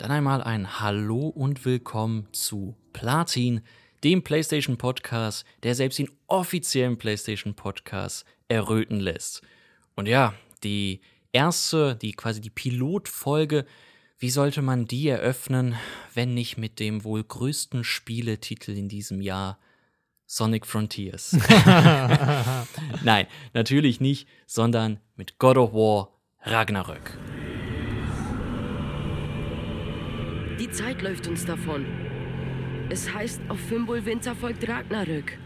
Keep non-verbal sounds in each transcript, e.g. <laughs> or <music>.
Dann einmal ein Hallo und Willkommen zu Platin, dem PlayStation Podcast, der selbst den offiziellen PlayStation Podcast erröten lässt. Und ja, die erste, die quasi die Pilotfolge, wie sollte man die eröffnen, wenn nicht mit dem wohl größten Spieletitel in diesem Jahr, Sonic Frontiers? <laughs> <laughs> Nein, natürlich nicht, sondern mit God of War Ragnarök. Die Zeit läuft uns davon. Es heißt, auf Fimbulwinter folgt Ragnarök.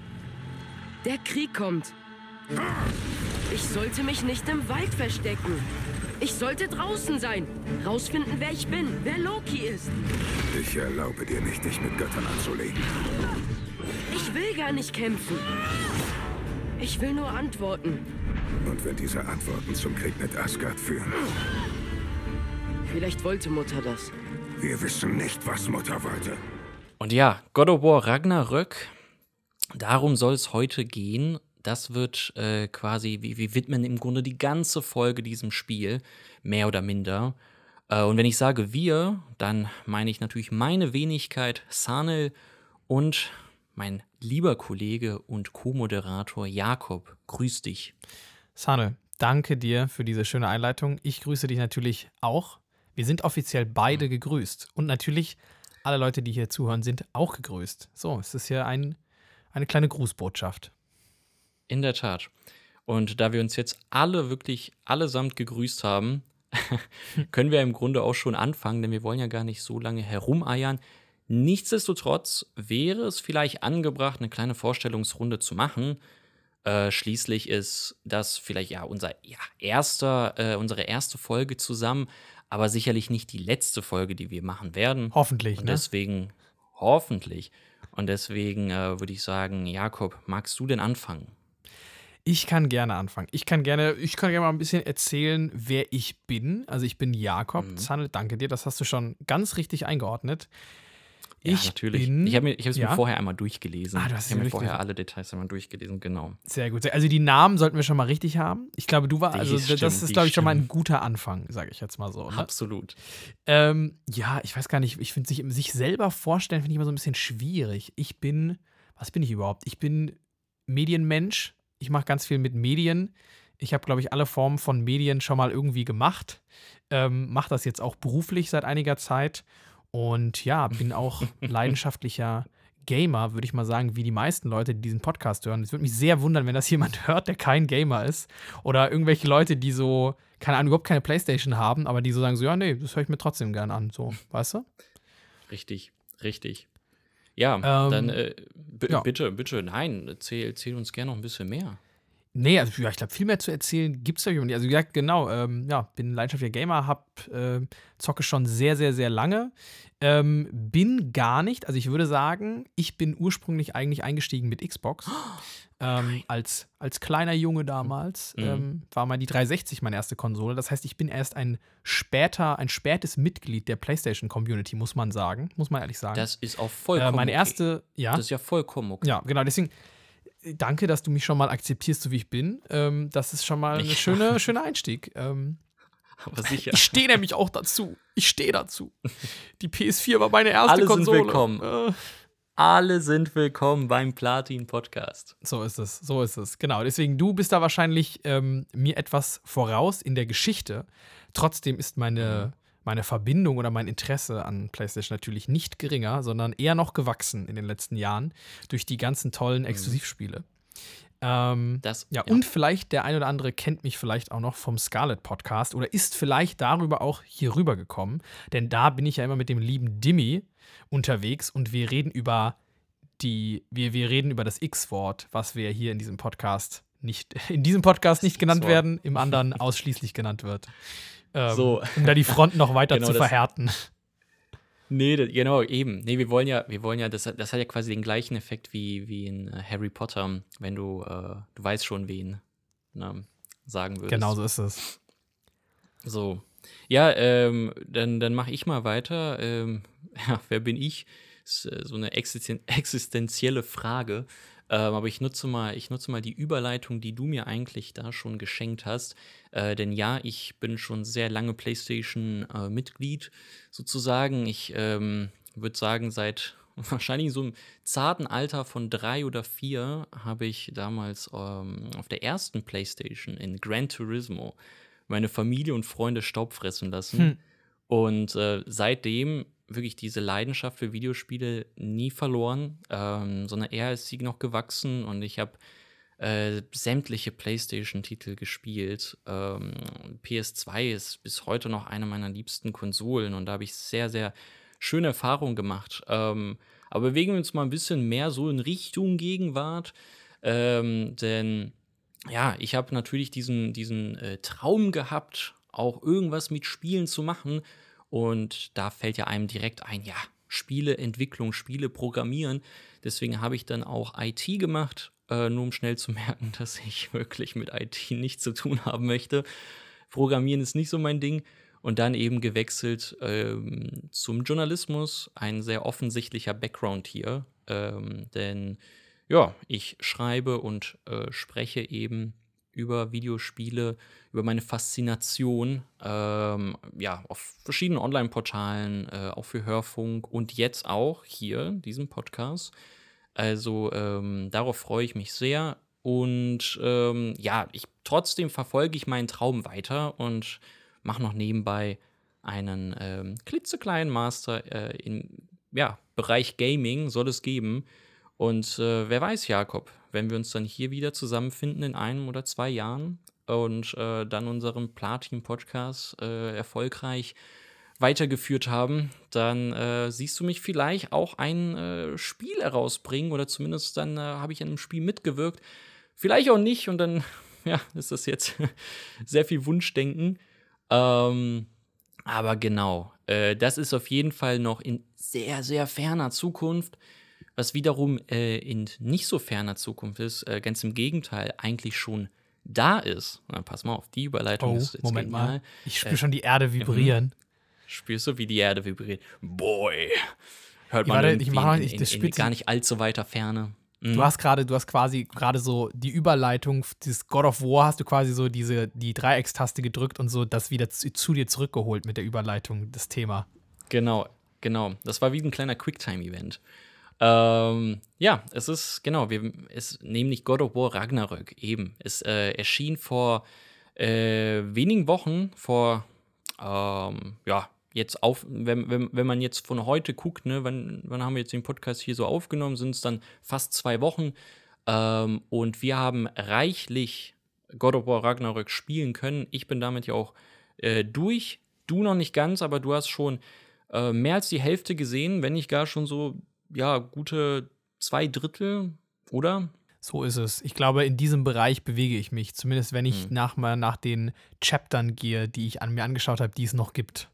Der Krieg kommt. Ich sollte mich nicht im Wald verstecken. Ich sollte draußen sein. Rausfinden, wer ich bin, wer Loki ist. Ich erlaube dir nicht, dich mit Göttern anzulegen. Ich will gar nicht kämpfen. Ich will nur antworten. Und wenn diese Antworten zum Krieg mit Asgard führen? Vielleicht wollte Mutter das. Wir wissen nicht, was Mutter wollte. Und ja, God of War Ragnarök, darum soll es heute gehen. Das wird äh, quasi, wir, wir widmen im Grunde die ganze Folge diesem Spiel, mehr oder minder. Äh, und wenn ich sage wir, dann meine ich natürlich meine Wenigkeit, Sanel und mein lieber Kollege und Co-Moderator Jakob. Grüß dich. Sanel, danke dir für diese schöne Einleitung. Ich grüße dich natürlich auch. Wir sind offiziell beide gegrüßt. Und natürlich alle Leute, die hier zuhören, sind auch gegrüßt. So, es ist hier ein, eine kleine Grußbotschaft. In der Tat. Und da wir uns jetzt alle wirklich allesamt gegrüßt haben, <laughs> können wir im Grunde auch schon anfangen, denn wir wollen ja gar nicht so lange herumeiern. Nichtsdestotrotz wäre es vielleicht angebracht, eine kleine Vorstellungsrunde zu machen. Äh, schließlich ist das vielleicht ja unser ja, erster, äh, unsere erste Folge zusammen aber sicherlich nicht die letzte Folge, die wir machen werden. Hoffentlich, Und ne? deswegen, hoffentlich. Und deswegen äh, würde ich sagen, Jakob, magst du denn anfangen? Ich kann gerne anfangen. Ich kann gerne, ich kann gerne mal ein bisschen erzählen, wer ich bin. Also ich bin Jakob Mhm. Zannel, danke dir, das hast du schon ganz richtig eingeordnet. Ja, ich natürlich. bin. ich habe mir, ich es ja? mir vorher einmal durchgelesen. Ah, du hast ich habe mir vorher alle Details einmal durchgelesen, genau. Sehr gut. Also die Namen sollten wir schon mal richtig haben. Ich glaube, du war, Die also stimmt, das ist, glaube ich, schon mal ein stimmt. guter Anfang, sage ich jetzt mal so. Ne? Absolut. Ähm, ja, ich weiß gar nicht, ich finde sich, sich selber vorstellen, finde ich immer so ein bisschen schwierig. Ich bin, was bin ich überhaupt? Ich bin Medienmensch. Ich mache ganz viel mit Medien. Ich habe, glaube ich, alle Formen von Medien schon mal irgendwie gemacht. Ähm, mache das jetzt auch beruflich seit einiger Zeit. Und ja, bin auch <laughs> leidenschaftlicher Gamer, würde ich mal sagen, wie die meisten Leute, die diesen Podcast hören. Es würde mich sehr wundern, wenn das <laughs> jemand hört, der kein Gamer ist. Oder irgendwelche Leute, die so, keine Ahnung, überhaupt keine Playstation haben, aber die so sagen so, ja, nee, das höre ich mir trotzdem gern an. So, weißt du? Richtig, richtig. Ja, Ähm, dann äh, ja. bitte, bitte, nein, erzähl, erzähl uns gerne noch ein bisschen mehr. Nee, also ja, ich glaube, viel mehr zu erzählen gibt es ja nicht. Also, ja, genau, ähm, ja, bin leidenschaftlicher Gamer, hab, äh, zocke schon sehr, sehr, sehr lange. Ähm, bin gar nicht, also ich würde sagen, ich bin ursprünglich eigentlich eingestiegen mit Xbox. Ähm, als, als kleiner Junge damals Mhm. ähm, war mal die 360 meine erste Konsole. Das heißt, ich bin erst ein später, ein spätes Mitglied der PlayStation-Community, muss man sagen. Muss man ehrlich sagen. Das ist auch äh, vollkommen meine okay. erste, ja. Das ist ja vollkommen okay. Ja, genau. Deswegen äh, danke, dass du mich schon mal akzeptierst, so wie ich bin. Ähm, das ist schon mal ein <laughs> schöner, schöner Einstieg. Ähm, Aber sicher. Ich stehe nämlich auch dazu. Ich stehe dazu. <laughs> Die PS4 war meine erste Alle sind Konsole. willkommen. Äh, Alle sind willkommen beim Platin Podcast. so ist es, so ist es. Genau. Deswegen, du bist da wahrscheinlich ähm, mir etwas voraus in der Geschichte. Trotzdem ist meine, meine Verbindung oder mein Interesse an PlayStation natürlich nicht geringer, sondern eher noch gewachsen in den letzten Jahren durch die ganzen tollen Exklusivspiele. Ähm, Das, Ja, und vielleicht der ein oder andere kennt mich vielleicht auch noch vom Scarlet Podcast oder ist vielleicht darüber auch hier rüber gekommen, denn da bin ich ja immer mit dem lieben Dimmy unterwegs und wir reden über die, wir, wir reden über das X-Wort, was wir hier in diesem Podcast nicht, <laughs> in diesem Podcast nicht genannt werden, im anderen <laughs> ausschließlich genannt wird. Ähm, So. Um da die Front noch weiter <laughs> Genau zu das- verhärten. Nee, das, genau, eben. Nee, wir wollen ja, wir wollen ja, das, hat- das hat ja quasi den gleichen Effekt wie, wie in äh, Harry Potter, wenn du, äh, du weißt schon, wen ne, sagen würdest. Genau so ist es. So. Ja, ähm, dann, dann mache ich mal weiter. Ähm, <laughs> ja, wer bin ich? Ist äh, so eine existen <laughs> existenzielle Frage. Ähm, aber ich nutze, mal, ich nutze mal die Überleitung, die du mir eigentlich da schon geschenkt hast. Äh, denn ja, ich bin schon sehr lange PlayStation-Mitglied äh, sozusagen. Ich ähm, würde sagen, seit <laughs> wahrscheinlich so im zarten Alter von drei oder vier habe ich damals ähm, auf der ersten PlayStation in Gran Turismo meine Familie und Freunde Staub fressen lassen. Hm. Und äh, seitdem wirklich diese Leidenschaft für Videospiele nie verloren, ähm, sondern eher ist sie noch gewachsen und ich habe äh, sämtliche PlayStation-Titel gespielt. Ähm, PS2 ist bis heute noch eine meiner liebsten Konsolen und da habe ich sehr, sehr schöne Erfahrungen gemacht. Ähm, aber bewegen wir uns mal ein bisschen mehr so in Richtung Gegenwart, ähm, denn ja, ich habe natürlich diesen, diesen äh, Traum gehabt, auch irgendwas mit Spielen zu machen. Und da fällt ja einem direkt ein, ja, Spieleentwicklung, Spiele programmieren. Deswegen habe ich dann auch IT gemacht, äh, nur um schnell zu <laughs> merken, dass ich wirklich mit IT nichts zu tun haben möchte. Programmieren ist nicht so mein Ding. Und dann eben gewechselt ähm, zum Journalismus. Ein sehr offensichtlicher Background hier. Ähm, denn ja, ich schreibe und äh, spreche eben über Videospiele, über meine Faszination, ähm, ja, auf verschiedenen Online-Portalen, äh, auch für Hörfunk und jetzt auch hier, diesem Podcast. Also ähm, darauf freue ich mich sehr. Und ähm, ja, ich trotzdem verfolge ich meinen Traum weiter und mache noch nebenbei einen ähm, klitzekleinen Master äh, im ja, Bereich Gaming, soll es geben. Und äh, wer weiß, Jakob, wenn wir uns dann hier wieder zusammenfinden in einem oder zwei Jahren und äh, dann unseren Platin-Podcast äh, erfolgreich weitergeführt haben, dann äh, siehst du mich vielleicht auch ein äh, Spiel herausbringen oder zumindest dann äh, habe ich an einem Spiel mitgewirkt. Vielleicht auch nicht und dann <laughs> ja, ist das jetzt <laughs> sehr viel Wunschdenken. Ähm, aber genau, das ist auf jeden Fall noch in sehr, sehr ferner Zukunft. Was wiederum äh, in nicht so ferner Zukunft ist, äh, ganz im Gegenteil, eigentlich schon da ist. Na, pass mal auf, die Überleitung oh, ist jetzt Moment genial. mal. Ich spüre äh, schon die Erde vibrieren. Spürst du, wie die Erde vibriert? Boy. Hört man warte, ich in, ich, in, das in, spitzt- gar nicht allzu weiter Ferne. Mhm. Du hast gerade, du hast quasi gerade so die Überleitung dieses God of War hast du quasi so diese die Dreieckstaste gedrückt und so das wieder zu, zu dir zurückgeholt mit der Überleitung das Thema. Genau, genau. Das war wie ein kleiner Quicktime-Event. Ähm, ja, es ist, genau, wir, es nämlich God of War Ragnarök eben. Es äh, erschien vor äh, wenigen Wochen, vor, ähm, ja, jetzt auf, wenn, wenn, wenn man jetzt von heute guckt, ne, wann, wann haben wir jetzt den Podcast hier so aufgenommen, sind es dann fast zwei Wochen. Ähm, und wir haben reichlich God of War Ragnarök spielen können. Ich bin damit ja auch äh, durch. Du noch nicht ganz, aber du hast schon äh, mehr als die Hälfte gesehen, wenn nicht gar schon so, ja, gute zwei Drittel, oder? So ist es. Ich glaube, in diesem Bereich bewege ich mich, zumindest wenn ich Hm. nach, mal nach den Chaptern gehe, die ich an mir angeschaut habe, die es noch gibt.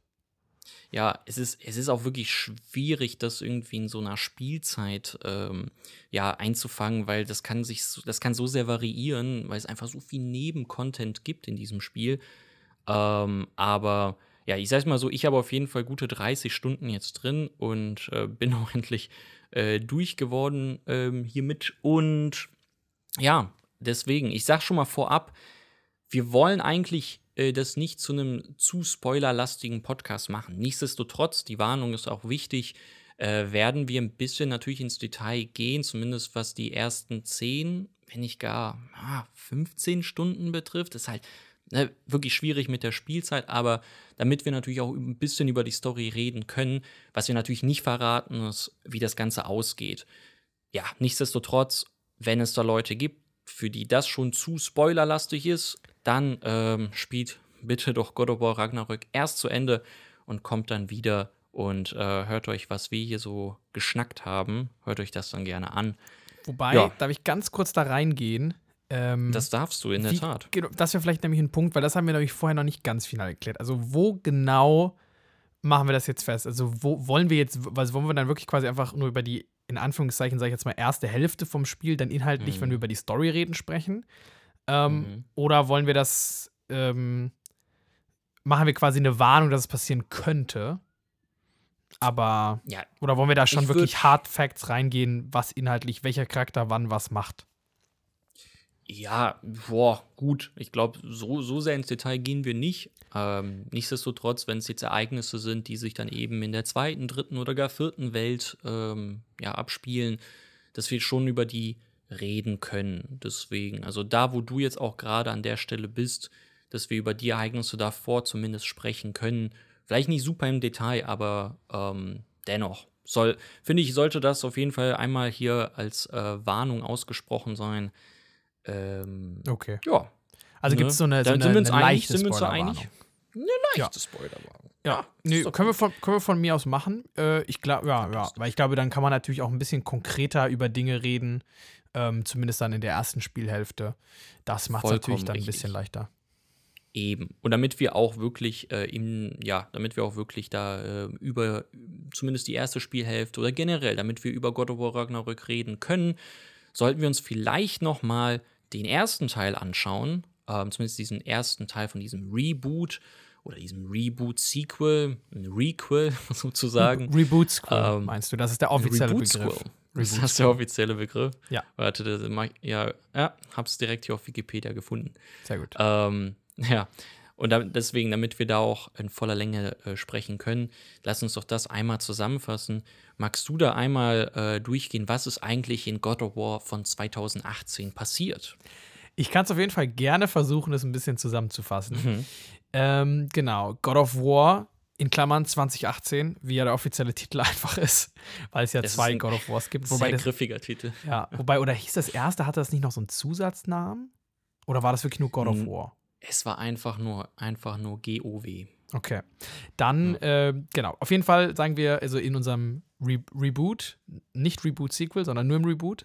Ja, es ist, es ist auch wirklich schwierig, das irgendwie in so einer Spielzeit ähm, ja, einzufangen, weil das kann sich so, das kann so sehr variieren, weil es einfach so viel Nebencontent gibt in diesem Spiel. Ähm, aber ja, ich sag's mal so, ich habe auf jeden Fall gute 30 Stunden jetzt drin und äh, bin <laughs> auch endlich äh, durch geworden ähm, hiermit. Und ja, deswegen, ich sag schon mal vorab, wir wollen eigentlich äh, das nicht zu einem zu spoilerlastigen Podcast machen. Nichtsdestotrotz, die Warnung ist auch wichtig, äh, werden wir ein bisschen natürlich ins Detail gehen, zumindest was die ersten 10, wenn nicht gar ah, 15 Stunden betrifft. ist halt ne, wirklich schwierig mit der Spielzeit, aber damit wir natürlich auch ein bisschen über die Story reden können, was wir natürlich nicht verraten, ist, wie das Ganze ausgeht. Ja, nichtsdestotrotz, wenn es da Leute gibt, für die das schon zu spoilerlastig ist, dann ähm, spielt bitte doch God of War Ragnarök erst zu Ende und kommt dann wieder und äh, hört euch, was wir hier so geschnackt haben. Hört euch das dann gerne an. Wobei, Ja. darf ich ganz kurz da reingehen? Ähm, Das darfst du in der wie- Tat. Genau, das wäre vielleicht nämlich ein Punkt, weil das haben wir nämlich vorher noch nicht ganz final erklärt. Also, wo genau machen wir das jetzt fest? Also, wo wollen wir jetzt, was wollen wir dann wirklich quasi einfach nur über die, in Anführungszeichen, sage ich jetzt mal, erste Hälfte vom Spiel, dann inhaltlich, Mhm. wenn wir über die Story reden, sprechen? Ähm, Mhm. Oder wollen wir das, ähm, machen wir quasi eine Warnung, dass es passieren könnte? Aber, Ja, oder wollen wir da schon wirklich Hard Facts reingehen, was inhaltlich, welcher Charakter wann was macht? Ja, boah, gut. Ich glaube, so, so sehr ins Detail gehen wir nicht. Ähm, nichtsdestotrotz, wenn es jetzt Ereignisse sind, die sich dann eben in der zweiten, dritten oder gar vierten Welt ähm, ja, abspielen, dass wir schon über die reden können. Deswegen, also da, wo du jetzt auch gerade an der Stelle bist, dass wir über die Ereignisse davor zumindest sprechen können. Vielleicht nicht super im Detail, aber ähm, dennoch. Soll, finde ich, sollte das auf jeden Fall einmal hier als äh, Warnung ausgesprochen sein. Ähm, Okay. ja. Also Ne? gibt es so eine, so eine, sind wir uns eine einig? leichte Sind wir uns Spoilerwarnung. einig? Eine Ja. leichte Spoilerwarnung. Ja, ist nee, können wir, von, können wir von mir aus machen. Äh, ich glaube, ja, ja, weil ich glaube, dann kann man natürlich auch ein bisschen konkreter über Dinge reden, ähm, zumindest dann in der ersten Spielhälfte. Das macht es natürlich dann ein bisschen leichter. Eben. Und damit wir auch wirklich äh, im, ja, damit wir auch wirklich da äh, über zumindest die erste Spielhälfte oder generell, damit wir über God of War Ragnarök reden können, sollten wir uns vielleicht noch mal den ersten Teil anschauen, ähm, zumindest diesen ersten Teil von diesem Reboot oder diesem Reboot-Sequel, ein Requel <laughs> sozusagen. Reboot School, Ähm, meinst du? Das ist der offizielle Begriff. Das Reboot ist der offizielle Begriff. Ja. Warte, das ja, ja, hab's direkt hier auf Wikipedia gefunden. Sehr gut. Ähm, <laughs> ja. Und da, deswegen, damit wir da auch in voller Länge äh, sprechen können, lass uns doch das einmal zusammenfassen. Magst du da einmal äh, durchgehen, was ist eigentlich in God of War von 2018 passiert? Ich kann es auf jeden Fall gerne versuchen, es ein bisschen zusammenzufassen. Mhm. Ähm, genau, God of War in Klammern 2018, wie ja der offizielle Titel <laughs> einfach ist, weil es ja Das zwei God of Wars gibt. Wobei Sehr das, griffiger Titel. ja, wobei, oder hieß das erste, hatte das nicht noch so einen Zusatznamen? Oder war das wirklich nur God of. War? Es war einfach nur, einfach nur GOW. Okay. Dann, äh, genau, auf jeden Fall sagen wir, also in unserem Re Reboot, nicht Reboot-Sequel, sondern nur im Reboot,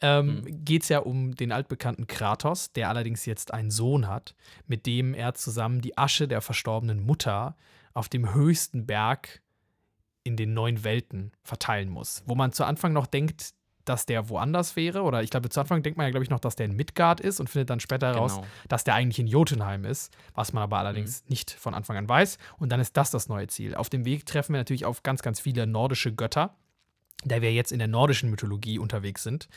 ähm, geht es ja um den altbekannten Kratos, der allerdings jetzt einen Sohn hat, mit dem er zusammen die Asche der verstorbenen Mutter auf dem höchsten Berg in den neuen Welten verteilen muss. Wo man zu Anfang noch denkt, dass der woanders wäre, oder ich glaube, zu Anfang denkt man ja, glaube ich, noch, dass der in Midgard ist und findet dann später heraus, Genau. dass der eigentlich in Jotunheim ist, was man aber allerdings nicht von Anfang an weiß. Und dann ist das das neue Ziel. Auf dem Weg treffen wir natürlich auf ganz, ganz viele nordische Götter, da wir jetzt in der nordischen Mythologie unterwegs sind.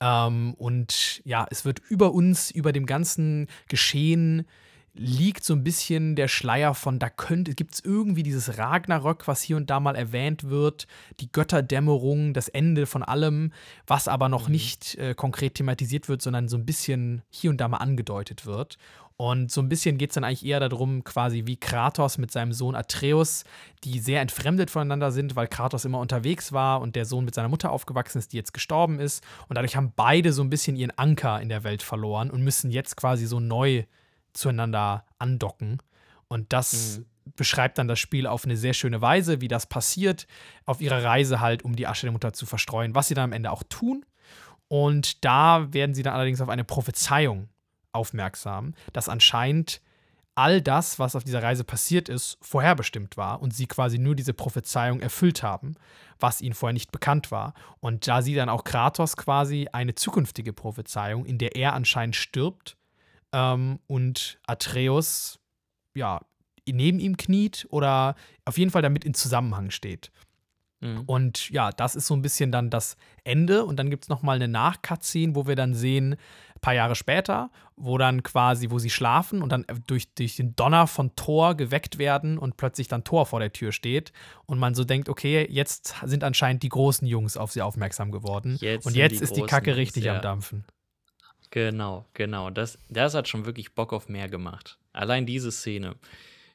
Ähm, und ja, es wird über uns, über dem ganzen Geschehen liegt so ein bisschen der Schleier von, da könnte, gibt es irgendwie dieses Ragnarök, was hier und da mal erwähnt wird, die Götterdämmerung, das Ende von allem, was aber noch nicht äh, konkret thematisiert wird, sondern so ein bisschen hier und da mal angedeutet wird. Und so ein bisschen geht es dann eigentlich eher darum, quasi wie Kratos mit seinem Sohn Atreus, die sehr entfremdet voneinander sind, weil Kratos immer unterwegs war und der Sohn mit seiner Mutter aufgewachsen ist, die jetzt gestorben ist. Und dadurch haben beide so ein bisschen ihren Anker in der Welt verloren und müssen jetzt quasi so neu zueinander andocken. Und das beschreibt dann das Spiel auf eine sehr schöne Weise, wie das passiert, auf ihrer Reise halt, um die Asche der Mutter zu verstreuen, was sie dann am Ende auch tun. Und da werden sie dann allerdings auf eine Prophezeiung aufmerksam, dass anscheinend all das, was auf dieser Reise passiert ist, vorherbestimmt war und sie quasi nur diese Prophezeiung erfüllt haben, was ihnen vorher nicht bekannt war. Und da sieht dann auch Kratos quasi eine zukünftige Prophezeiung, in der er anscheinend stirbt ähm, und Atreus ja neben ihm kniet oder auf jeden Fall damit in Zusammenhang steht. Mhm. Und ja, das ist so ein bisschen dann das Ende. Und dann gibt es nochmal eine Nachcutscene, wo wir dann sehen, ein paar Jahre später, wo dann quasi, wo sie schlafen und dann durch, durch den Donner von Thor geweckt werden und plötzlich dann Thor vor der Tür steht. Und man so denkt, okay, jetzt sind anscheinend die großen Jungs auf sie aufmerksam geworden. Jetzt und jetzt die ist die Kacke Jungs, richtig ja. am Dampfen. Genau, genau. Das, das hat schon wirklich Bock auf mehr gemacht. Allein diese Szene.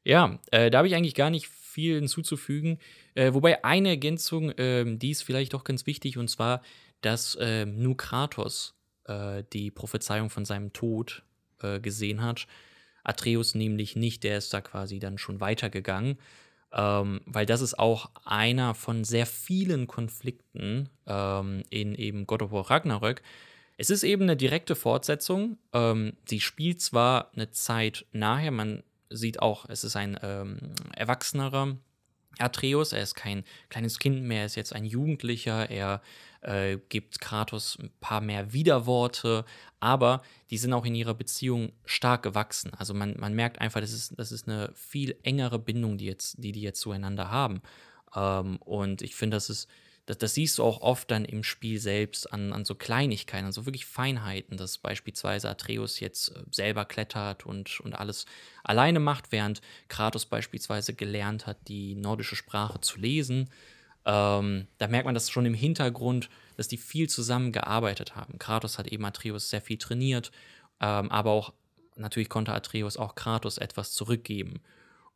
Ja, äh, da habe ich eigentlich gar nicht viel hinzuzufügen. Äh, wobei eine Ergänzung, ähm, die ist vielleicht doch ganz wichtig, und zwar, dass ähm, nur Kratos äh, die Prophezeiung von seinem Tod äh, gesehen hat. Atreus nämlich nicht, der ist da quasi dann schon weitergegangen. Ähm, weil das ist auch einer von sehr vielen Konflikten ähm, in eben God of War Ragnarök. Es ist eben eine direkte Fortsetzung. Ähm, sie spielt zwar eine Zeit nachher, man sieht auch, es ist ein ähm, erwachsenerer Atreus, er ist kein kleines Kind mehr, er ist jetzt ein Jugendlicher, er äh, gibt Kratos ein paar mehr Widerworte, aber die sind auch in ihrer Beziehung stark gewachsen. Also man, man merkt einfach, das ist, das ist eine viel engere Bindung, die, jetzt, die die jetzt zueinander haben. Ähm, und ich finde, das ist, das, das, siehst du auch oft dann im Spiel selbst an, an so Kleinigkeiten, an so wirklich Feinheiten, dass beispielsweise Atreus jetzt äh, selber klettert und, und alles alleine macht, während Kratos beispielsweise gelernt hat, die nordische Sprache zu lesen. Ähm, da merkt man das schon im Hintergrund, dass die viel zusammen gearbeitet haben. Kratos hat eben Atreus sehr viel trainiert, ähm, aber auch natürlich konnte Atreus auch Kratos etwas zurückgeben.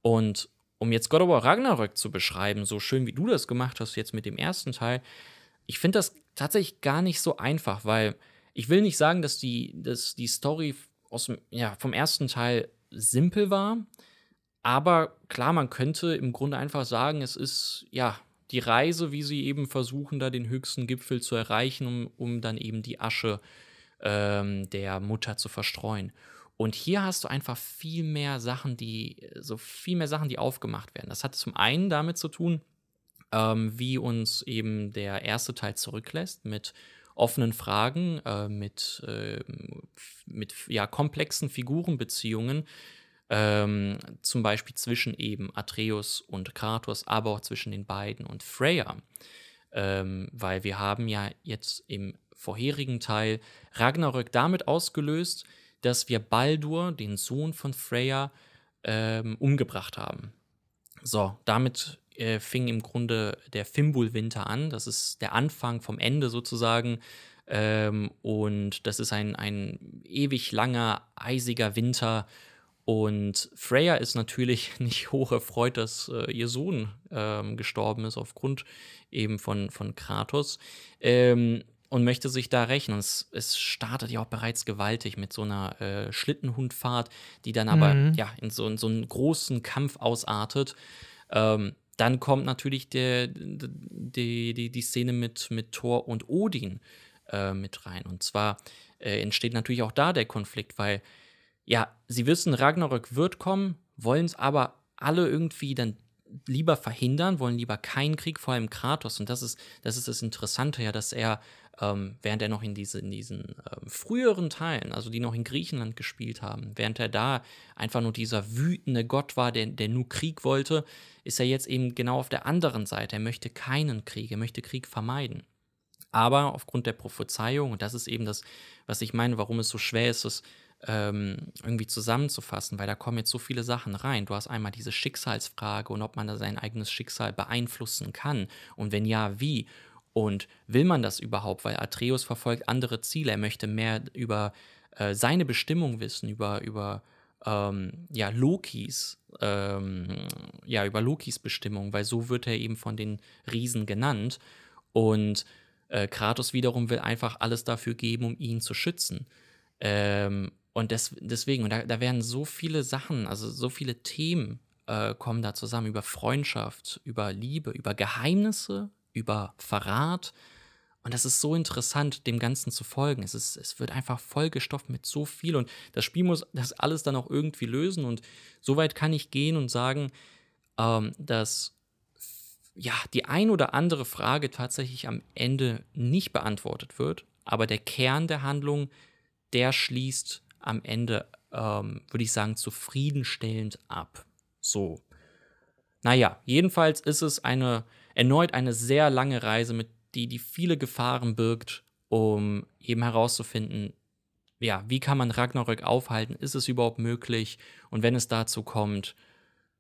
Und um jetzt God of War Ragnarök zu beschreiben, so schön wie du das gemacht hast jetzt mit dem ersten Teil, ich finde das tatsächlich gar nicht so einfach, weil ich will nicht sagen, dass die, dass die Story aus dem, ja, vom ersten Teil simpel war, aber klar, man könnte im Grunde einfach sagen, es ist ja die Reise, wie sie eben versuchen, da den höchsten Gipfel zu erreichen, um, um dann eben die Asche ähm, der Mutter zu verstreuen. Und hier hast du einfach viel mehr Sachen, die, so viel mehr Sachen, die aufgemacht werden. Das hat zum einen damit zu tun, ähm, wie uns eben der erste Teil zurücklässt mit offenen Fragen, äh, mit, äh, mit ja, komplexen Figurenbeziehungen, ähm, zum Beispiel zwischen eben Atreus und Kratos, aber auch zwischen den beiden und Freya. Ähm, weil wir haben ja jetzt im vorherigen Teil Ragnarök damit ausgelöst, dass wir Baldur, den Sohn von Freya, ähm, umgebracht haben. So, damit äh, fing im Grunde der Fimbulwinter an. Das ist der Anfang vom Ende sozusagen. Ähm, und das ist ein, ein ewig langer, eisiger Winter. Und Freya ist natürlich <laughs> nicht hoch erfreut, dass äh, ihr Sohn ähm, gestorben ist aufgrund eben von, von Kratos. Ähm, und möchte sich da rächen. Und es, es, startet ja auch bereits gewaltig mit so einer äh, Schlittenhundfahrt, die dann aber mhm. ja in so, in so, einen großen Kampf ausartet. Ähm, dann kommt natürlich der, die, die, die Szene mit, mit Thor und Odin äh, mit rein. Und zwar äh, entsteht natürlich auch da der Konflikt, weil ja, sie wissen, Ragnarök wird kommen, wollen es aber alle irgendwie dann lieber verhindern, wollen lieber keinen Krieg, vor allem Kratos. Und das ist, das ist das Interessante ja, dass er ähm, während er noch in, diese, in diesen ähm, früheren Teilen, also die noch in Griechenland gespielt haben, während er da einfach nur dieser wütende Gott war, der, der nur Krieg wollte, ist er jetzt eben genau auf der anderen Seite. Er möchte keinen Krieg, er möchte Krieg vermeiden. Aber aufgrund der Prophezeiung, und das ist eben das, was ich meine, warum es so schwer ist, es ähm, irgendwie zusammenzufassen, weil da kommen jetzt so viele Sachen rein. Du hast einmal diese Schicksalsfrage und ob man da sein eigenes Schicksal beeinflussen kann und wenn ja, wie. Und will man das überhaupt? Weil Atreus verfolgt andere Ziele. Er möchte mehr über äh, seine Bestimmung wissen, über, über ähm, ja, Lokis, ähm, ja, über Lokis Bestimmung, weil so wird er eben von den Riesen genannt. Und äh, Kratos wiederum will einfach alles dafür geben, um ihn zu schützen. Ähm, und des, deswegen, und da, da werden so viele Sachen, also so viele Themen äh, kommen da zusammen über Freundschaft, über Liebe, über Geheimnisse, über Verrat. Und das ist so interessant, dem Ganzen zu folgen. Es, ist, es wird einfach vollgestopft mit so viel und das Spiel muss das alles dann auch irgendwie lösen. Und so weit kann ich gehen und sagen, ähm, dass ja, die ein oder andere Frage tatsächlich am Ende nicht beantwortet wird, aber der Kern der Handlung, der schließt am Ende, ähm, würde ich sagen, zufriedenstellend ab. So. Naja, jedenfalls ist es eine erneut eine sehr lange Reise, mit die, die viele Gefahren birgt, um eben herauszufinden, ja, wie kann man Ragnarök aufhalten? Ist es überhaupt möglich? Und wenn es dazu kommt,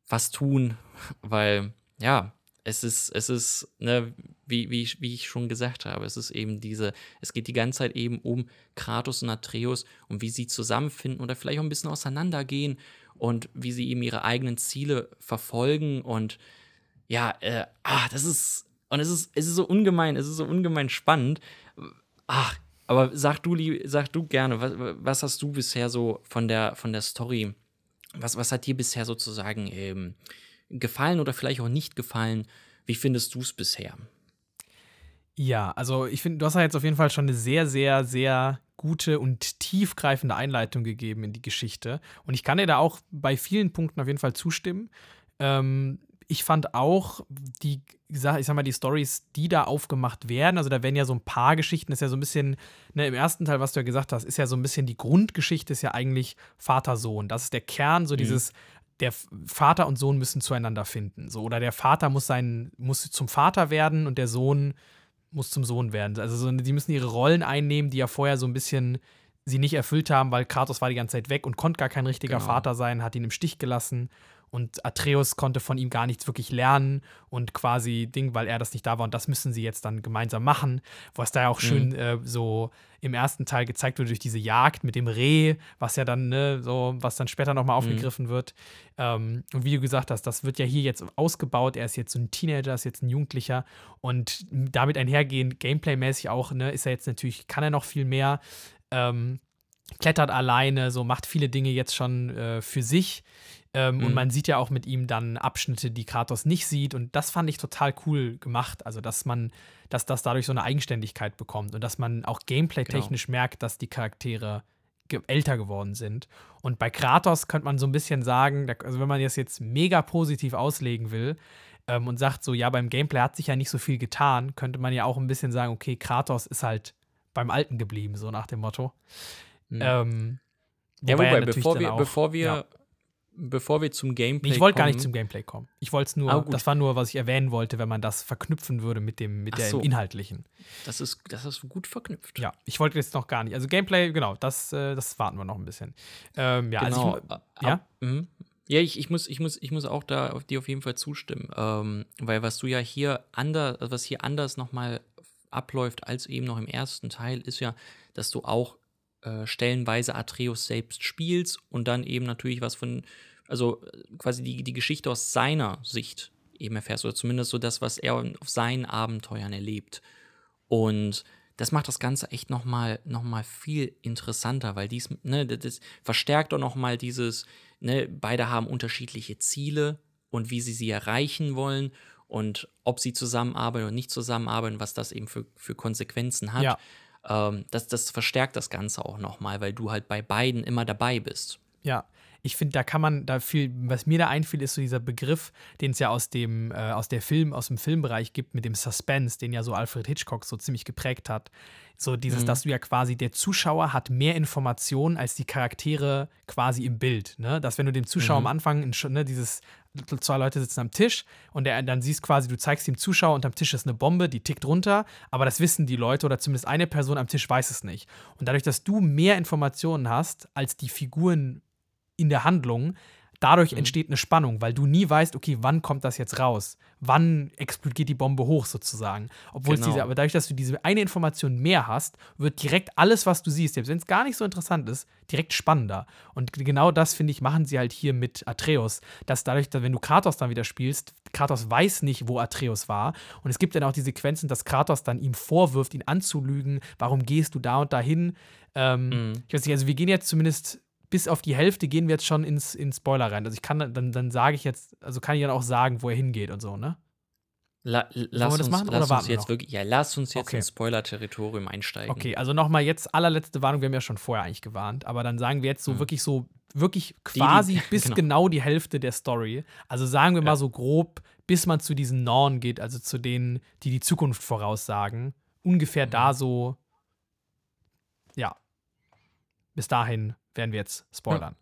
was tun? <laughs> Weil, ja, es ist, es ist, ne, wie, wie, wie ich schon gesagt habe, es ist eben diese, es geht die ganze Zeit eben um Kratos und Atreus und wie sie zusammenfinden oder vielleicht auch ein bisschen auseinandergehen und wie sie eben ihre eigenen Ziele verfolgen und ja, äh, ah, das ist, und es ist, es ist so ungemein, es ist so ungemein spannend. Ach, aber sag du, sag du gerne, was, was hast du bisher so von der, von der Story, was, was hat dir bisher sozusagen ähm, gefallen oder vielleicht auch nicht gefallen? Wie findest du es bisher? Ja, also ich finde, du hast ja jetzt auf jeden Fall schon eine sehr, sehr, sehr gute und tiefgreifende Einleitung gegeben in die Geschichte. Und ich kann dir da auch bei vielen Punkten auf jeden Fall zustimmen. Ähm, ich fand auch die, ich sag mal, die Stories, die da aufgemacht werden, also da werden ja so ein paar Geschichten, das ist ja so ein bisschen, ne, im ersten Teil, was du ja gesagt hast, ist ja so ein bisschen die Grundgeschichte, ist ja eigentlich Vater-Sohn. Das ist der Kern, so mhm. dieses der Vater und Sohn müssen zueinander finden. So, oder der Vater muss sein, muss zum Vater werden und der Sohn muss zum Sohn werden. Also so, die müssen ihre Rollen einnehmen, die ja vorher so ein bisschen sie nicht erfüllt haben, weil Kratos war die ganze Zeit weg und konnte gar kein richtiger genau. Vater sein, hat ihn im Stich gelassen. Und Atreus konnte von ihm gar nichts wirklich lernen und quasi Ding, weil er das nicht da war. Und das müssen sie jetzt dann gemeinsam machen. Was da ja auch mhm. schön äh, so im ersten Teil gezeigt wird durch diese Jagd mit dem Reh, was ja dann, ne, so, was dann später nochmal mhm. aufgegriffen mhm. wird. Ähm, und wie du gesagt hast, das wird ja hier jetzt ausgebaut. Er ist jetzt so ein Teenager, ist jetzt ein Jugendlicher. Und damit einhergehend, Gameplay-mäßig auch, ne, ist er jetzt natürlich, kann er noch viel mehr. Ähm, klettert alleine, so macht viele Dinge jetzt schon äh, für sich. Ähm, mhm. Und man sieht ja auch mit ihm dann Abschnitte, die Kratos nicht sieht. Und das fand ich total cool gemacht. Also, dass man, dass das dadurch so eine Eigenständigkeit bekommt und dass man auch gameplay-technisch genau. merkt, dass die Charaktere ge älter geworden sind. Und bei Kratos könnte man so ein bisschen sagen, also wenn man das jetzt mega positiv auslegen will ähm, und sagt so, ja, beim Gameplay hat sich ja nicht so viel getan, könnte man ja auch ein bisschen sagen, okay, Kratos ist halt beim Alten geblieben, so nach dem Motto. Mhm. Ähm, ja, wobei, bevor wir, bevor wir ja bevor wir zum Gameplay kommen. Ich wollte gar nicht zum Gameplay kommen. Ich wollte es nur, ah, das war nur, was ich erwähnen wollte, wenn man das verknüpfen würde mit dem, mit Ach der so. inhaltlichen. Das ist, das ist gut verknüpft. Ja, ich wollte jetzt noch gar nicht. Also Gameplay, genau, das, äh, das warten wir noch ein bisschen. Ähm, ja, genau. also ich, ja. Mhm. Ja, ich, ich, muss, ich, muss, ich muss auch da auf dir auf jeden Fall zustimmen. Ähm, weil was du ja hier anders, was hier anders nochmal abläuft als eben noch im ersten Teil, ist ja, dass du auch äh, stellenweise Atreus selbst spielst und dann eben natürlich was von, also äh, quasi die, die Geschichte aus seiner Sicht eben erfährst, oder zumindest so das, was er auf seinen Abenteuern erlebt. Und das macht das Ganze echt nochmal noch mal viel interessanter, weil dies, ne, das verstärkt auch nochmal dieses, ne, beide haben unterschiedliche Ziele und wie sie sie erreichen wollen und ob sie zusammenarbeiten oder nicht zusammenarbeiten, was das eben für, für Konsequenzen hat. Ja. Ähm, das, das verstärkt das Ganze auch nochmal, weil du halt bei beiden immer dabei bist. Ja, ich finde, da kann man da viel, was mir da einfiel, ist so dieser Begriff, den es ja aus dem, äh, aus der Film, aus dem Filmbereich gibt, mit dem Suspense, den ja so Alfred Hitchcock so ziemlich geprägt hat. So dieses, mhm. dass du ja quasi, der Zuschauer hat mehr Informationen als die Charaktere quasi im Bild. Ne? Dass wenn du dem Zuschauer mhm. am Anfang ne, dieses zwei Leute sitzen am Tisch und der, dann siehst quasi, du zeigst dem Zuschauer, unterm Tisch ist eine Bombe, die tickt runter, aber das wissen die Leute oder zumindest eine Person am Tisch weiß es nicht. Und dadurch, dass du mehr Informationen hast als die Figuren in der Handlung, dadurch mhm. entsteht eine Spannung, weil du nie weißt, okay, wann kommt das jetzt raus? Wann explodiert die Bombe hoch sozusagen? Obwohl genau. diese, aber dadurch, dass du diese eine Information mehr hast, wird direkt alles, was du siehst, selbst wenn es gar nicht so interessant ist, direkt spannender. Und genau das, finde ich, machen sie halt hier mit Atreus. Dass dadurch, dass, wenn du Kratos dann wieder spielst, Kratos weiß nicht, wo Atreus war. Und es gibt dann auch die Sequenzen, dass Kratos dann ihm vorwirft, ihn anzulügen. Warum gehst du da und dahin? Ähm, mhm. Ich weiß nicht, also wir gehen jetzt zumindest bis auf die Hälfte gehen wir jetzt schon ins, ins Spoiler rein. Also ich kann dann, dann sage ich jetzt, also kann ich dann auch sagen, wo er hingeht und so, ne? La, lass uns, machen, lass uns jetzt wirklich, ja, lass uns jetzt okay. ins Spoiler-Territorium einsteigen. Okay, also nochmal jetzt allerletzte Warnung, wir haben ja schon vorher eigentlich gewarnt, aber dann sagen wir jetzt so hm. wirklich so, wirklich quasi die, die, <laughs> bis genau. genau. die Hälfte der Story. Also sagen wir ja. mal so grob, bis man zu diesen Norn geht, also zu denen, die die Zukunft voraussagen. Ungefähr mhm. da so, ja, bis dahin werden wir jetzt spoilern.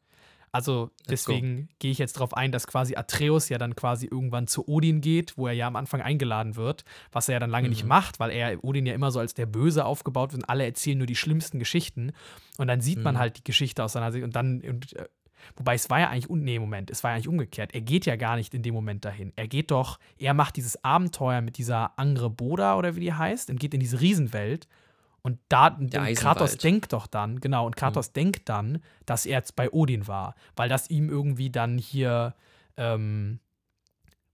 Also deswegen gehe ich jetzt darauf ein, dass quasi Atreus ja dann quasi irgendwann zu Odin geht, wo er ja am Anfang eingeladen wird, was er ja dann lange mhm. nicht macht, weil er Odin ja immer so als der Böse aufgebaut wird und alle erzählen nur die schlimmsten Geschichten. Und dann sieht mhm. man halt die Geschichte aus seiner Sicht und dann. Und, äh, Wobei es war ja eigentlich, nee, Moment, es war ja eigentlich umgekehrt. Er geht ja gar nicht in dem Moment dahin. Er geht doch, er macht dieses Abenteuer mit dieser Angre Boda oder wie die heißt und geht in diese Riesenwelt und da, Kratos denkt doch dann, genau, und Kratos mhm. denkt dann, dass er jetzt bei Odin war, weil das ihm irgendwie dann hier, ähm,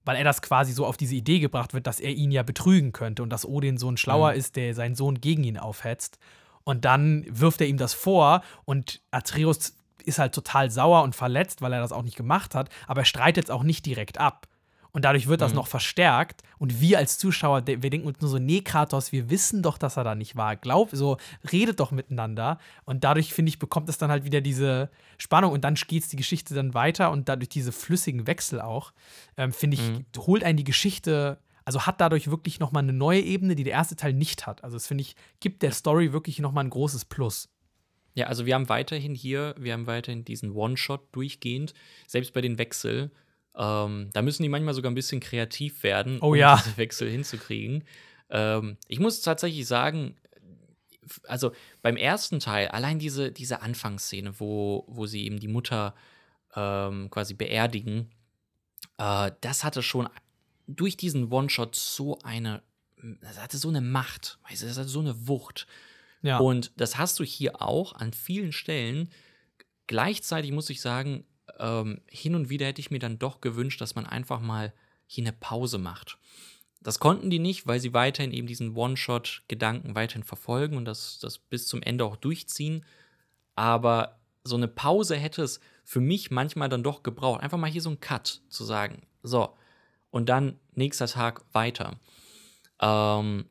weil er das quasi so auf diese Idee gebracht wird, dass er ihn ja betrügen könnte und dass Odin so ein Schlauer mhm. ist, der seinen Sohn gegen ihn aufhetzt. Und dann wirft er ihm das vor und Atreus ist halt total sauer und verletzt, weil er das auch nicht gemacht hat, aber er streitet es auch nicht direkt ab. Und dadurch wird das mhm. noch verstärkt. Und wir als Zuschauer, wir denken uns nur so, nee, Kratos, wir wissen doch, dass er da nicht war. Glaub, so, redet doch miteinander. Und dadurch, finde ich, bekommt es dann halt wieder diese Spannung. Und dann geht die Geschichte dann weiter und dadurch diese flüssigen Wechsel auch, ähm, finde ich, mhm. holt einen die Geschichte also hat dadurch wirklich noch mal eine neue Ebene, die der erste Teil nicht hat. Also das finde ich gibt der Story wirklich noch mal ein großes Plus. Ja, also wir haben weiterhin hier, wir haben weiterhin diesen One-Shot durchgehend, selbst bei den Wechsel. Ähm, da müssen die manchmal sogar ein bisschen kreativ werden, Oh um ja. diese Wechsel hinzukriegen. Ähm, ich muss tatsächlich sagen, also beim ersten Teil, allein diese, diese Anfangsszene, wo, wo sie eben die Mutter ähm, quasi beerdigen, äh, das hatte schon durch diesen One-Shot so eine, das hatte so eine Macht, weißt du, das hatte so eine Wucht. Ja. Und das hast du hier auch an vielen Stellen. Gleichzeitig muss ich sagen, ähm, hin und wieder hätte ich mir dann doch gewünscht, dass man einfach mal hier eine Pause macht. Das konnten die nicht, weil sie weiterhin eben diesen One-Shot-Gedanken weiterhin verfolgen und das, das bis zum Ende auch durchziehen. Aber so eine Pause hätte es für mich manchmal dann doch gebraucht. Einfach mal hier so einen Cut zu sagen. So. Und dann nächster Tag weiter. Ähm,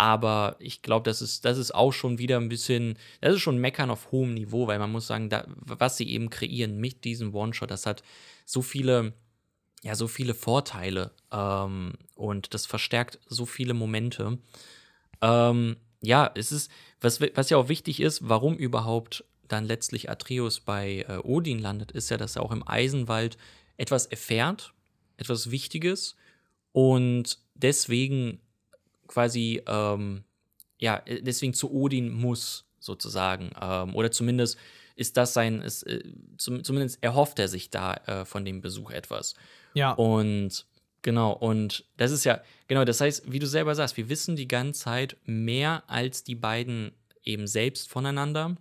aber ich glaube, das ist, das ist auch schon wieder ein bisschen, das ist schon Meckern auf hohem Niveau, weil man muss sagen, da, was sie eben kreieren mit diesem One-Shot, das hat so viele, ja, so viele Vorteile ähm, und das verstärkt so viele Momente. Ähm, ja, es ist, was, was ja auch wichtig ist, warum überhaupt dann letztlich Atreus bei äh, Odin landet, ist ja, dass er auch im Eisenwald etwas erfährt, etwas Wichtiges und deswegen quasi, ähm, ja, deswegen zu Odin muss, sozusagen. Ähm, oder zumindest ist das sein, ist, äh, zum, zumindest erhofft er sich da äh, von dem Besuch etwas. ja. Und genau, und das ist ja, genau, das heißt, wie du selber sagst, wir wissen die ganze Zeit mehr als die beiden eben selbst voneinander,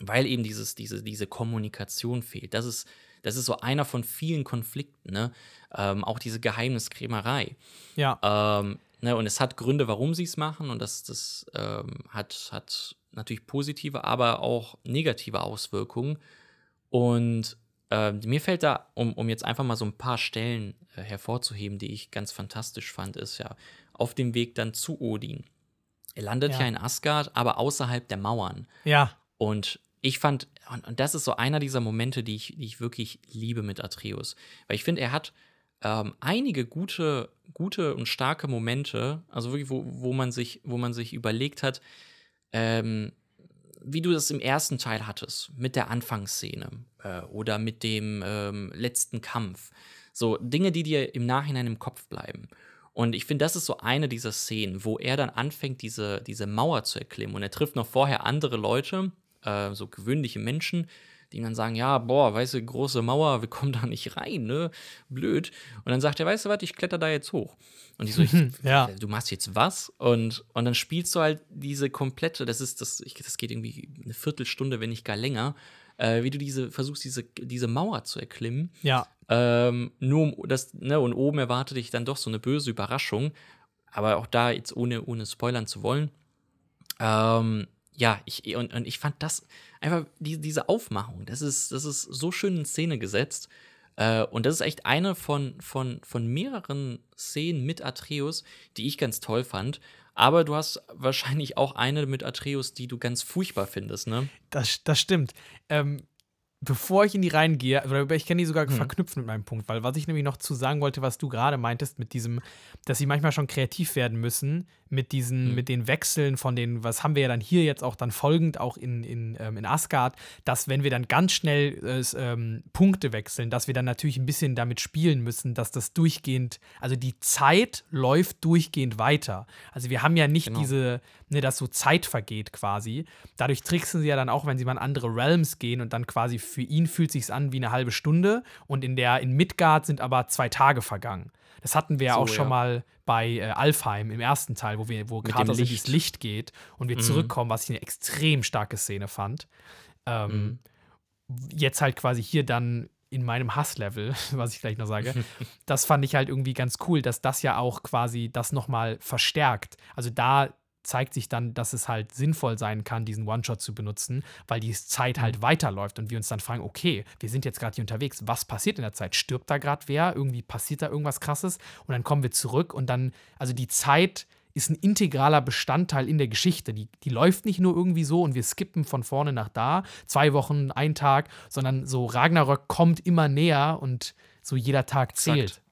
weil eben dieses, diese, diese Kommunikation fehlt. Das ist, das ist so einer von vielen Konflikten, ne? Ähm, auch diese Geheimniskrämerei. ja. Ähm, ne, und es hat Gründe, warum sie es machen, und das, das ähm, hat, hat natürlich positive, aber auch negative Auswirkungen. Und ähm, mir fällt da, um, um jetzt einfach mal so ein paar Stellen äh, hervorzuheben, die ich ganz fantastisch fand, ist ja auf dem Weg dann zu Odin. Er landet Ja. ja, in Asgard, aber außerhalb der Mauern. ja. Und ich fand, und, und das ist so einer dieser Momente, die ich, die ich wirklich liebe mit Atreus. Weil ich finde, er hat ähm, einige gute, gute und starke Momente, also wirklich, wo, wo, man, sich, wo man sich überlegt hat, ähm, wie du das im ersten Teil hattest, mit der Anfangsszene äh, oder mit dem ähm, letzten Kampf. So Dinge, die dir im Nachhinein im Kopf bleiben. Und ich finde, das ist so eine dieser Szenen, wo er dann anfängt, diese, diese Mauer zu erklimmen. Und er trifft noch vorher andere Leute, äh, so gewöhnliche Menschen, die dann sagen, ja, boah, weißt du, große Mauer, wir kommen da nicht rein, ne? Blöd. Und dann sagt er, weißt du was, ich kletter da jetzt hoch. Und die so, ich, <laughs> Ja. du machst jetzt was? Und, und dann spielst du halt diese komplette, das ist, das, ich, das geht irgendwie eine Viertelstunde, wenn nicht gar länger, äh, wie du diese, versuchst, diese, diese Mauer zu erklimmen. Ja. Ähm, nur um das, ne, und oben erwartet dich dann doch so eine böse Überraschung. Aber auch da, jetzt ohne, ohne spoilern zu wollen. Ähm, ja, ich, und, und ich fand das einfach, die, diese Aufmachung, das ist, das ist so schön in Szene gesetzt. Äh, und das ist echt eine von, von, von mehreren Szenen mit Atreus, die ich ganz toll fand. Aber du hast wahrscheinlich auch eine mit Atreus, die du ganz furchtbar findest, ne? Das, das stimmt. Ähm, bevor ich in die reingehe, oder ich kann die sogar Mhm. verknüpfen mit meinem Punkt, weil was ich nämlich noch zu sagen wollte, was du gerade meintest, mit diesem, dass sie manchmal schon kreativ werden müssen, mit diesen, Mhm. mit den Wechseln von den, was haben wir ja dann hier jetzt auch dann folgend auch in, in, ähm, in Asgard, dass wenn wir dann ganz schnell äh, ähm, Punkte wechseln, dass wir dann natürlich ein bisschen damit spielen müssen, dass das durchgehend, also die Zeit läuft durchgehend weiter. Also wir haben ja nicht Genau. diese, ne, dass so Zeit vergeht quasi. Dadurch tricksen sie ja dann auch, wenn sie mal in andere Realms gehen und dann quasi für ihn fühlt sich's an wie eine halbe Stunde und in der in Midgard sind aber zwei Tage vergangen. Das hatten wir ja So, auch schon ja. mal bei äh, Alfheim im ersten Teil, wo wir, wo Kratos in Licht. dieses Licht geht und wir Mhm. zurückkommen, was ich eine extrem starke Szene fand. Ähm, Jetzt halt quasi hier dann in meinem Hasslevel, <laughs> was ich gleich noch sage, <laughs> das fand ich halt irgendwie ganz cool, dass das ja auch quasi das nochmal verstärkt. Also da zeigt sich dann, dass es halt sinnvoll sein kann, diesen One-Shot zu benutzen, weil die Zeit halt weiterläuft und wir uns dann fragen, okay, wir sind jetzt gerade hier unterwegs, was passiert in der Zeit? Stirbt da gerade wer? Irgendwie passiert da irgendwas krasses? Und dann kommen wir zurück und dann, also die Zeit ist ein integraler Bestandteil in der Geschichte. Die, die läuft nicht nur irgendwie so und wir skippen von vorne nach da, zwei Wochen, ein Tag, sondern so Ragnarök kommt immer näher und so jeder Tag zählt. Exakt.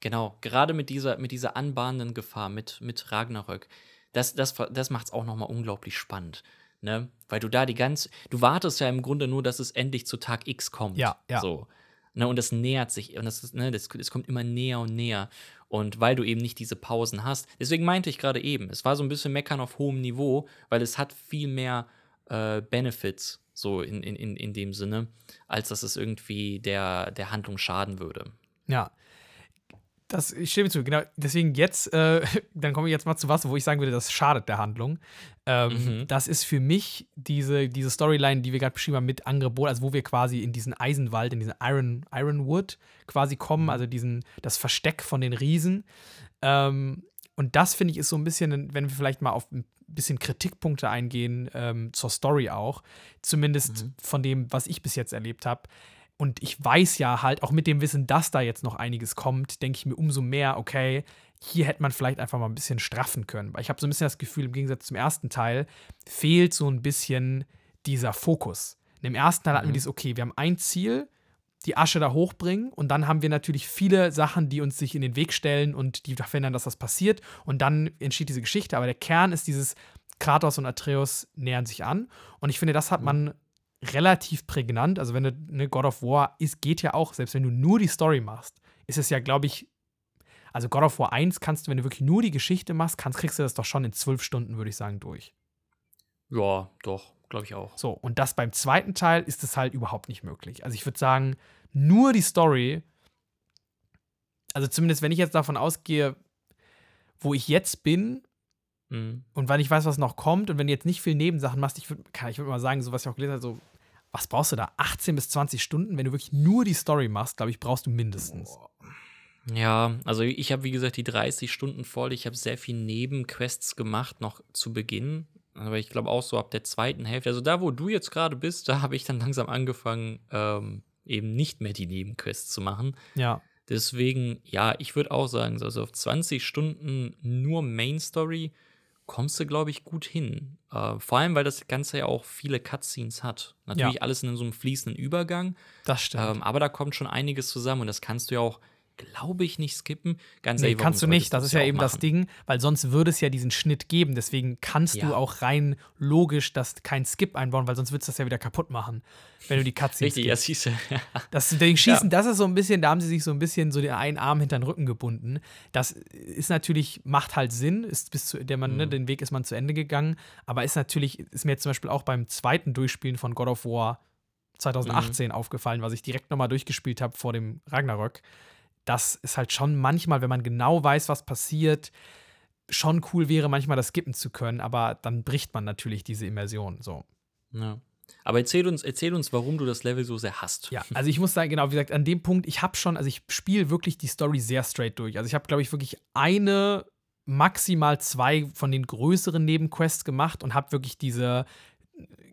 Genau, gerade mit dieser, mit dieser anbahnenden Gefahr, mit, mit Ragnarök, das, das, das macht es auch nochmal unglaublich spannend. ne? Weil du da die ganze, du wartest ja im Grunde nur, dass es endlich zu Tag X kommt. Ja, ja. So. Ne, und das nähert sich und das ist, ne, das, das kommt immer näher und näher. Und weil du eben nicht diese Pausen hast, deswegen meinte ich gerade eben, es war so ein bisschen Meckern auf hohem Niveau, weil es hat viel mehr äh, Benefits, so in, in, in, in dem Sinne, als dass es irgendwie der, der Handlung schaden würde. Ja. Das, ich stimme zu, genau. Deswegen jetzt, äh, <laughs> dann komme ich jetzt mal zu was, wo ich sagen würde, das schadet der Handlung. Ähm, Mhm. Das ist für mich diese, diese Storyline, die wir gerade beschrieben haben mit Angebot, also wo wir quasi in diesen Eisenwald, in diesen Iron, Ironwood quasi kommen, also diesen, das Versteck von den Riesen. Ähm, und das finde ich ist so ein bisschen, wenn wir vielleicht mal auf ein bisschen Kritikpunkte eingehen, ähm, zur Story auch, zumindest von dem, was ich bis jetzt erlebt habe. Und ich weiß ja halt, auch mit dem Wissen, dass da jetzt noch einiges kommt, denke ich mir umso mehr, okay, hier hätte man vielleicht einfach mal ein bisschen straffen können. Weil ich habe so ein bisschen das Gefühl, im Gegensatz zum ersten Teil, fehlt so ein bisschen dieser Fokus. Im ersten Teil hatten wir dieses, okay, wir haben ein Ziel, die Asche da hochbringen und dann haben wir natürlich viele Sachen, die uns sich in den Weg stellen und die verhindern, dass das passiert. Und dann entsteht diese Geschichte, aber der Kern ist dieses Kratos und Atreus nähern sich an. Und ich finde, das hat man relativ prägnant, also wenn du eine God of War ist, geht ja auch, selbst wenn du nur die Story machst, ist es ja, glaube ich, also God of War 1 kannst du, wenn du wirklich nur die Geschichte machst, kannst, kriegst du das doch schon in zwölf Stunden, würde ich sagen, durch. Ja, doch, glaube ich auch. So, und das beim zweiten Teil ist es halt überhaupt nicht möglich. Also ich würde sagen, nur die Story, also zumindest wenn ich jetzt davon ausgehe, wo ich jetzt bin Mhm. und weil ich weiß, was noch kommt und wenn du jetzt nicht viel Nebensachen machst, ich würde ich würd mal sagen, so was ich auch gelesen habe, so, was brauchst du da? 18 bis 20 Stunden? Wenn du wirklich nur die Story machst, glaube ich, brauchst du mindestens. Ja, also ich habe wie gesagt die 30 Stunden voll. Ich habe sehr viel Nebenquests gemacht, noch zu Beginn. Aber ich glaube auch so ab der zweiten Hälfte. Also da, wo du jetzt gerade bist, da habe ich dann langsam angefangen, ähm, eben nicht mehr die Nebenquests zu machen. Ja. Deswegen, ja, ich würde auch sagen, also auf 20 Stunden nur Main Story kommst du, glaube ich, gut hin. Äh, vor allem, weil das Ganze ja auch viele Cutscenes hat. Natürlich Ja. alles in so einem fließenden Übergang. Das stimmt. Ähm, aber da kommt schon einiges zusammen und das kannst du ja auch, glaube ich, nicht skippen. Ganz Nee, ehrlich, kannst du nicht. Das ist ja eben das machen? Ding, weil sonst würde es ja diesen Schnitt geben. Deswegen kannst Ja. du auch rein logisch das kein Skip einbauen, weil sonst würdest du das ja wieder kaputt machen, wenn du die Cutscenes Richtig, ja, siehst. <laughs> Das deswegen Schießen, das ist so ein bisschen, da haben sie sich so ein bisschen so den einen Arm hinter den Rücken gebunden. Das ist natürlich, macht halt Sinn, ist bis zu der man, ne, den Weg ist man zu Ende gegangen, aber ist natürlich, ist mir jetzt zum Beispiel auch beim zweiten Durchspielen von God of War 2018 aufgefallen, was ich direkt nochmal durchgespielt habe vor dem Ragnarök. Das ist halt schon manchmal, wenn man genau weiß, was passiert, schon cool wäre, manchmal das skippen zu können, aber dann bricht man natürlich diese Immersion. So. ja. Aber erzähl uns, erzähl uns, warum du das Level so sehr hast. Ja, also ich muss sagen, genau, wie gesagt, an dem Punkt, ich habe schon, also ich spiele wirklich die Story sehr straight durch. Also ich habe, glaube ich, wirklich eine, maximal zwei von den größeren Nebenquests gemacht und habe wirklich diese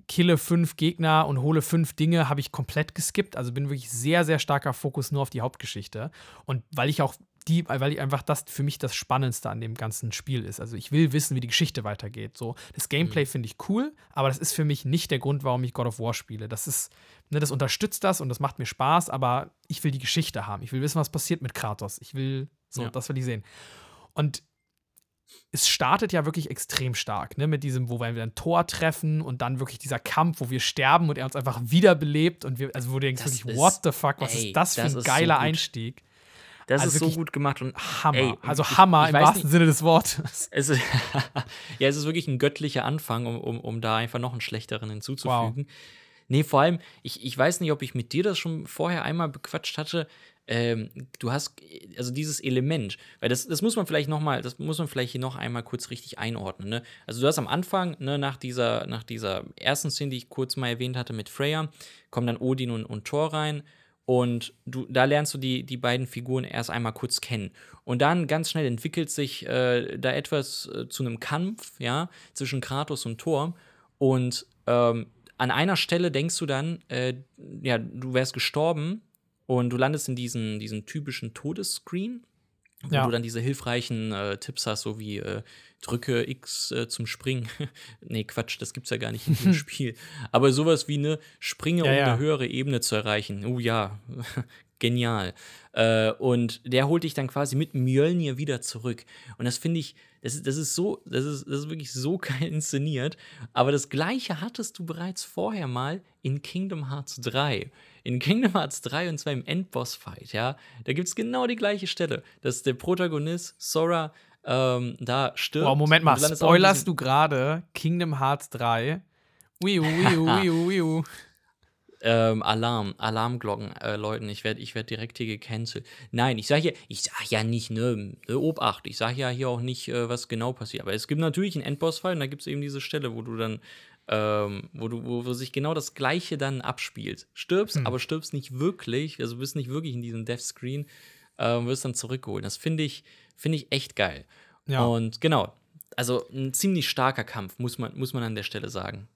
kille fünf Gegner und hole fünf Dinge, habe ich komplett geskippt. Also bin wirklich sehr, sehr starker Fokus nur auf die Hauptgeschichte. Und weil ich auch die, weil ich einfach das für mich das Spannendste an dem ganzen Spiel ist. Also ich will wissen, wie die Geschichte weitergeht. So, das Gameplay finde ich cool, aber das ist für mich nicht der Grund, warum ich God of War spiele. Das ist, ne, das unterstützt das und das macht mir Spaß, aber ich will die Geschichte haben. Ich will wissen, was passiert mit Kratos. Ich will, so, Ja. das will ich sehen. Und es startet ja wirklich extrem stark, ne, mit diesem, wo wir ein Tor treffen und dann wirklich dieser Kampf, wo wir sterben und er uns einfach wiederbelebt und wir, also wo du denkst, Das wirklich, ist- what the fuck, was ey, ist das für das ein so geiler gut. Einstieg? Das Also ist so gut gemacht und Hammer. Ey, also ich- Hammer ich im weiß wahrsten nicht- Sinne des Wortes. Es ist, <laughs> ja, es ist wirklich ein göttlicher Anfang, um, um, um da einfach noch einen schlechteren hinzuzufügen. Nee, vor allem, ich, ich weiß nicht, ob ich mit dir das schon vorher einmal bequatscht hatte. Ähm, du hast, also dieses Element, weil das, das muss man vielleicht noch mal, das muss man vielleicht hier noch einmal kurz richtig einordnen. Ne? Also du hast am Anfang, ne, nach dieser, nach dieser ersten Szene, die ich kurz mal erwähnt hatte mit Freya, kommen dann Odin und, und Thor rein und du, da lernst du die, die beiden Figuren erst einmal kurz kennen. Und dann ganz schnell entwickelt sich äh, da etwas äh, zu einem Kampf, ja, zwischen Kratos und Thor. Und ähm, an einer Stelle denkst du dann, äh, ja, du wärst gestorben und du landest in diesen, diesen typischen Todesscreen, wo Ja. du dann diese hilfreichen äh, Tipps hast, so wie äh, drücke X äh, zum Springen. <laughs> nee, Quatsch, das gibt's ja gar nicht in dem <laughs> Spiel. Aber sowas wie ne, springe, Ja, um ja. eine höhere Ebene zu erreichen. Oh ja, <laughs> genial. Äh, und der holt dich dann quasi mit Mjölnir wieder zurück. Und das finde ich, das ist, das ist so, das ist, das ist wirklich so geil inszeniert. Aber das Gleiche hattest du bereits vorher mal in Kingdom Hearts 3. In Kingdom Hearts 3 und zwar im Endboss-Fight, ja. Da gibt es genau die gleiche Stelle, dass der Protagonist Sora ähm, da stirbt. Wow, Moment mal, spoilerst du gerade Kingdom Hearts 3? Wiu, wiu, wiu, wiu. Ähm, Alarm, Alarmglocken äh, läuten. Ich werde ich werd direkt hier gecancelt. Nein, ich sage ja, ich sage ja nicht, ne, ne Obacht. Ich sage ja hier auch nicht, äh, was genau passiert. Aber es gibt natürlich einen Endboss-Fall und da gibt es eben diese Stelle, wo du dann, ähm, wo du, wo, wo, sich genau das Gleiche dann abspielt. Stirbst, hm. aber stirbst nicht wirklich, also bist nicht wirklich in diesem Death Screen, äh, wirst dann zurückgeholt. Das finde ich, finde ich echt geil. Ja. Und genau, also ein ziemlich starker Kampf, muss man, muss man an der Stelle sagen.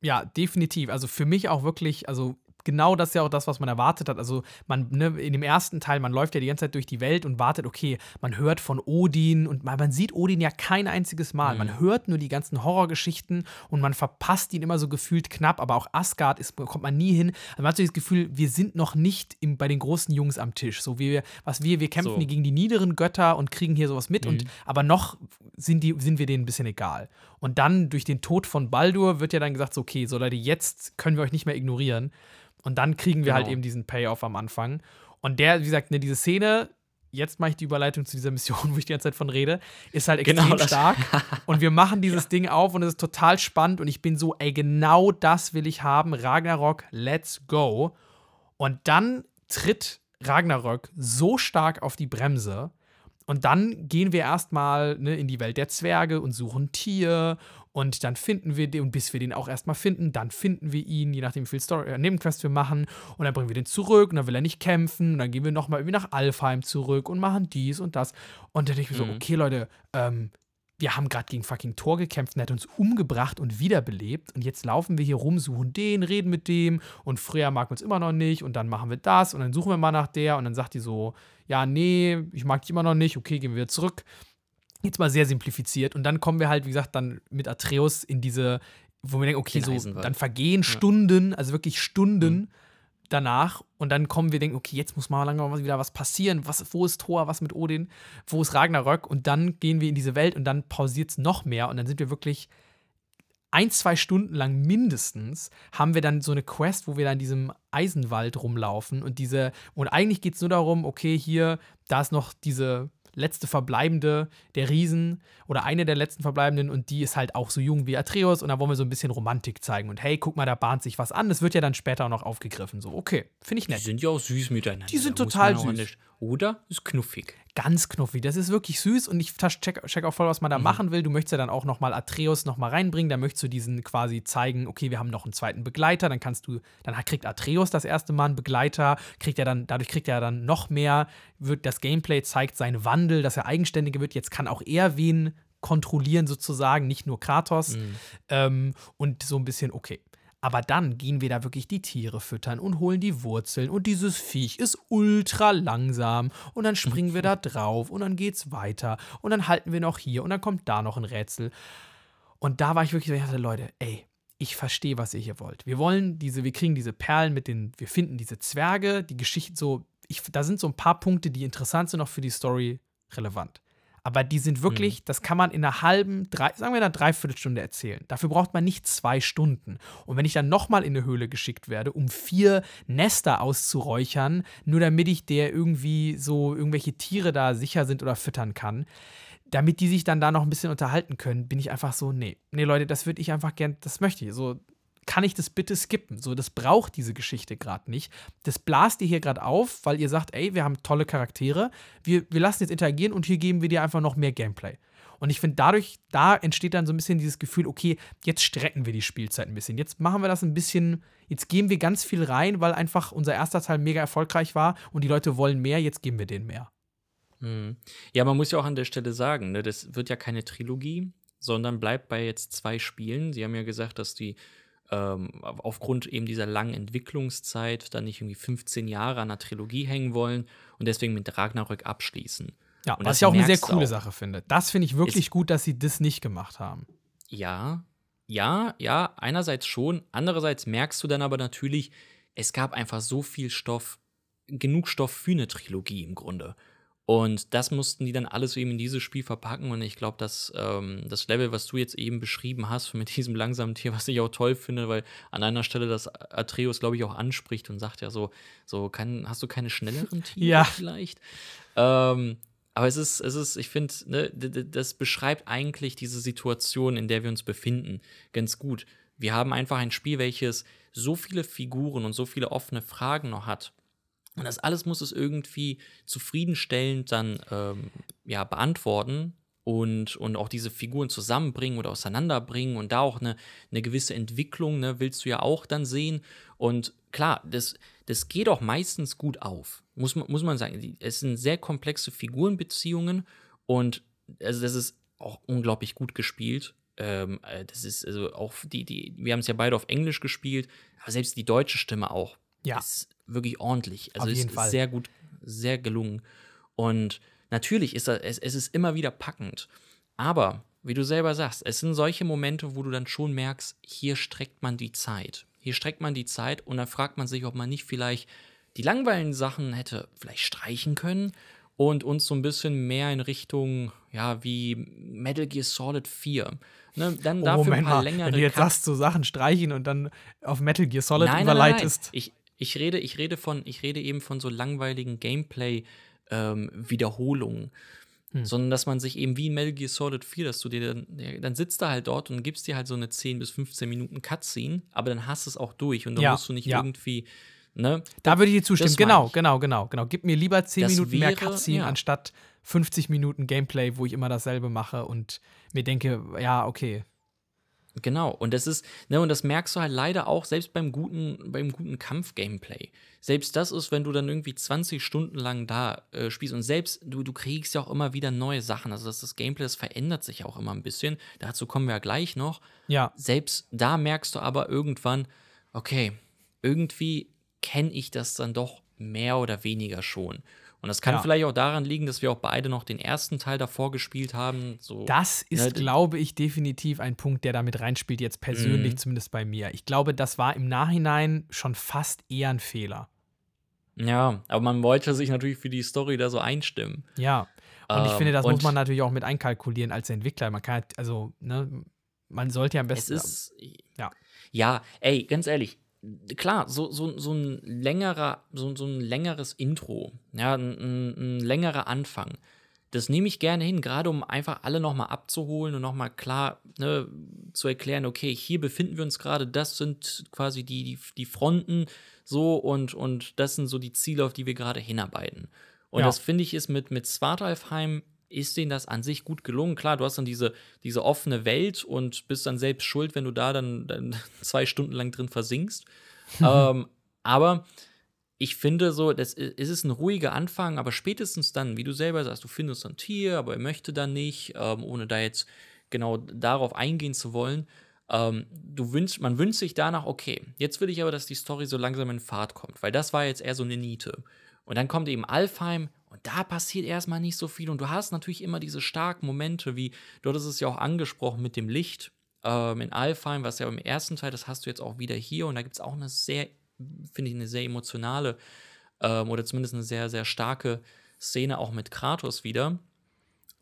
Ja, definitiv. Also für mich auch wirklich, also genau das ist ja auch das, was man erwartet hat. Also man, ne, in dem ersten Teil, man läuft ja die ganze Zeit durch die Welt und wartet, okay, man hört von Odin und man, man sieht Odin ja kein einziges Mal. Mhm. Man hört nur die ganzen Horrorgeschichten und man verpasst ihn immer so gefühlt knapp, aber auch Asgard ist, kommt man nie hin. Also man hat so das Gefühl, wir sind noch nicht im, bei den großen Jungs am Tisch. So wie wir, was wir, wir kämpfen so. gegen die niederen Götter und kriegen hier sowas mit mhm. und aber noch sind, die, sind wir denen ein bisschen egal. Und dann durch den Tod von Baldur wird ja dann gesagt, so, okay, so Leute, jetzt können wir euch nicht mehr ignorieren. Und dann kriegen wir halt genau. halt eben diesen Payoff am Anfang. Und der, wie gesagt, ne, diese Szene, jetzt mache ich die Überleitung zu dieser Mission, <laughs> wo ich die ganze Zeit von rede, ist halt extrem genau stark. <laughs> und wir machen dieses ja. Ding auf und es ist total spannend und ich bin so, ey, genau das will ich haben. Ragnarok, let's go. Und dann tritt Ragnarok so stark auf die Bremse. Und dann gehen wir erstmal ne, in die Welt der Zwerge und suchen Tier und dann finden wir den, und bis wir den auch erstmal finden, dann finden wir ihn, je nachdem, wie viel Story, äh, Nebenquest wir machen. Und dann bringen wir den zurück und dann will er nicht kämpfen. Und dann gehen wir nochmal irgendwie nach Alfheim zurück und machen dies und das. Und dann denke ich mir mhm. so, okay, Leute, ähm, wir haben gerade gegen fucking Tor gekämpft und er hat uns umgebracht und wiederbelebt. Und jetzt laufen wir hier rum, suchen den, reden mit dem. Und Freya mag uns immer noch nicht. Und dann machen wir das. Und dann suchen wir mal nach der. Und dann sagt die so: Ja, nee, ich mag dich immer noch nicht. Okay, gehen wir wieder zurück. Jetzt mal sehr simplifiziert. Und dann kommen wir halt, wie gesagt, dann mit Atreus in diese, wo wir denken, okay, so, dann vergehen ja. Stunden, also wirklich Stunden mhm. danach. Und dann kommen wir, denken, okay, jetzt muss mal langsam wieder was passieren. Was, wo ist Thor, was mit Odin, wo ist Ragnarök? Und dann gehen wir in diese Welt und dann pausiert es noch mehr. Und dann sind wir wirklich ein, zwei Stunden lang mindestens haben wir dann so eine Quest, wo wir dann in diesem Eisenwald rumlaufen und diese, und eigentlich geht es nur darum, okay, hier, da ist noch diese letzte Verbleibende der Riesen oder eine der letzten Verbleibenden und die ist halt auch so jung wie Atreus und da wollen wir so ein bisschen Romantik zeigen und hey, guck mal, da bahnt sich was an. Das wird ja dann später auch noch aufgegriffen. So, okay, finde ich nett. Die sind ja auch süß miteinander. Die sind total süß. Oder ist knuffig. Ganz knuffig. Das ist wirklich süß und ich check, check auch voll, was man da mhm. machen will. Du möchtest ja dann auch noch mal Atreus noch mal reinbringen. Da möchtest du diesen quasi zeigen, okay, wir haben noch einen zweiten Begleiter. Dann kannst du, dann kriegt Atreus das erste Mal einen Begleiter, kriegt er dann, dadurch kriegt er dann noch mehr. Wird das Gameplay zeigt seinen Wandel, dass er eigenständiger wird. Jetzt kann auch er wen kontrollieren sozusagen, nicht nur Kratos. Mhm. Ähm, und so ein bisschen, okay, aber dann gehen wir da wirklich die Tiere füttern und holen die Wurzeln und dieses Viech ist ultra langsam und dann springen wir da <laughs> drauf und dann geht's weiter und dann halten wir noch hier und dann kommt da noch ein Rätsel. Und da war ich wirklich so, ich dachte, Leute, ey, ich verstehe, was ihr hier wollt. Wir wollen diese, wir kriegen diese Perlen mit den, wir finden diese Zwerge, die Geschichte so, ich, da sind so ein paar Punkte, die interessant sind, auch für die Story relevant. Aber die sind wirklich, mhm. das kann man in einer halben, drei, sagen wir in einer Dreiviertelstunde erzählen. Dafür braucht man nicht zwei Stunden. Und wenn ich dann nochmal in eine Höhle geschickt werde, um vier Nester auszuräuchern, nur damit ich der irgendwie so irgendwelche Tiere da sicher sind oder füttern kann, damit die sich dann da noch ein bisschen unterhalten können, bin ich einfach so, nee, nee, Leute, das würde ich einfach gern, das möchte ich. So, kann ich das bitte skippen? So, das braucht diese Geschichte gerade nicht. Das blast ihr hier gerade auf, weil ihr sagt, ey, wir haben tolle Charaktere, wir, wir lassen jetzt interagieren und hier geben wir dir einfach noch mehr Gameplay. Und ich finde, dadurch, da entsteht dann so ein bisschen dieses Gefühl, okay, jetzt strecken wir die Spielzeit ein bisschen. Jetzt machen wir das ein bisschen, jetzt geben wir ganz viel rein, weil einfach unser erster Teil mega erfolgreich war und die Leute wollen mehr, jetzt geben wir denen mehr. Mhm. Ja, man muss ja auch an der Stelle sagen, ne, das wird ja keine Trilogie, sondern bleibt bei jetzt zwei Spielen. Sie haben ja gesagt, dass die ähm, aufgrund eben dieser langen Entwicklungszeit dann nicht irgendwie 15 Jahre an einer Trilogie hängen wollen und deswegen mit Ragnarök abschließen. Ja, und was ich auch eine sehr coole auch. Sache finde. Das finde ich wirklich gut, dass sie das nicht gemacht haben. Ja, ja, ja, einerseits schon. Andererseits merkst du dann aber natürlich, es gab einfach so viel Stoff genug Stoff für eine Trilogie im Grunde. Und das mussten die dann alles eben in dieses Spiel verpacken. Und ich glaube, dass ähm, das Level, was du jetzt eben beschrieben hast, mit <laughs> diesem langsamen Tier, was ich auch toll finde, weil an einer Stelle das Atreus, glaube ich, auch anspricht und sagt ja so, so kann, hast du keine schnelleren Tiere Ja. vielleicht? Ähm, aber es ist, es ist, ich finde, ne, das beschreibt eigentlich diese Situation, in der wir uns befinden, ganz gut. Wir haben einfach ein Spiel, welches so viele Figuren und so viele offene Fragen noch hat. Und das alles muss es irgendwie zufriedenstellend dann ähm, ja, beantworten und, und auch diese Figuren zusammenbringen oder auseinanderbringen und da auch eine, eine gewisse Entwicklung, ne, willst du ja auch dann sehen. Und klar, das, das geht auch meistens gut auf, muss man, muss man sagen. Es sind sehr komplexe Figurenbeziehungen und also das ist auch unglaublich gut gespielt. Ähm, äh, das ist also auch die, die, wir haben es ja beide auf Englisch gespielt, aber selbst die deutsche Stimme auch Ja. ist wirklich ordentlich. Also Auf es jeden ist Fall. sehr gut, sehr gelungen. Und natürlich ist das, es, es ist immer wieder packend. Aber, wie du selber sagst, es sind solche Momente, wo du dann schon merkst, hier streckt man die Zeit. Hier streckt man die Zeit und dann fragt man sich, ob man nicht vielleicht die langweiligen Sachen hätte vielleicht streichen können und uns so ein bisschen mehr in Richtung, ja, wie Metal Gear Solid 4. Ne, dann Oh, dafür ein Moment paar mal, längere wenn du jetzt Cuts- sagst, so Sachen streichen und dann auf Metal Gear Solid nein, nein, nein, nein. überleitest. Ich, ich rede, ich rede von, ich rede eben von so langweiligen Gameplay-Wiederholungen. Hm. Sondern dass man sich eben wie in Metal Gear Solid 4, dass du dir dann, dann sitzt du halt dort und gibst dir halt so eine 10 bis 15 Minuten Cutscene, aber dann hast du es auch durch und dann Ja, musst du nicht ja. irgendwie, ne? Da würde ich dir zustimmen. Genau, genau, genau, genau. Gib mir lieber 10 Das Minuten mehr wäre- Cutscene ja. anstatt 50 Minuten Gameplay, wo ich immer dasselbe mache und mir denke, ja, okay. Genau, und das ist, ne, und das merkst du halt leider auch selbst beim guten, beim guten Kampf-Gameplay. Selbst das ist, wenn du dann irgendwie 20 Stunden lang da äh, spielst und selbst du, du kriegst ja auch immer wieder neue Sachen. Also das, das Gameplay, das verändert sich auch immer ein bisschen. Dazu kommen wir ja gleich noch. Ja, Selbst da merkst du aber irgendwann, okay, irgendwie kenne ich das dann doch mehr oder weniger schon. Und das kann Ja. vielleicht auch daran liegen, dass wir auch beide noch den ersten Teil davor gespielt haben. So, das ist, ne, glaube ich, definitiv ein Punkt, der damit reinspielt, jetzt persönlich Mhm. zumindest bei mir. Ich glaube, das war im Nachhinein schon fast eher ein Fehler. Ja, aber man wollte sich natürlich für die Story da so einstimmen. Ja. Und ich Ähm, finde, das und muss man natürlich auch mit einkalkulieren als Entwickler. Man kann, halt- also, ne, man sollte ja am Es besten. ist. Ja. Ja, ey, ganz ehrlich. Klar, so, so, so ein längerer, so, so ein längeres Intro, ja, ein, ein, längerer Anfang. Das nehme ich gerne hin, gerade um einfach alle nochmal abzuholen und nochmal klar ne, zu erklären, okay, hier befinden wir uns gerade, das sind quasi die, die, die Fronten so und, und das sind so die Ziele, auf die wir gerade hinarbeiten. Und Ja. das finde ich ist mit, mit Svartalfheim ist denen das an sich gut gelungen. Klar, du hast dann diese, diese offene Welt und bist dann selbst schuld, wenn du da dann, dann <laughs> zwei Stunden lang drin versinkst. <laughs> ähm, aber ich finde so, das i- es ist ein ruhiger Anfang, aber spätestens dann, wie du selber sagst, du findest ein Tier, aber er möchte dann nicht, ähm, ohne da jetzt genau darauf eingehen zu wollen. Ähm, du wünschst, man wünscht sich danach, okay, jetzt will ich aber, dass die Story so langsam in Fahrt kommt, weil das war jetzt eher so eine Niete. Und dann kommt eben Alfheim und da passiert erstmal nicht so viel. Und du hast natürlich immer diese starken Momente, wie, du hattest es ja auch angesprochen mit dem Licht ähm, in Alfheim, was ja im ersten Teil, das hast du jetzt auch wieder hier. Und da gibt es auch eine sehr, finde ich, eine sehr emotionale ähm, oder zumindest eine sehr, sehr starke Szene auch mit Kratos wieder.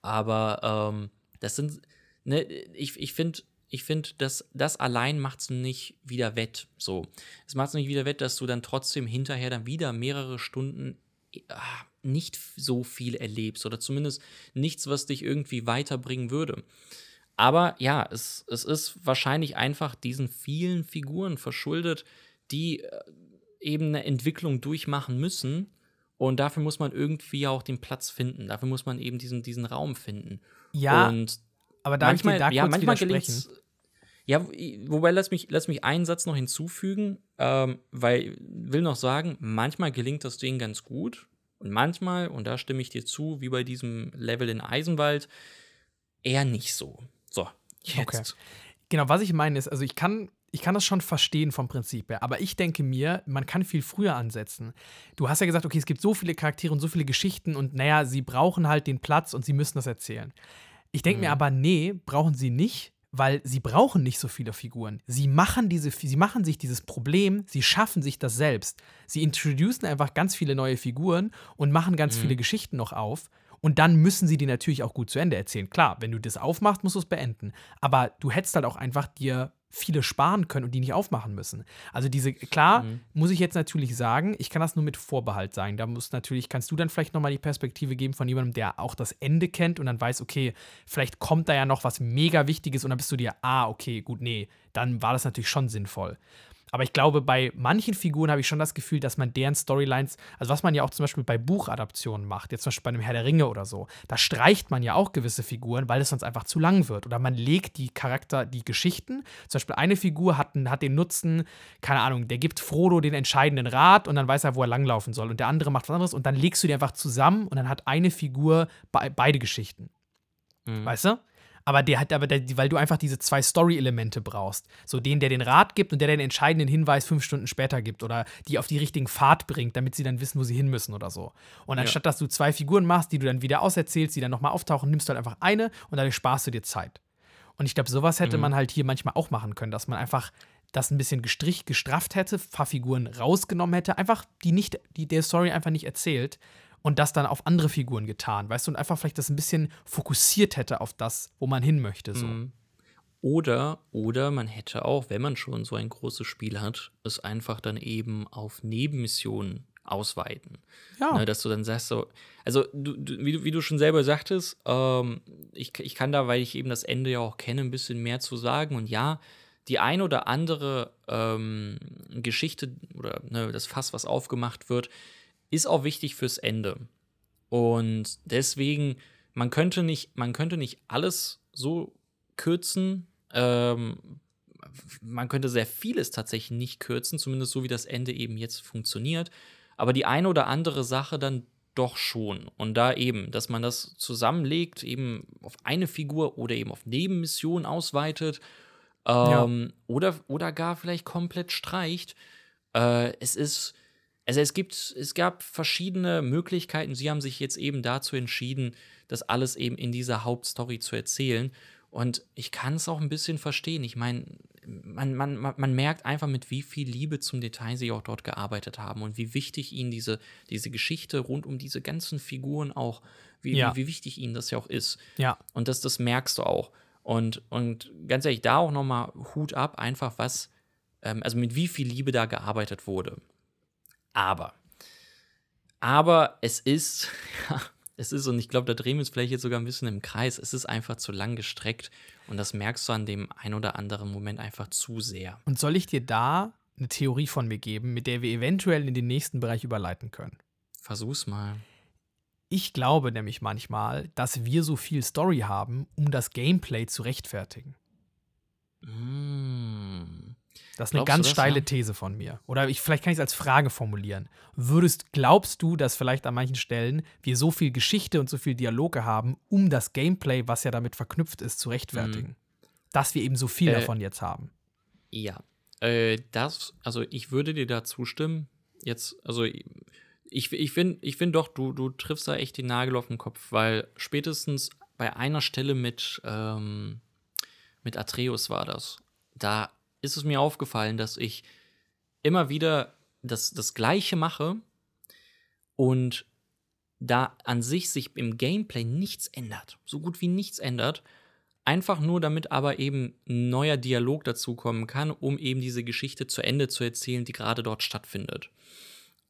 Aber ähm, das sind, ne, ich, ich finde, ich finde, dass das allein macht es nicht wieder wett. So. Es macht es nicht wieder wett, dass du dann trotzdem hinterher dann wieder mehrere Stunden ah, nicht so viel erlebst oder zumindest nichts, was dich irgendwie weiterbringen würde. Aber ja, es, es ist wahrscheinlich einfach diesen vielen Figuren verschuldet, die äh, eben eine Entwicklung durchmachen müssen. Und dafür muss man irgendwie auch den Platz finden. Dafür muss man eben diesen, diesen Raum finden. ja, und aber darf manchmal, ich dir da ja, manchmal widersprechen? Ja, wobei lass mich, lass mich einen Satz noch hinzufügen, ähm, weil will noch sagen, manchmal gelingt das Ding ganz gut und manchmal, und da stimme ich dir zu, wie bei diesem Level in Eisenwald, eher nicht so. So, jetzt. Okay. Genau, was ich meine ist, also ich kann, ich kann das schon verstehen vom Prinzip her, aber ich denke mir, man kann viel früher ansetzen. Du hast ja gesagt, okay, es gibt so viele Charaktere und so viele Geschichten und naja, sie brauchen halt den Platz und sie müssen das erzählen. Ich denke mir Mhm. aber, nee, brauchen sie nicht, weil sie brauchen nicht so viele Figuren. Sie machen, diese, sie machen sich dieses Problem, sie schaffen sich das selbst. Sie introducen einfach ganz viele neue Figuren und machen ganz mhm. viele Geschichten noch auf. Und dann müssen sie die natürlich auch gut zu Ende erzählen. Klar, wenn du das aufmachst, musst du es beenden. Aber du hättest halt auch einfach dir viele sparen können und die nicht aufmachen müssen. Also diese, klar, mhm. muss ich jetzt natürlich sagen, ich kann das nur mit Vorbehalt sagen. Da muss natürlich, kannst du dann vielleicht nochmal die Perspektive geben von jemandem, der auch das Ende kennt und dann weiß, okay, vielleicht kommt da ja noch was mega Wichtiges und dann bist du dir, ah, okay, gut, nee, dann war das natürlich schon sinnvoll. Aber ich glaube, bei manchen Figuren habe ich schon das Gefühl, dass man deren Storylines, also was man ja auch zum Beispiel bei Buchadaptionen macht, jetzt zum Beispiel bei einem Herr der Ringe oder so, da streicht man ja auch gewisse Figuren, weil es sonst einfach zu lang wird. Oder man legt die Charakter, die Geschichten, zum Beispiel eine Figur hat, hat den Nutzen, keine Ahnung, der gibt Frodo den entscheidenden Rat und dann weiß er, wo er langlaufen soll. Und der andere macht was anderes und dann legst du die einfach zusammen und dann hat eine Figur be beide Geschichten. Mhm. Weißt du? Aber der hat aber, der, weil du einfach diese zwei Story-Elemente brauchst. So den, der den Rat gibt und der, den entscheidenden Hinweis fünf Stunden später gibt oder die auf die richtigen Pfad bringt, damit sie dann wissen, wo sie hin müssen oder so. Und anstatt, ja. dass du zwei Figuren machst, die du dann wieder auserzählst, die dann nochmal auftauchen, nimmst du halt einfach eine und dadurch sparst du dir Zeit. Und ich glaube, sowas hätte mhm. man halt hier manchmal auch machen können, dass man einfach das ein bisschen gestrich, gestrafft hätte, paar Figuren rausgenommen hätte, einfach die nicht, die der Story einfach nicht erzählt, und das dann auf andere Figuren getan, weißt du, und einfach vielleicht das ein bisschen fokussiert hätte auf das, wo man hin möchte. So. Mhm. Oder, oder man hätte auch, wenn man schon so ein großes Spiel hat, es einfach dann eben auf Nebenmissionen ausweiten. Ja. Ne, dass du dann sagst so, also du, du, wie, du, wie du schon selber sagtest, ähm, ich, ich kann da, weil ich eben das Ende ja auch kenne, ein bisschen mehr zu sagen. Und ja, die ein oder andere ähm, Geschichte oder ne, das Fass, was aufgemacht wird, ist auch wichtig fürs Ende. Und deswegen, man könnte nicht, man könnte nicht alles so kürzen. Ähm, man könnte sehr vieles tatsächlich nicht kürzen, zumindest so wie das Ende eben jetzt funktioniert. Aber die eine oder andere Sache dann doch schon. Und da eben, dass man das zusammenlegt, eben auf eine Figur oder eben auf Nebenmissionen ausweitet ähm, ja. oder, oder gar vielleicht komplett streicht. Äh, es ist also es gibt, es gab verschiedene Möglichkeiten. Sie haben sich jetzt eben dazu entschieden, das alles eben in dieser Hauptstory zu erzählen. Und ich kann es auch ein bisschen verstehen. Ich meine, man, man, man merkt einfach, mit wie viel Liebe zum Detail sie auch dort gearbeitet haben und wie wichtig ihnen diese, diese Geschichte rund um diese ganzen Figuren auch, wie, ja. wie, wie, wichtig ihnen das ja auch ist. Ja. Und das, das merkst du auch. Und, und ganz ehrlich, da auch nochmal Hut ab, einfach was, ähm, also mit wie viel Liebe da gearbeitet wurde. Aber, aber es ist, <laughs> ja, es ist, und ich glaube, da drehen wir uns vielleicht jetzt sogar ein bisschen im Kreis, es ist einfach zu lang gestreckt und das merkst du an dem ein oder anderen Moment einfach zu sehr. Und soll ich dir da eine Theorie von mir geben, mit der wir eventuell in den nächsten Bereich überleiten können? Versuch's mal. Ich glaube nämlich manchmal, dass wir so viel Story haben, um das Gameplay zu rechtfertigen. Mm. Das ist eine ganz das, steile ja? These von mir. Oder ich, vielleicht kann ich es als Frage formulieren. Würdest, glaubst du, dass vielleicht an manchen Stellen wir so viel Geschichte und so viel Dialoge haben, um das Gameplay, was ja damit verknüpft ist, zu rechtfertigen? Mhm. Dass wir eben so viel äh, davon jetzt haben. Ja. Äh, das, also ich würde dir da zustimmen. Jetzt, also ich, ich finde ich find doch, du, du triffst da echt den Nagel auf den Kopf, weil spätestens bei einer Stelle mit, ähm, mit Atreus war das. Da ist es mir aufgefallen, dass ich immer wieder das, das Gleiche mache und da an sich sich im Gameplay nichts ändert, so gut wie nichts ändert, einfach nur damit aber eben ein neuer Dialog dazukommen kann, um eben diese Geschichte zu Ende zu erzählen, die gerade dort stattfindet.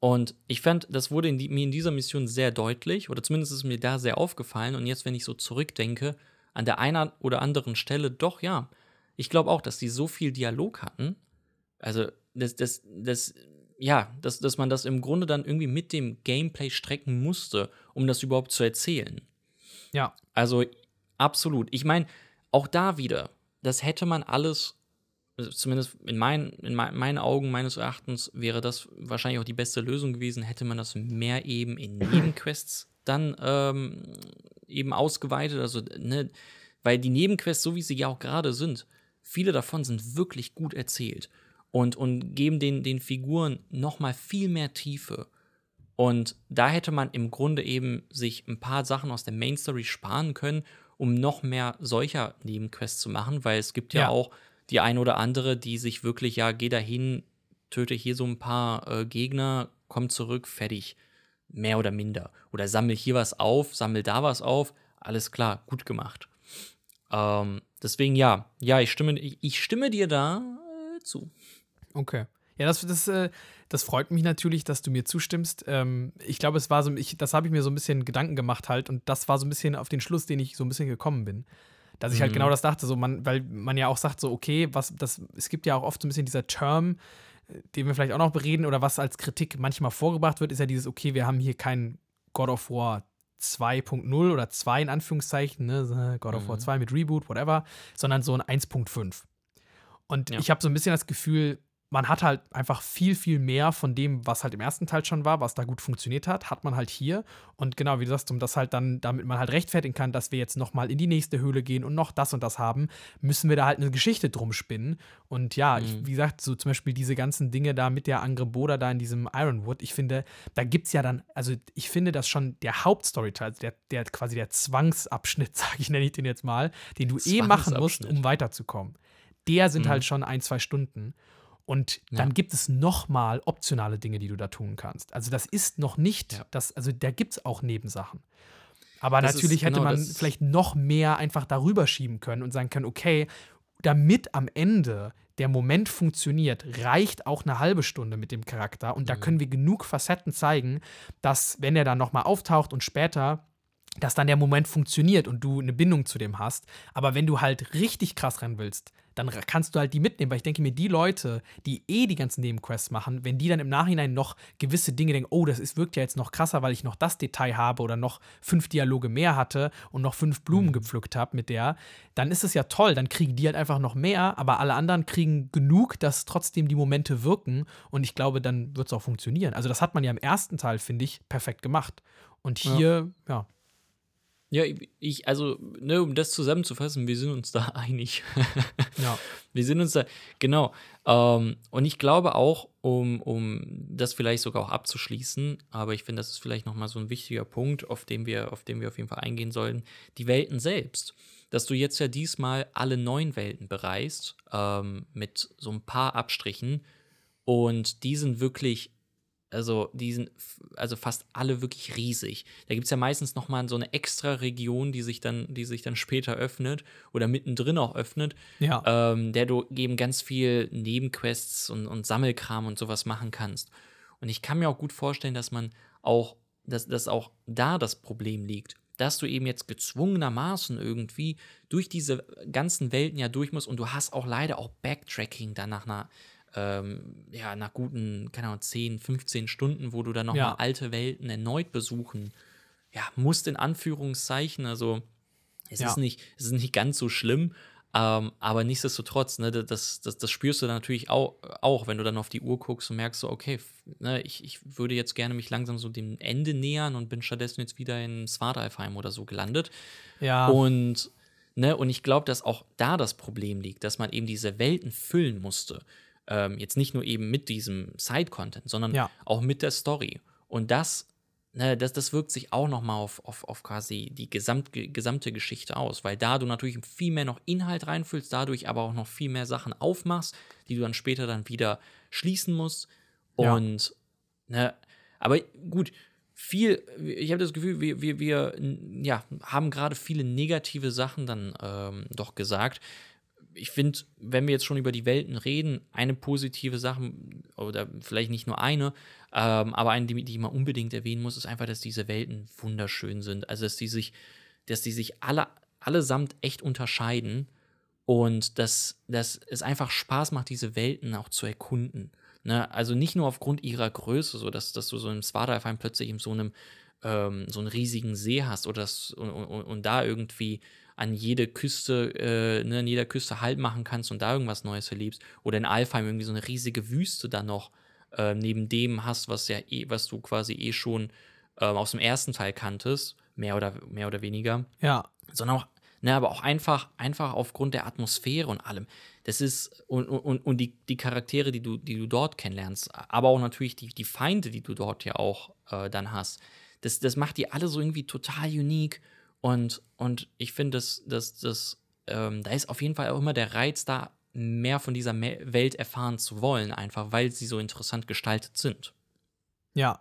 Und ich fand, das wurde in die, mir in dieser Mission sehr deutlich, oder zumindest ist mir da sehr aufgefallen. Und jetzt, wenn ich so zurückdenke, an der einen oder anderen Stelle, doch ja, ich glaube auch, dass die so viel Dialog hatten, also dass, dass, dass, ja, dass, dass man das im Grunde dann irgendwie mit dem Gameplay strecken musste, um das überhaupt zu erzählen. Ja. Also absolut. Ich meine, auch da wieder, das hätte man alles, zumindest in, mein, in meinen Augen, meines Erachtens, wäre das wahrscheinlich auch die beste Lösung gewesen, hätte man das mehr eben in Nebenquests dann ähm, eben ausgeweitet. Also, ne, weil die Nebenquests, so wie sie ja auch gerade sind, viele davon sind wirklich gut erzählt und, und geben den, den Figuren nochmal viel mehr Tiefe. Und da hätte man im Grunde eben sich ein paar Sachen aus der Main Story sparen können um noch mehr solcher Nebenquests zu machen, weil es gibt ja, Ja. auch die eine oder andere, die sich wirklich, ja, geh dahin, töte hier so ein paar äh, Gegner, komm zurück, fertig. Mehr oder minder. Oder sammel hier was auf, sammel da was auf, alles klar, gut gemacht. Ähm, deswegen ja, ja, ich stimme, ich, ich stimme dir da äh, zu. Okay. Ja, das, das, äh, das freut mich natürlich, dass du mir zustimmst. Ähm, ich glaube, es war so, ich, das habe ich mir so ein bisschen Gedanken gemacht halt und das war so ein bisschen auf den Schluss, den ich so ein bisschen gekommen bin. Dass ich halt Mhm. genau das dachte, so man, weil man ja auch sagt, so, okay, was, das, es gibt ja auch oft so ein bisschen dieser Term, äh, den wir vielleicht auch noch bereden oder was als Kritik manchmal vorgebracht wird, ist ja dieses, okay, wir haben hier kein God of War 2.0 oder 2 in Anführungszeichen, ne, God of War Mhm. 2 mit Reboot, whatever, sondern so ein 1.5. Und Ja. ich habe so ein bisschen das Gefühl, man hat halt einfach viel, viel mehr von dem, was halt im ersten Teil schon war, was da gut funktioniert hat, hat man halt hier. Und genau, wie du sagst, um das halt dann, damit man halt rechtfertigen kann, dass wir jetzt nochmal in die nächste Höhle gehen und noch das und das haben, müssen wir da halt eine Geschichte drum spinnen. Und ja, ich, Mhm. wie gesagt, so zum Beispiel diese ganzen Dinge da mit der Angreboda da in diesem Ironwood, ich finde, da gibt es ja dann, also ich finde das schon der Hauptstoryteil, also der, der quasi der Zwangsabschnitt, <laughs> sage ich, nenne ich den jetzt mal, den du eh machen musst, um weiterzukommen. Der sind Mhm. halt schon ein, zwei Stunden. Und Ja. dann gibt es nochmal optionale Dinge, die du da tun kannst. Also das ist noch nicht, Ja. das, also da gibt es auch Nebensachen. Aber Das ist- natürlich hätte genau, man vielleicht noch mehr einfach darüber schieben können und sagen können, okay, damit am Ende der Moment funktioniert, reicht auch eine halbe Stunde mit dem Charakter und da können wir genug Facetten zeigen, dass wenn er dann nochmal auftaucht und später dass dann der Moment funktioniert und du eine Bindung zu dem hast. Aber wenn du halt richtig krass rennen willst, dann kannst du halt die mitnehmen, weil ich denke mir, die Leute, die eh die ganzen Nebenquests machen, wenn die dann im Nachhinein noch gewisse Dinge denken, oh, das ist, wirkt ja jetzt noch krasser, weil ich noch das Detail habe oder noch fünf Dialoge mehr hatte und noch fünf Blumen gepflückt habe mit der, dann ist es ja toll, dann kriegen die halt einfach noch mehr, aber alle anderen kriegen genug, dass trotzdem die Momente wirken. Und ich glaube, dann wird es auch funktionieren. Also das hat man ja im ersten Teil, finde ich, perfekt gemacht. Und hier, ja, Ja, ich, also, ne, um das zusammenzufassen, wir sind uns da <laughs> einig. ja. Wir sind uns da, genau. Ähm, und ich glaube auch, um, um das vielleicht sogar auch abzuschließen, aber ich finde, das ist vielleicht nochmal so ein wichtiger Punkt, auf den, wir, auf den wir auf jeden Fall eingehen sollten, die Welten selbst. Dass du jetzt ja diesmal alle neun Welten bereist, ähm, mit so ein paar Abstrichen. Und die sind wirklich, also die sind, also fast alle wirklich riesig. Da gibt es ja meistens nochmal so eine extra Region, die sich dann, die sich dann später öffnet oder mittendrin auch öffnet, Ja. ähm, der du eben ganz viel Nebenquests und, und Sammelkram und sowas machen kannst. Und ich kann mir auch gut vorstellen, dass man auch, dass, dass auch da das Problem liegt, dass du eben jetzt gezwungenermaßen irgendwie durch diese ganzen Welten ja durch musst und du hast auch leider auch Backtracking dann nach einer, ähm, ja, nach guten, keine Ahnung, 10, 15 Stunden, wo du dann nochmal Ja. alte Welten erneut besuchen, ja, musst in Anführungszeichen, also es Ja. ist nicht, es ist nicht ganz so schlimm, ähm, aber nichtsdestotrotz, ne, das, das, das spürst du dann natürlich auch, auch, wenn du dann auf die Uhr guckst und merkst so, okay, ne, ich, ich würde jetzt gerne mich langsam so dem Ende nähern und bin stattdessen jetzt wieder in Svartalfheim oder so gelandet. Ja. Und, ne, und ich glaube, dass auch da das Problem liegt, dass man eben diese Welten füllen musste. Ähm, jetzt nicht nur eben mit diesem Side-Content, sondern Ja. auch mit der Story. Und das, ne, das, das wirkt sich auch nochmal auf, auf, auf quasi die gesamt, gesamte Geschichte aus, weil da du natürlich viel mehr noch Inhalt reinfüllst, dadurch aber auch noch viel mehr Sachen aufmachst, die du dann später dann wieder schließen musst. Ja. Und, ne, aber gut, viel, ich habe das Gefühl, wir, wir, wir ja, haben gerade viele negative Sachen dann ähm, doch gesagt. Ich finde, wenn wir jetzt schon über die Welten reden, eine positive Sache, oder vielleicht nicht nur eine, ähm, aber eine, die, die man unbedingt erwähnen muss, ist einfach, dass diese Welten wunderschön sind. Also, dass die sich, dass die sich alle, allesamt echt unterscheiden und dass, dass es einfach Spaß macht, diese Welten auch zu erkunden. Ne? Also nicht nur aufgrund ihrer Größe, so dass, dass du so im Svartalfheim plötzlich in so einem ähm, so einen riesigen See hast oder das, und, und, und da irgendwie an jede Küste, äh, ne, an jeder Küste Halt machen kannst und da irgendwas Neues erlebst. Oder in Alfheim irgendwie so eine riesige Wüste dann noch äh, neben dem hast, was ja eh, was du quasi eh schon ähm, aus dem ersten Teil kanntest, mehr oder, mehr oder weniger ja. sondern auch, ne, aber auch einfach, einfach aufgrund der Atmosphäre und allem. Das ist, und, und, und die, die Charaktere, die du, die du dort kennenlernst, aber auch natürlich die, die Feinde, die du dort ja auch äh, dann hast. Das, das macht die alle so irgendwie total unique Und, und ich finde, dass, dass, dass, ähm, da ist auf jeden Fall auch immer der Reiz da, mehr von dieser Welt erfahren zu wollen, einfach weil sie so interessant gestaltet sind. Ja.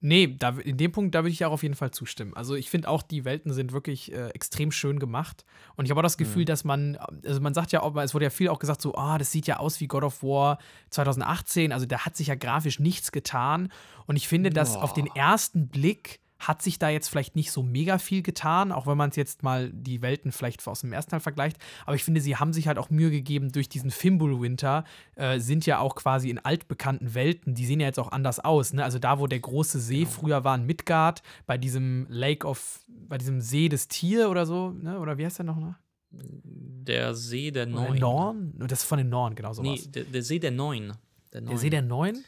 Nee, da, in dem Punkt, da würde ich auch auf jeden Fall zustimmen. Also ich finde auch, die Welten sind wirklich äh, extrem schön gemacht. Und ich habe auch das Gefühl, mhm. dass man, also man sagt ja auch, es wurde ja viel auch gesagt, so, ah, das sieht ja aus wie God of War 2018. Also da hat sich ja grafisch nichts getan. Und ich finde, dass auf den ersten Blick hat sich da jetzt vielleicht nicht so mega viel getan, auch wenn man es jetzt mal die Welten vielleicht aus dem ersten Teil vergleicht. Aber ich finde, sie haben sich halt auch Mühe gegeben durch diesen Fimbul-Winter, äh, sind ja auch quasi in altbekannten Welten, die sehen ja jetzt auch anders aus. Ne? Also da, wo der große See genau. früher war in Midgard, bei diesem Lake of, bei diesem See des Tier oder so, ne? oder wie heißt der noch? Ne? Der See der Neun. Norn? Das ist von den Norn, genau sowas. Nee, der, der See der Neun. Der, der See der Neun?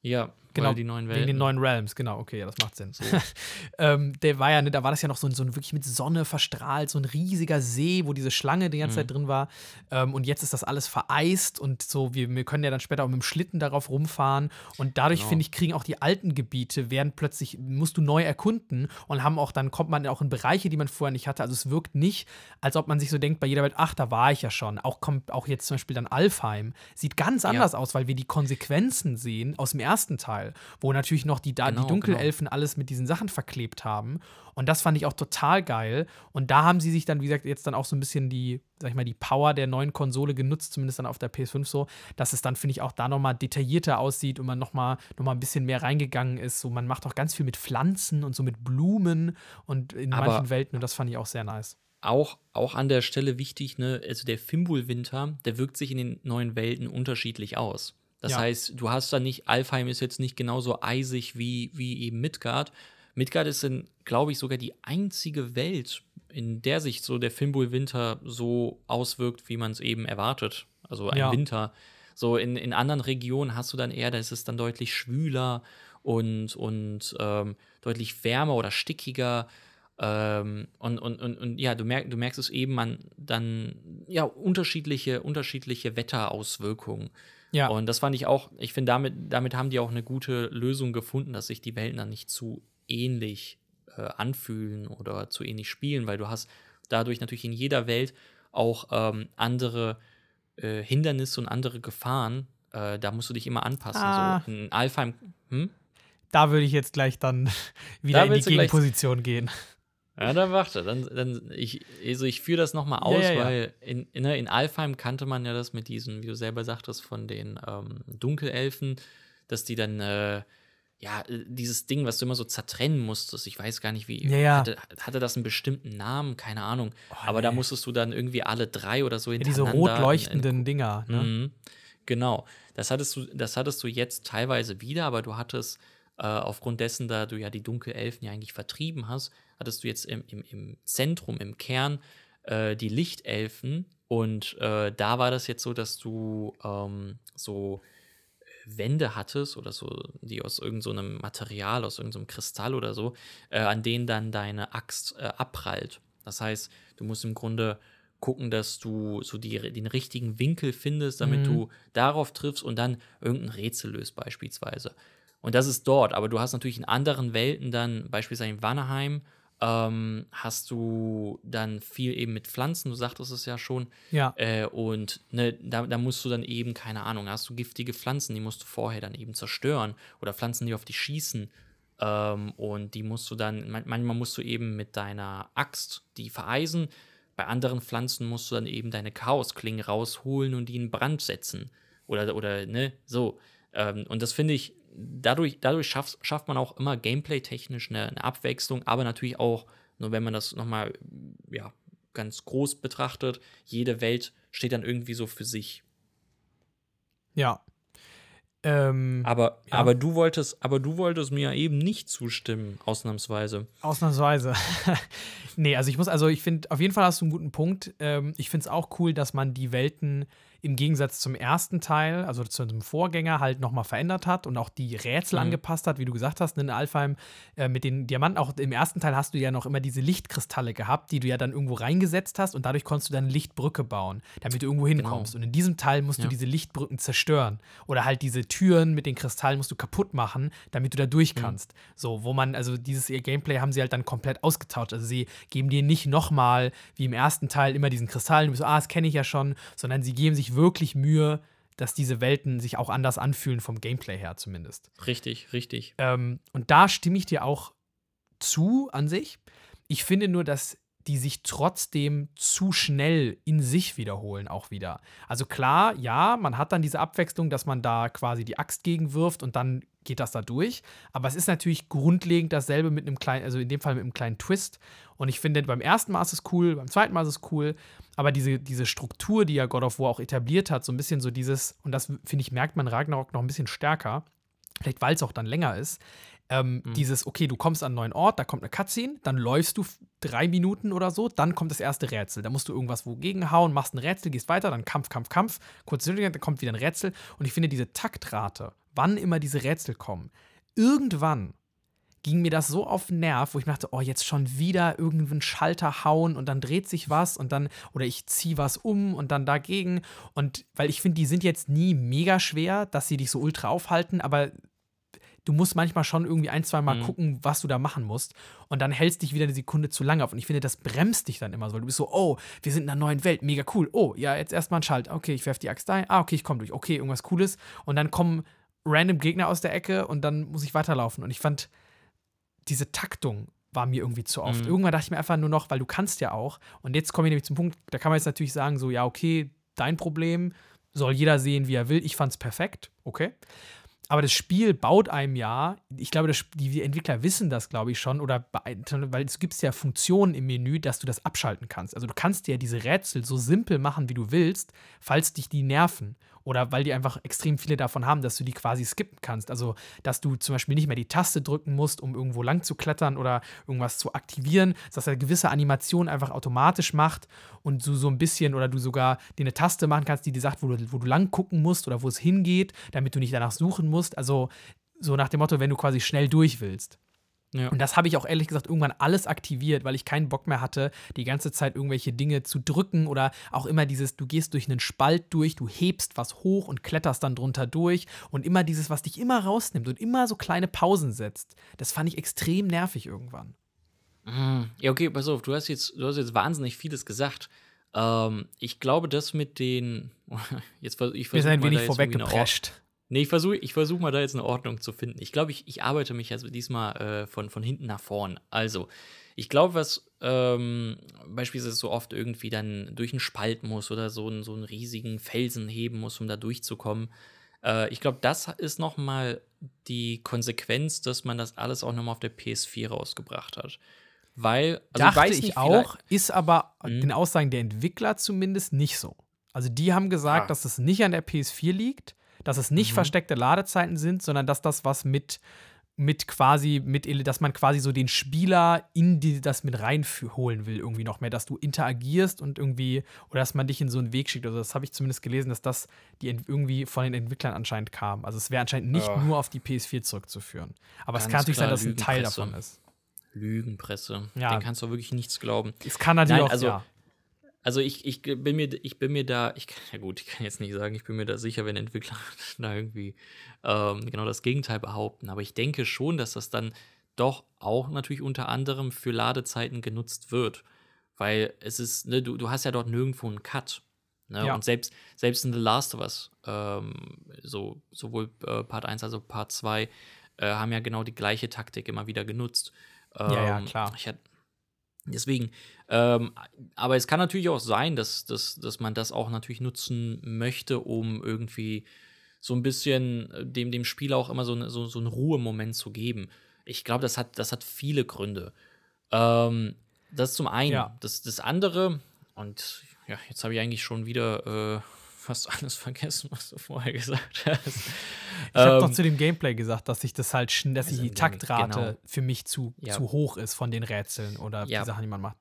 Ja, genau, die neuen Welten. Wegen den neuen Realms, genau, okay, ja, das macht Sinn. So. <laughs> ähm, der war ja, ne, da war das ja noch so, so ein wirklich mit Sonne verstrahlt, so ein riesiger See, wo diese Schlange die ganze mhm. Zeit drin war. Ähm, und jetzt ist das alles vereist und so, wir, wir können ja dann später auch mit dem Schlitten darauf rumfahren. Und dadurch, genau. finde ich, kriegen auch die alten Gebiete, werden plötzlich, musst du neu erkunden und haben auch, dann kommt man auch in Bereiche, die man vorher nicht hatte. Also es wirkt nicht, als ob man sich so denkt, bei jeder Welt, ach, da war ich ja schon. Auch kommt auch jetzt zum Beispiel dann Alfheim. Sieht ganz anders ja. aus, weil wir die Konsequenzen sehen aus dem ersten Teil wo natürlich noch die, genau, die Dunkelelfen genau. alles mit diesen Sachen verklebt haben. Und das fand ich auch total geil. Und da haben sie sich dann, wie gesagt, jetzt dann auch so ein bisschen die, sag ich mal, die Power der neuen Konsole genutzt, zumindest dann auf der PS5 so, dass es dann, finde ich, auch da nochmal detaillierter aussieht und man nochmal noch mal ein bisschen mehr reingegangen ist. So, man macht auch ganz viel mit Pflanzen und so mit Blumen und in Aber manchen Welten und das fand ich auch sehr nice auch, auch an der Stelle wichtig, ne, also der Fimbul-Winter, der wirkt sich in den neuen Welten unterschiedlich aus. Das ja. heißt, du hast da nicht, Alfheim ist jetzt nicht genauso eisig wie, wie eben Midgard. Midgard ist, glaube ich, sogar die einzige Welt, in der sich so der Fimbul-Winter so auswirkt, wie man es eben erwartet. Also ein ja. Winter. So in, in anderen Regionen hast du dann eher, da ist es dann deutlich schwüler und, und ähm, deutlich wärmer oder stickiger. Ähm, und, und, und, und ja, du, merk, du merkst es eben an dann ja unterschiedliche, unterschiedliche Wetterauswirkungen. Ja. Und das fand ich auch, ich finde, damit, damit haben die auch eine gute Lösung gefunden, dass sich die Welten dann nicht zu ähnlich äh, anfühlen oder zu ähnlich spielen, weil du hast dadurch natürlich in jeder Welt auch ähm, andere äh, Hindernisse und andere Gefahren. Äh, da musst du dich immer anpassen. Ah. So in Alfheim. Hm? Da würde ich jetzt gleich dann <laughs> wieder da in die Gegenposition gehen. Ja, dann warte, dann, dann ich, also ich führe das nochmal aus, ja, ja, weil in, in, ne, in Alfheim kannte man ja das mit diesen, wie du selber sagtest, von den ähm, Dunkelelfen, dass die dann, äh, ja, dieses Ding, was du immer so zertrennen musstest, ich weiß gar nicht, wie, hatte, hatte, das einen bestimmten Namen, keine Ahnung, oh, aber nee. da musstest du dann irgendwie alle drei oder so hintereinander. Diese rot leuchtenden in, in, Dinger, ne? Mhm, genau, das hattest, du, das hattest du jetzt teilweise wieder, aber du hattest äh, aufgrund dessen, da du ja die Dunkelelfen ja eigentlich vertrieben hast, hattest du jetzt im, im, im Zentrum, im Kern äh, die Lichtelfen. Und äh, da war das jetzt so, dass du ähm, so Wände hattest oder so, die aus irgendeinem so Material, aus irgendeinem so Kristall oder so, äh, an denen dann deine Axt äh, abprallt. Das heißt, du musst im Grunde gucken, dass du so die, den richtigen Winkel findest, damit mhm. du darauf triffst und dann irgendein Rätsel löst, beispielsweise. Und das ist dort, aber du hast natürlich in anderen Welten dann, beispielsweise in Vanaheim, ähm, hast du dann viel eben mit Pflanzen, du sagtest es ja schon. Ja. Äh, und ne, da, da, musst du dann eben, keine Ahnung, hast du giftige Pflanzen, die musst du vorher dann eben zerstören. Oder Pflanzen, die auf dich schießen. Ähm, und die musst du dann, manchmal musst du eben mit deiner Axt die vereisen. Bei anderen Pflanzen musst du dann eben deine Chaosklingen rausholen und die in Brand setzen. Oder, oder ne, so. Ähm, und das finde ich, dadurch, dadurch schafft, schafft man auch immer gameplay-technisch eine, eine, Abwechslung, aber natürlich auch, nur wenn man das nochmal ja, ganz groß betrachtet, jede Welt steht dann irgendwie so für sich. Ja. Ähm, aber, ja. aber, du wolltest, aber du wolltest mir eben nicht zustimmen, ausnahmsweise. Ausnahmsweise. <laughs> nee, also ich muss, also ich finde, auf jeden Fall hast du einen guten Punkt. Ähm, ich finde es auch cool, dass man die Welten im Gegensatz zum ersten Teil, also zu dem Vorgänger, halt nochmal verändert hat und auch die Rätsel Mhm. angepasst hat, wie du gesagt hast, in Alfheim äh, mit den Diamanten. Auch im ersten Teil hast du ja noch immer diese Lichtkristalle gehabt, die du ja dann irgendwo reingesetzt hast und dadurch konntest du dann eine Lichtbrücke bauen, damit du irgendwo hinkommst. Und in diesem Teil musst du Ja. diese Lichtbrücken zerstören. Oder halt diese Türen mit den Kristallen musst du kaputt machen, damit du da durch kannst. So, wo man, also dieses ihr Gameplay haben sie halt dann komplett ausgetauscht. Also sie geben dir nicht nochmal, wie im ersten Teil, immer diesen Kristall, du bist so, ah, das kenne ich ja schon, sondern sie geben sich wirklich Mühe, dass diese Welten sich auch anders anfühlen, vom Gameplay her zumindest. Richtig, richtig. Ähm, und da stimme ich dir auch zu an sich. Ich finde nur, dass die sich trotzdem zu schnell in sich wiederholen, auch wieder. Also klar, ja, man hat dann diese Abwechslung, dass man da quasi die Axt gegenwirft und dann geht das da durch. Aber es ist natürlich grundlegend dasselbe mit einem kleinen, also in dem Fall mit einem kleinen Twist. Und ich finde, beim ersten Mal ist es cool, beim zweiten Mal ist es cool. Aber diese, diese Struktur, die ja God of War auch etabliert hat, so ein bisschen so dieses, und das finde ich, merkt man Ragnarok noch ein bisschen stärker, vielleicht weil es auch dann länger ist, ähm, dieses, okay, du kommst an einen neuen Ort, da kommt eine Cutscene, dann läufst du drei Minuten oder so, dann kommt das erste Rätsel. Da musst du irgendwas wogegen hauen, machst ein Rätsel, gehst weiter, dann Kampf, Kampf, Kampf, kurz dann kommt wieder ein Rätsel. Und ich finde diese Taktrate, wann immer diese Rätsel kommen, irgendwann ging mir das so auf den Nerv, wo ich dachte, oh, jetzt schon wieder irgendeinen Schalter hauen und dann dreht sich was und dann, oder ich ziehe was um und dann dagegen. Und weil ich finde, die sind jetzt nie mega schwer, dass sie dich so ultra aufhalten, aber du musst manchmal schon irgendwie ein, zwei Mal Mhm. gucken, was du da machen musst. Und dann hältst dich wieder eine Sekunde zu lange auf. Und ich finde, das bremst dich dann immer so. weil Du bist so, oh, wir sind in einer neuen Welt, mega cool. Oh, ja, jetzt erstmal ein Schalt. Okay, ich werf die Axt ein. Ah, okay, ich komme durch. Okay, irgendwas Cooles. Und dann kommen random Gegner aus der Ecke und dann muss ich weiterlaufen. Und ich fand, diese Taktung war mir irgendwie zu oft. Mhm. Irgendwann dachte ich mir einfach nur noch, weil du kannst ja auch. Und jetzt komme ich nämlich zum Punkt, da kann man jetzt natürlich sagen, so, ja, okay, dein Problem, soll jeder sehen, wie er will. Ich fand es perfekt, okay. Aber das Spiel baut einem ja, ich glaube, das, die, Entwickler wissen das, glaube ich, schon, oder weil es gibt ja Funktionen im Menü, dass du das abschalten kannst. Also du kannst ja diese Rätsel so simpel machen, wie du willst, falls dich die nerven. Oder weil die einfach extrem viele davon haben, dass du die quasi skippen kannst. Also, dass du zum Beispiel nicht mehr die Taste drücken musst, um irgendwo lang zu klettern oder irgendwas zu aktivieren, dass er gewisse Animationen einfach automatisch macht und du so ein bisschen oder du sogar dir eine Taste machen kannst, die dir sagt, wo du, wo du lang gucken musst oder wo es hingeht, damit du nicht danach suchen musst. Also, so nach dem Motto, wenn du quasi schnell durch willst. Ja. Und das habe ich auch ehrlich gesagt irgendwann alles aktiviert, weil ich keinen Bock mehr hatte, die ganze Zeit irgendwelche Dinge zu drücken oder auch immer dieses, du gehst durch einen Spalt durch, du hebst was hoch und kletterst dann drunter durch und immer dieses, was dich immer rausnimmt und immer so kleine Pausen setzt. Das fand ich extrem nervig irgendwann. Mhm. Ja, okay, pass auf, du hast jetzt, du hast jetzt wahnsinnig vieles gesagt. Ähm, ich glaube, das mit den. <laughs> Jetzt ich Wir sind versuche ein wenig vorweggeprescht. Nee, ich versuche ich versuch mal da jetzt eine Ordnung zu finden. Ich glaube, ich, ich arbeite mich also diesmal äh, von, von hinten nach vorn. Also, ich glaube, was ähm, beispielsweise so oft irgendwie dann durch einen Spalt muss oder so einen, so einen riesigen Felsen heben muss, um da durchzukommen. Äh, ich glaube, das ist noch mal die Konsequenz, dass man das alles auch noch mal auf der PS4 rausgebracht hat. Weil, also Dachte weiß ich nicht, auch, ist aber Mhm. den Aussagen der Entwickler zumindest nicht so. Also die haben gesagt, Ah. dass es nicht an der PS4 liegt, dass es nicht Mhm. versteckte Ladezeiten sind, sondern dass das was mit mit quasi mit dass man quasi so den Spieler in die das mit reinholen will irgendwie noch mehr, dass du interagierst und irgendwie oder dass man dich in so einen Weg schickt. Also das habe ich zumindest gelesen, dass das die irgendwie von den Entwicklern anscheinend kam. Also es wäre anscheinend nicht Ja. nur auf die PS4 zurückzuführen. Aber es Ganz kann natürlich sein, dass es ein Teil davon ist. Lügenpresse. Ja. Den kannst du wirklich nichts glauben. Es kann natürlich Nein, auch also ja. Also ich, ich bin mir, ich bin mir da, ich kann, ja gut, ich kann jetzt nicht sagen, ich bin mir da sicher, wenn Entwickler <laughs> da irgendwie ähm, genau das Gegenteil behaupten. Aber ich denke schon, dass das dann doch auch natürlich unter anderem für Ladezeiten genutzt wird. Weil es ist, ne, du, du hast ja dort nirgendwo einen Cut. Ne? Ja. Und selbst, selbst in The Last of Us, ähm, so, sowohl äh, Part 1 als auch Part 2, äh, haben ja genau die gleiche Taktik immer wieder genutzt. Ja, ja, Ähm, klar. Ich hatte, deswegen, ähm, aber es kann natürlich auch sein, dass, dass, dass man das auch natürlich nutzen möchte, um irgendwie so ein bisschen äh, dem, dem Spieler auch immer so, ne- so, so einen Ruhemoment zu geben. Ich glaube, das hat, das hat viele Gründe. Ähm, das zum einen. Ja. Das, das andere, und ja, jetzt habe ich eigentlich schon wieder äh, fast alles <laughs> vergessen, was du vorher gesagt hast. Ich habe Ähm, doch zu dem Gameplay gesagt, dass ich das halt, dass Also, die Taktrate genau. für mich zu, Ja. zu hoch ist von den Rätseln oder Ja. die Sachen, die man macht.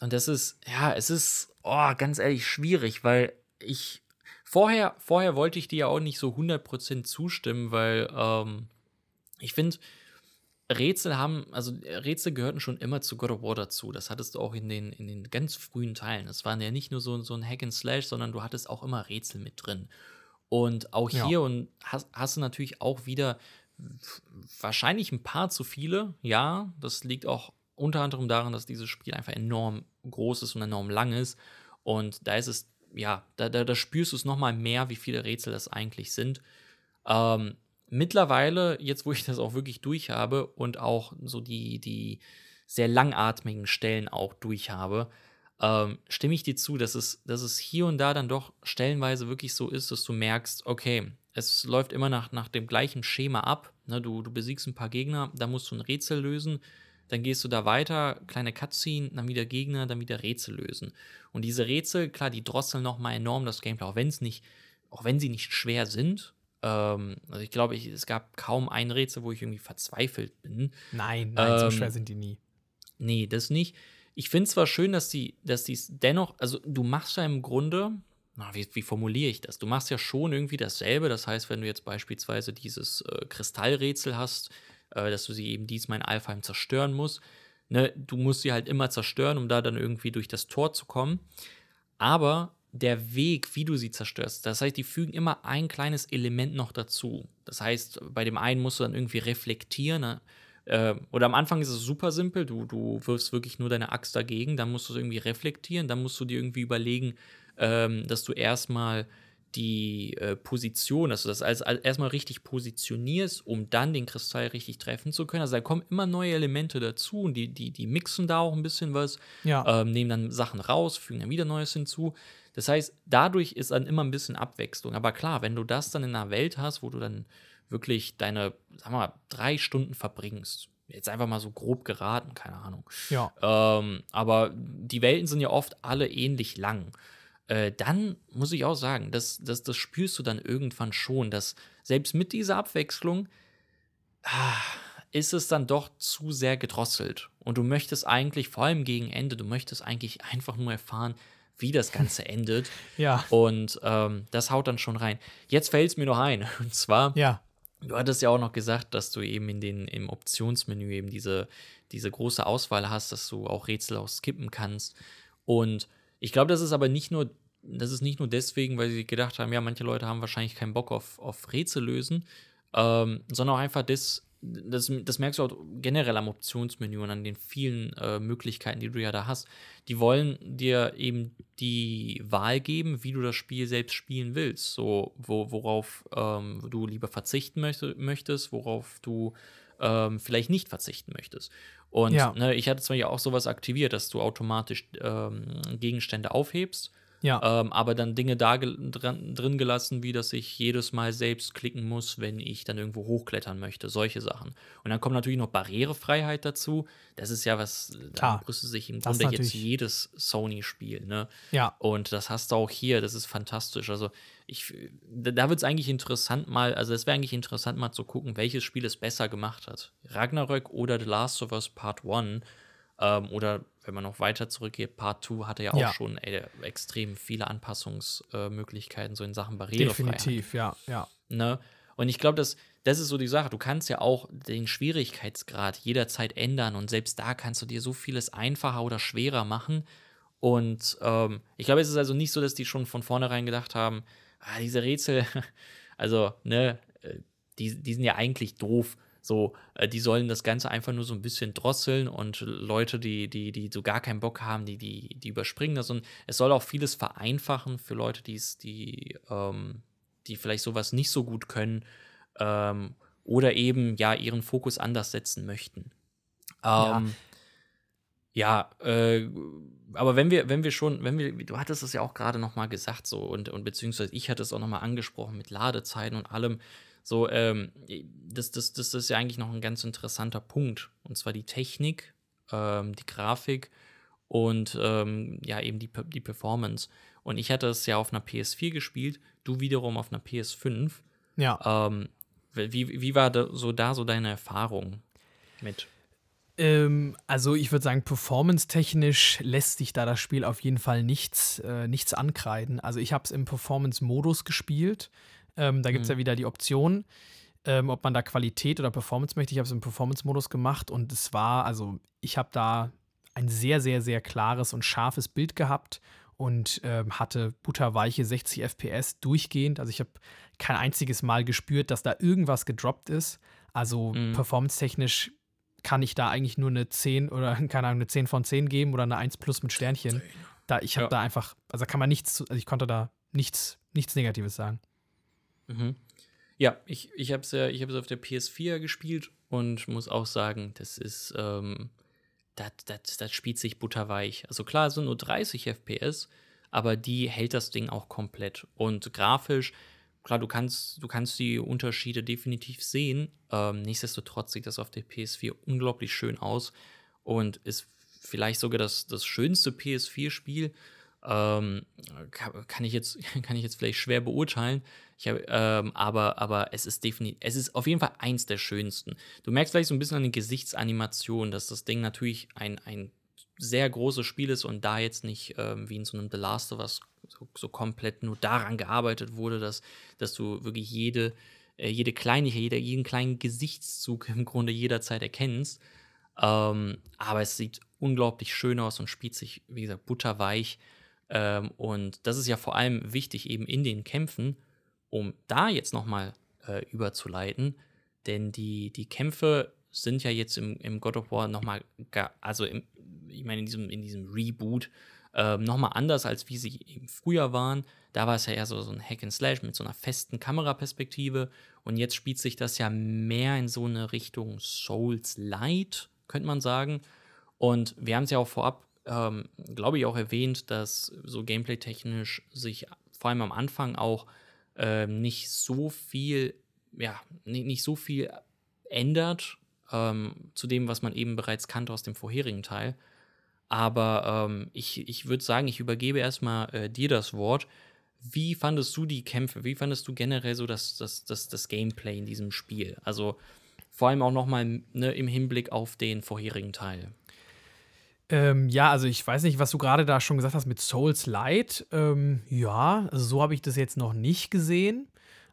Und das ist, ja, es ist, oh, ganz ehrlich, schwierig, weil ich, vorher, vorher wollte ich dir ja auch nicht so 100% zustimmen, weil ähm, ich finde, Rätsel haben, also Rätsel gehörten schon immer zu God of War dazu. Das hattest du auch in den, in den ganz frühen Teilen. Es waren ja nicht nur so, so ein Hack and Slash, sondern du hattest auch immer Rätsel mit drin. Und auch hier ja. und hast, hast du natürlich auch wieder wahrscheinlich ein paar zu viele. Ja, das liegt auch unter anderem daran, dass dieses Spiel einfach enorm groß ist und enorm lang ist. Und da ist es, ja, da, da, da spürst du es nochmal mehr, wie viele Rätsel das eigentlich sind. Ähm, mittlerweile, jetzt wo ich das auch wirklich durch habe und auch so die, die sehr langatmigen Stellen auch durch habe, ähm, stimme ich dir zu, dass es, dass es hier und da dann doch stellenweise wirklich so ist, dass du merkst, okay, es läuft immer nach, nach dem gleichen Schema ab. Ne, du, du besiegst ein paar Gegner, da musst du ein Rätsel lösen, dann gehst du da weiter, kleine Cutscene, dann wieder Gegner, dann wieder Rätsel lösen. Und diese Rätsel, klar, die drosseln nochmal enorm das Gameplay, auch wenn es nicht, auch wenn sie nicht schwer sind. Ähm, also ich glaube, ich, es gab kaum ein Rätsel, wo ich irgendwie verzweifelt bin. Nein, nein, ähm, so schwer sind die nie. Nee, das nicht. Ich finde zwar schön, dass die, dass die dennoch, also du machst ja im Grunde, na, wie, wie, formuliere ich das? Du machst ja schon irgendwie dasselbe. Das heißt, wenn du jetzt beispielsweise dieses äh, Kristallrätsel hast, äh, dass du sie eben diesmal in Alfheim zerstören musst, ne, du musst sie halt immer zerstören, um da dann irgendwie durch das Tor zu kommen. Aber der Weg, wie du sie zerstörst, das heißt, die fügen immer ein kleines Element noch dazu. Das heißt, bei dem einen musst du dann irgendwie reflektieren. Ne? Äh, oder am Anfang ist es super simpel, du, du wirfst wirklich nur deine Axt dagegen, dann musst du es irgendwie reflektieren, dann musst du dir irgendwie überlegen, ähm, dass du erstmal die äh, Position, dass du das als, als erstmal richtig positionierst, um dann den Kristall richtig treffen zu können. Also da kommen immer neue Elemente dazu und die, die, die mixen da auch ein bisschen was, ja. ähm, nehmen dann Sachen raus, fügen dann wieder Neues hinzu. Das heißt, dadurch ist dann immer ein bisschen Abwechslung. Aber klar, wenn du das dann in einer Welt hast, wo du dann wirklich deine, sag mal, drei Stunden verbringst, jetzt einfach mal so grob geraten, keine Ahnung. Ja. Ähm, aber die Welten sind ja oft alle ähnlich lang. Äh, dann muss ich auch sagen, das, das, das spürst du dann irgendwann schon, dass selbst mit dieser Abwechslung ah, ist es dann doch zu sehr gedrosselt. Und du möchtest eigentlich, vor allem gegen Ende, du möchtest eigentlich einfach nur erfahren, wie das Ganze <laughs> endet. ja. Und ähm, das haut dann schon rein. Jetzt fällt es mir noch ein. <laughs> Und zwar, ja. du hattest ja auch noch gesagt, dass du eben in den, im Optionsmenü eben diese, diese große Auswahl hast, dass du auch Rätsel auch skippen kannst. Und ich glaube, das ist aber nicht nur, das ist nicht nur deswegen, weil sie gedacht haben, ja, manche Leute haben wahrscheinlich keinen Bock auf, auf Rätsel lösen, ähm, sondern auch einfach des, das, das merkst du auch generell am Optionsmenü und an den vielen äh, Möglichkeiten, die du ja da hast. Die wollen dir eben die Wahl geben, wie du das Spiel selbst spielen willst. So, wo, worauf ähm, du lieber verzichten möchte, möchtest, worauf du ähm, vielleicht nicht verzichten möchtest. Und ja. ne, ich hatte zwar ja auch sowas aktiviert, dass du automatisch ähm, Gegenstände aufhebst ja. Ähm, aber dann Dinge da dran, drin gelassen, wie dass ich jedes Mal selbst klicken muss, wenn ich dann irgendwo hochklettern möchte. Solche Sachen. Und dann kommt natürlich noch Barrierefreiheit dazu. Das ist ja was, da brüstet sich im Grunde jetzt jedes Sony-Spiel. Ne? Ja. Und das hast du auch hier. Das ist fantastisch. Also, ich, da wird es eigentlich interessant mal, also es wäre eigentlich interessant mal zu gucken, welches Spiel es besser gemacht hat. Ragnarök oder The Last of Us Part 1 ähm, oder wenn man noch weiter zurückgeht, Part 2 hatte ja auch ja. schon ey, extrem viele Anpassungsmöglichkeiten, so in Sachen Barrierefreiheit. Definitiv, ja, ja. Ne? Und ich glaube, das, das ist so die Sache. Du kannst ja auch den Schwierigkeitsgrad jederzeit ändern und selbst da kannst du dir so vieles einfacher oder schwerer machen. Und ähm, ich glaube, es ist also nicht so, dass die schon von vornherein gedacht haben, ah, diese Rätsel, <laughs> also, ne, äh, die, die sind ja eigentlich doof. So, äh, die sollen das Ganze einfach nur so ein bisschen drosseln und Leute, die, die, die so gar keinen Bock haben, die, die, die überspringen das. Und es soll auch vieles vereinfachen für Leute, die's, die, ähm, die vielleicht sowas nicht so gut können ähm, oder eben ja ihren Fokus anders setzen möchten. Ähm, ja, ja äh, aber wenn wir, wenn wir schon, wenn wir, du hattest es ja auch gerade noch mal gesagt so und, und beziehungsweise ich hatte es auch noch mal angesprochen mit Ladezeiten und allem, so, ähm, das, das, das ist ja eigentlich noch ein ganz interessanter Punkt. Und zwar die Technik, ähm, die Grafik und ähm, ja, eben die, die Performance. Und ich hatte es ja auf einer PS4 gespielt, du wiederum auf einer PS5. Ja. Ähm, wie, wie war da so, da so deine Erfahrung mit? Ähm, also ich würde sagen, performance-technisch lässt sich da das Spiel auf jeden Fall nichts, äh, nichts ankreiden. Also ich habe es im Performance-Modus gespielt. Ähm, da gibt es mhm. ja wieder die Option, ähm, ob man da Qualität oder Performance möchte. Ich habe es im Performance-Modus gemacht und es war, also ich habe da ein sehr, sehr, sehr klares und scharfes Bild gehabt und ähm, hatte butterweiche 60 FPS durchgehend. Also ich habe kein einziges Mal gespürt, dass da irgendwas gedroppt ist. Also mhm. performance-technisch kann ich da eigentlich nur eine 10 oder <laughs> keine Ahnung, eine 10 von 10 geben oder eine 1 plus mit Sternchen. Da, ich habe ja. da einfach, also kann man nichts, also ich konnte da nichts, nichts Negatives sagen. Mhm. Ja, ich, ich habe es ja, ich habe auf der PS4 gespielt und muss auch sagen, das ist, ähm, das, spielt sich butterweich. Also klar, es sind nur 30 FPS, aber die hält das Ding auch komplett. Und grafisch, klar, du kannst, du kannst die Unterschiede definitiv sehen. Ähm, nichtsdestotrotz sieht das auf der PS4 unglaublich schön aus und ist vielleicht sogar das, das schönste PS4-Spiel. Ähm, kann, jetzt, <laughs> kann ich jetzt vielleicht schwer beurteilen. Hab, ähm, aber, aber es ist definitiv, es ist auf jeden Fall eins der schönsten. Du merkst vielleicht so ein bisschen an den Gesichtsanimationen, dass das Ding natürlich ein, ein sehr großes Spiel ist und da jetzt nicht ähm, wie in so einem The Last of Us so, so, komplett nur daran gearbeitet wurde, dass, dass du wirklich jede, äh, jede Kleinigkeit, jeder, jeden kleinen Gesichtszug <laughs> im Grunde jederzeit erkennst. Ähm, aber es sieht unglaublich schön aus und spielt sich, wie gesagt, butterweich. Ähm, und das ist ja vor allem wichtig eben in den Kämpfen, um da jetzt nochmal äh, überzuleiten. Denn die, die Kämpfe sind ja jetzt im, im God of War nochmal, also im, ich meine, in diesem, in diesem Reboot ähm, nochmal anders, als wie sie eben früher waren. Da war es ja eher so, so ein Hack and Slash mit so einer festen Kameraperspektive. Und jetzt spielt sich das ja mehr in so eine Richtung Souls Light, könnte man sagen. Und wir haben es ja auch vorab ähm, glaube ich, auch erwähnt, dass so gameplay-technisch sich vor allem am Anfang auch ähm, nicht so viel, ja, nicht, nicht so viel ändert ähm, zu dem, was man eben bereits kannte aus dem vorherigen Teil. Aber ähm, ich, ich würde sagen, ich übergebe erstmal äh, dir das Wort. Wie fandest du die Kämpfe? Wie fandest du generell so das, das, das, das Gameplay in diesem Spiel? Also vor allem auch nochmal ne, im Hinblick auf den vorherigen Teil. Ähm, ja, also ich weiß nicht, was du gerade da schon gesagt hast mit Souls Light. Ähm, ja, also so habe ich das jetzt noch nicht gesehen.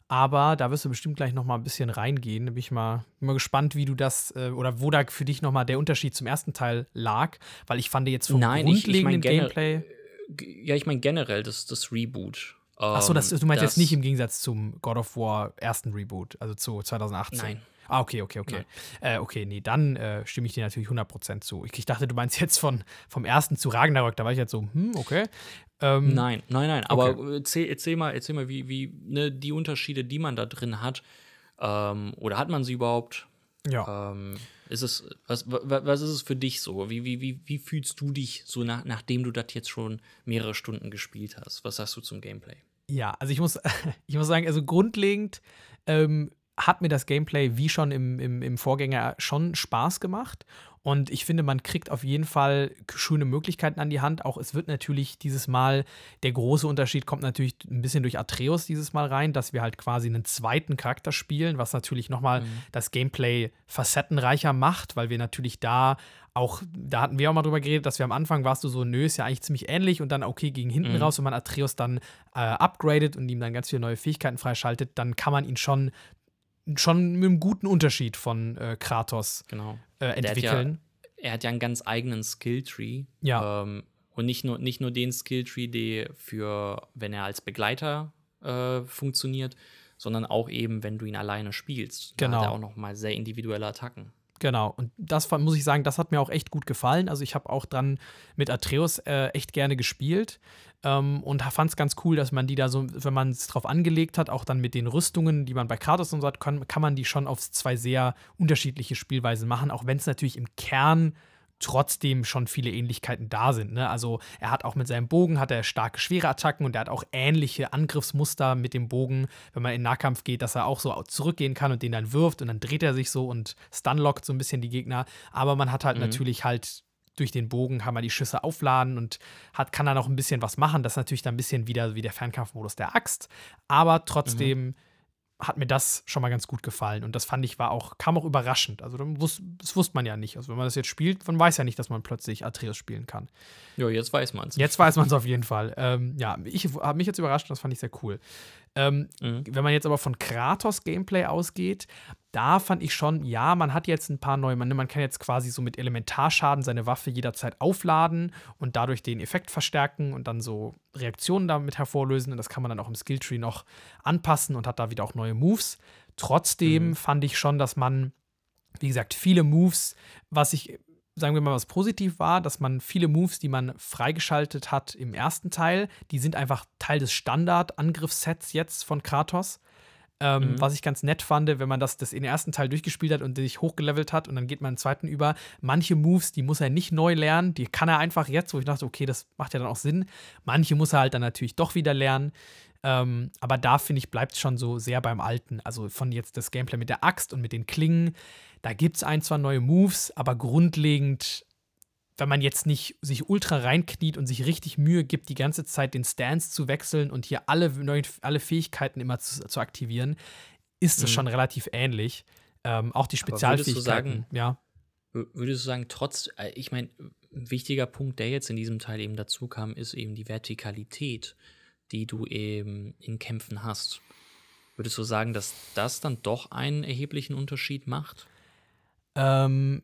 Aber da wirst du bestimmt gleich noch mal ein bisschen reingehen. Da bin ich mal, bin mal gespannt, wie du das äh, oder wo da für dich noch mal der Unterschied zum ersten Teil lag. Weil ich fand jetzt vom Nein, grundlegenden ich, ich mein Gameplay. Äh, ja, ich meine generell das, das Reboot. Achso, das, du meinst das, jetzt nicht im Gegensatz zum God of War ersten Reboot, also zu 2018. Nein. Ah, okay, okay, okay. Äh, okay, nee, dann äh, stimme ich dir natürlich 100% zu. Ich, ich, dachte, du meinst <laughs> jetzt von, vom ersten zu Ragnarök, da war ich jetzt so, hm, okay. Ähm, nein, nein, nein, aber okay. erzähl, erzähl, mal, erzähl mal, wie, wie ne, die Unterschiede, die man da drin hat, ähm, oder hat man sie überhaupt? Ja. Ähm, ist es, was, was ist es für dich so? Wie, wie, wie, wie fühlst du dich so, nach, nachdem du das jetzt schon mehrere Stunden gespielt hast? Was sagst du zum Gameplay? Ja, also ich muss, <laughs> ich muss sagen, also grundlegend ähm, hat mir das Gameplay wie schon im, im, im Vorgänger schon Spaß gemacht. Und ich finde, man kriegt auf jeden Fall schöne Möglichkeiten an die Hand. Auch es wird natürlich dieses Mal, der große Unterschied kommt natürlich ein bisschen durch Atreus dieses Mal rein, dass wir halt quasi einen zweiten Charakter spielen, was natürlich nochmal mhm. das Gameplay facettenreicher macht, weil wir natürlich da auch, da hatten wir auch mal drüber geredet, dass wir am Anfang warst du so, nö, ist ja eigentlich ziemlich ähnlich und dann okay, gegen hinten mhm. raus, wenn man Atreus dann äh, upgradet und ihm dann ganz viele neue Fähigkeiten freischaltet, dann kann man ihn schon schon mit einem guten Unterschied von äh, Kratos genau. äh, entwickeln. Ja, er hat ja einen ganz eigenen Skilltree. Ja. Ähm, und nicht nur, nicht nur den Skilltree, der für, wenn er als Begleiter äh, funktioniert, sondern auch eben, wenn du ihn alleine spielst. Da genau. hat er auch noch mal sehr individuelle Attacken. Genau, und das muss ich sagen, das hat mir auch echt gut gefallen. Also ich habe auch dran mit Atreus äh, echt gerne gespielt ähm, und fand es ganz cool, dass man die da so, wenn man es drauf angelegt hat, auch dann mit den Rüstungen, die man bei Kratos und so hat, kann, kann man die schon auf zwei sehr unterschiedliche Spielweisen machen, auch wenn es natürlich im Kern trotzdem schon viele Ähnlichkeiten da sind. Ne? Also er hat auch mit seinem Bogen hat er starke schwere Attacken und er hat auch ähnliche Angriffsmuster mit dem Bogen, wenn man in Nahkampf geht, dass er auch so zurückgehen kann und den dann wirft und dann dreht er sich so und stunlockt so ein bisschen die Gegner. Aber man hat halt mhm. natürlich halt durch den Bogen kann man die Schüsse aufladen und hat, kann dann auch ein bisschen was machen. Das ist natürlich dann ein bisschen wieder wie der Fernkampfmodus der Axt. Aber trotzdem mhm. Hat mir das schon mal ganz gut gefallen. Und das fand ich war auch, kam auch überraschend. Also das, das wusste man ja nicht. Also wenn man das jetzt spielt, man weiß ja nicht, dass man plötzlich Atreus spielen kann. Ja, jetzt weiß man es. Jetzt weiß man es auf jeden Fall. Ähm, ja, ich habe mich jetzt überrascht und das fand ich sehr cool. Ähm, mhm. Wenn man jetzt aber von Kratos Gameplay ausgeht, da fand ich schon, ja, man hat jetzt ein paar neue, man, man kann jetzt quasi so mit Elementarschaden seine Waffe jederzeit aufladen und dadurch den Effekt verstärken und dann so Reaktionen damit hervorlösen. Und das kann man dann auch im Skilltree noch anpassen und hat da wieder auch neue Moves. Trotzdem mhm. fand ich schon, dass man, wie gesagt, viele Moves, was ich sagen wir mal, was positiv war, dass man viele Moves, die man freigeschaltet hat im ersten Teil, die sind einfach Teil des Standard-Angriffssets jetzt von Kratos. Ähm, mhm. Was ich ganz nett fand, wenn man das, das in den ersten Teil durchgespielt hat und sich hochgelevelt hat und dann geht man im zweiten über. Manche Moves, die muss er nicht neu lernen, die kann er einfach jetzt, wo ich dachte, okay, das macht ja dann auch Sinn. Manche muss er halt dann natürlich doch wieder lernen. Ähm, aber da finde ich, bleibt es schon so sehr beim Alten. Also von jetzt das Gameplay mit der Axt und mit den Klingen. Da gibt es ein, zwei neue Moves, aber grundlegend wenn man jetzt nicht sich ultra reinkniet und sich richtig Mühe gibt, die ganze Zeit den Stance zu wechseln und hier alle, neuen, alle Fähigkeiten immer zu, zu aktivieren, ist es mhm. schon relativ ähnlich. Ähm, auch die Spezialfähigkeiten, sagen, ja. Würdest du sagen, trotz, äh, ich meine, ein wichtiger Punkt, der jetzt in diesem Teil eben dazu kam, ist eben die Vertikalität, die du eben in Kämpfen hast. Würdest du sagen, dass das dann doch einen erheblichen Unterschied macht? Ähm,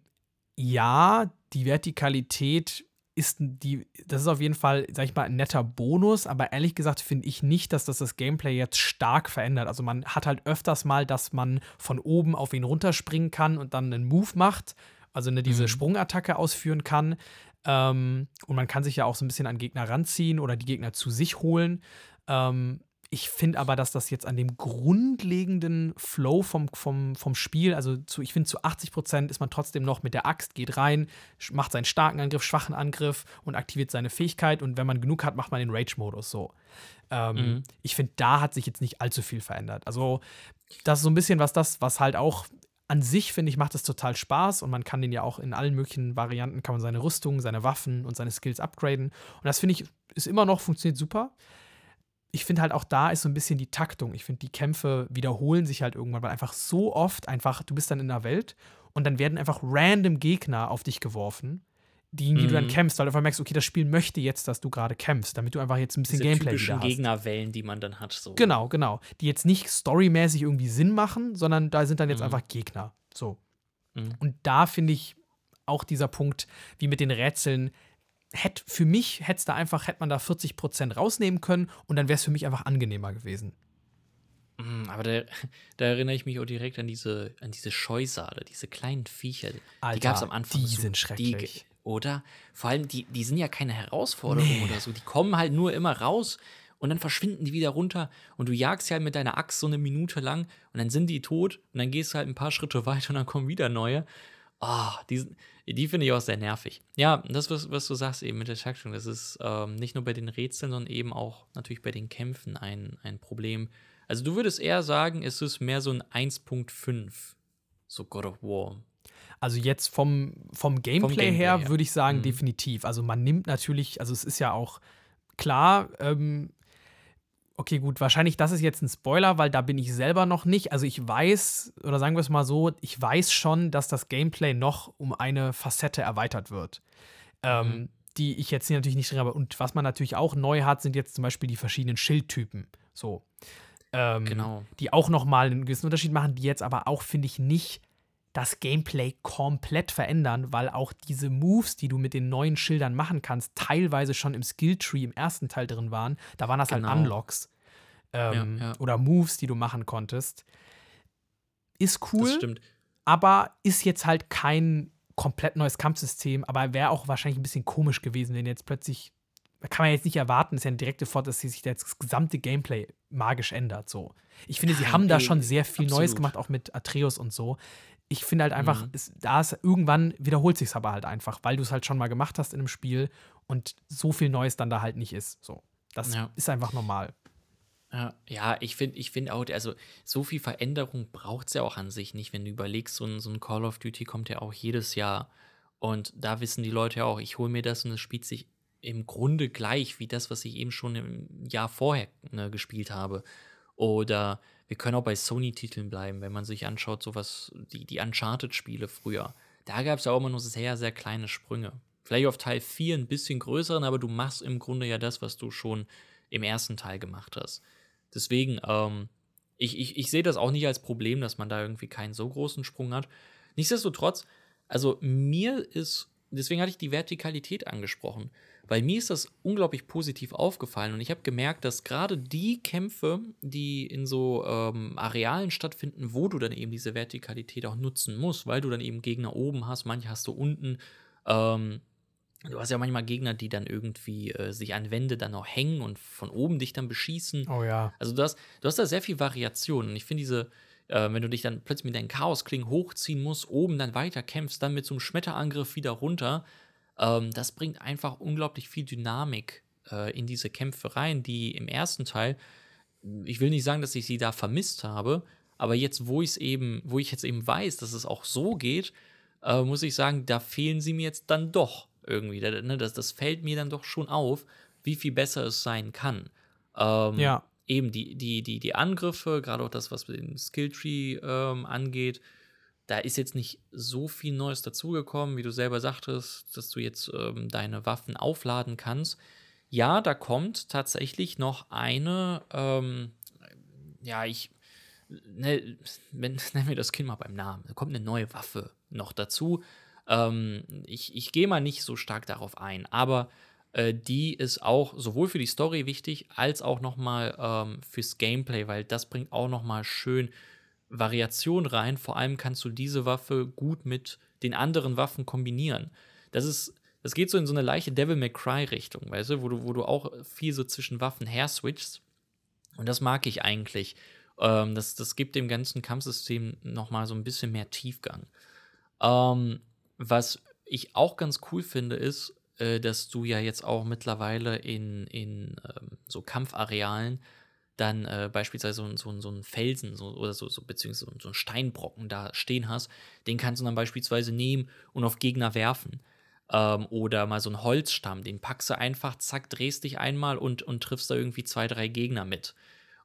ja, die Vertikalität ist die, das ist auf jeden Fall, sag ich mal, ein netter Bonus, aber ehrlich gesagt finde ich nicht, dass das das Gameplay jetzt stark verändert. Also man hat halt öfters mal, dass man von oben auf ihn runterspringen kann und dann einen Move macht, also eine, diese mhm. Sprungattacke ausführen kann. Ähm, und man kann sich ja auch so ein bisschen an Gegner ranziehen oder die Gegner zu sich holen. Ähm, ich finde aber, dass das jetzt an dem grundlegenden Flow vom, vom, vom Spiel, also zu, ich finde, zu 80 Prozent ist man trotzdem noch mit der Axt, geht rein, macht seinen starken Angriff, schwachen Angriff und aktiviert seine Fähigkeit. Und wenn man genug hat, macht man den Rage-Modus so. Ähm, mhm. Ich finde, da hat sich jetzt nicht allzu viel verändert. Also, das ist so ein bisschen was das, was halt auch an sich, finde ich, macht es total Spaß und man kann den ja auch in allen möglichen Varianten, kann man seine Rüstung, seine Waffen und seine Skills upgraden. Und das finde ich, ist immer noch, funktioniert super ich finde halt auch da ist so ein bisschen die Taktung. Ich finde, die Kämpfe wiederholen sich halt irgendwann, weil einfach so oft einfach, du bist dann in der Welt und dann werden einfach random Gegner auf dich geworfen, die mhm. du dann mhm. kämpfst, weil du einfach merkst, okay, das Spiel möchte jetzt, dass du gerade kämpfst, damit du einfach jetzt ein bisschen Diese Gameplay wieder hast. Gegnerwellen, die man dann hat. So. Genau, genau. Die jetzt nicht storymäßig irgendwie Sinn machen, sondern da sind dann jetzt mhm. einfach Gegner. So. Mhm. Und da finde ich auch dieser Punkt, wie mit den Rätseln, hätte für mich hätte da einfach hätte man da 40% rausnehmen können und dann wäre es für mich einfach angenehmer gewesen. Mm, aber da, da, erinnere ich mich auch direkt an diese, an diese Scheusale, diese kleinen Viecher. Alter, die gab es am Anfang. Die so, sind schrecklich. Die, oder? Vor allem, die, die sind ja keine Herausforderung nee. oder so. Die kommen halt nur immer raus und dann verschwinden die wieder runter und du jagst ja halt mit deiner Axt so eine Minute lang und dann sind die tot und dann gehst du halt ein paar Schritte weiter und dann kommen wieder neue. Ah, oh, die, die finde ich auch sehr nervig. Ja, das, was, was du sagst eben mit der Taktung, das ist ähm, nicht nur bei den Rätseln, sondern eben auch natürlich bei den Kämpfen ein, ein Problem. Also du würdest eher sagen, es ist mehr so ein 1.5, so God of War. Also jetzt vom, vom Gameplay, vom Gameplay her würde ich sagen, mhm. definitiv. Also man nimmt natürlich, also es ist ja auch klar, ähm, Okay, gut, wahrscheinlich das ist jetzt ein Spoiler, weil da bin ich selber noch nicht. Also ich weiß, oder sagen wir es mal so, ich weiß schon, dass das Gameplay noch um eine Facette erweitert wird. Ähm, mhm. die ich jetzt natürlich nicht drin habe. Und was man natürlich auch neu hat, sind jetzt zum Beispiel die verschiedenen Schildtypen. So. Ähm, genau. Die auch nochmal einen gewissen Unterschied machen, die jetzt aber auch, finde ich, nicht das Gameplay komplett verändern, weil auch diese Moves, die du mit den neuen Schildern machen kannst, teilweise schon im Skilltree im ersten Teil drin waren. Da waren das halt genau. halt Unlocks ähm, ja, ja. oder Moves, die du machen konntest. Ist cool, aber ist jetzt halt kein komplett neues Kampfsystem, aber wäre auch wahrscheinlich ein bisschen komisch gewesen, wenn jetzt plötzlich kann man jetzt nicht erwarten, ist ja eine direkte Fort, dass sich das gesamte Gameplay magisch ändert. So. Ich finde, sie haben da schon sehr viel Absolut. Neues gemacht, auch mit Atreus und so ich finde halt einfach, mhm. ist, da ist irgendwann wiederholt sich aber halt einfach, weil du es halt schon mal gemacht hast in einem Spiel und so viel Neues dann da halt nicht ist. So, das ja. ist einfach normal. Ja, ja ich finde ich find auch, also so viel Veränderung braucht es ja auch an sich nicht, wenn du überlegst, so ein, so ein Call of Duty kommt ja auch jedes Jahr und da wissen die Leute ja auch, ich hole mir das und es spielt sich im Grunde gleich wie das, was ich eben schon im Jahr vorher ne, gespielt habe. Oder wir können auch bei Sony-Titeln bleiben, wenn man sich anschaut, sowas, die, die Uncharted-Spiele früher. Da gab es ja auch immer nur sehr, sehr kleine Sprünge. Vielleicht auf Teil 4 ein bisschen größeren, aber du machst im Grunde ja das, was du schon im ersten Teil gemacht hast. Deswegen, ähm, ich, ich, ich sehe das auch nicht als Problem, dass man da irgendwie keinen so großen Sprung hat. Nichtsdestotrotz, also mir ist, deswegen hatte ich die Vertikalität angesprochen, weil mir ist das unglaublich positiv aufgefallen und ich habe gemerkt, dass gerade die Kämpfe, die in so ähm, Arealen stattfinden, wo du dann eben diese Vertikalität auch nutzen musst, weil du dann eben Gegner oben hast, manche hast du unten. Ähm, du hast ja manchmal Gegner, die dann irgendwie äh, sich an Wände dann auch hängen und von oben dich dann beschießen. Oh ja. Also du hast, du hast da sehr viel Variation und ich finde diese, äh, wenn du dich dann plötzlich mit deinen Chaosklingen hochziehen musst, oben dann weiter kämpfst, dann mit so einem Schmetterangriff wieder runter, ähm, das bringt einfach unglaublich viel Dynamik äh, in diese Kämpfe rein, die im ersten Teil, ich will nicht sagen, dass ich sie da vermisst habe, aber jetzt, wo ich es eben, wo ich jetzt eben weiß, dass es auch so geht, äh, muss ich sagen, da fehlen sie mir jetzt dann doch irgendwie. Da, ne, das, das fällt mir dann doch schon auf, wie viel besser es sein kann. Ähm, Ja. Eben die, die, die, die Angriffe, gerade auch das, was den Skilltree ähm, angeht, da ist jetzt nicht so viel Neues dazugekommen, wie du selber sagtest, dass du jetzt ähm, deine Waffen aufladen kannst. Ja, da kommt tatsächlich noch eine, ähm, ja, ich, ne, wenn, <laughs> nennen wir das Kind mal beim Namen, da kommt eine neue Waffe noch dazu. Ähm, ich ich gehe mal nicht so stark darauf ein, aber äh, die ist auch sowohl für die Story wichtig, als auch nochmal ähm, fürs Gameplay, weil das bringt auch nochmal schön Variation rein. Vor allem kannst du diese Waffe gut mit den anderen Waffen kombinieren. Das ist, das geht so in so eine leichte Devil May Cry Richtung, weißt du, wo du, wo du auch viel so zwischen Waffen her switchst. Und das mag ich eigentlich. Ähm, das, das gibt dem ganzen Kampfsystem nochmal so ein bisschen mehr Tiefgang. Ähm, was ich auch ganz cool finde, ist, äh, dass du ja jetzt auch mittlerweile in, in ähm, so Kampfarealen dann äh, beispielsweise so, so, so einen Felsen so, oder so, so beziehungsweise so, so einen Steinbrocken da stehen hast, den kannst du dann beispielsweise nehmen und auf Gegner werfen. Ähm, oder mal so einen Holzstamm, den packst du einfach, zack, drehst dich einmal und, und triffst da irgendwie zwei, drei Gegner mit.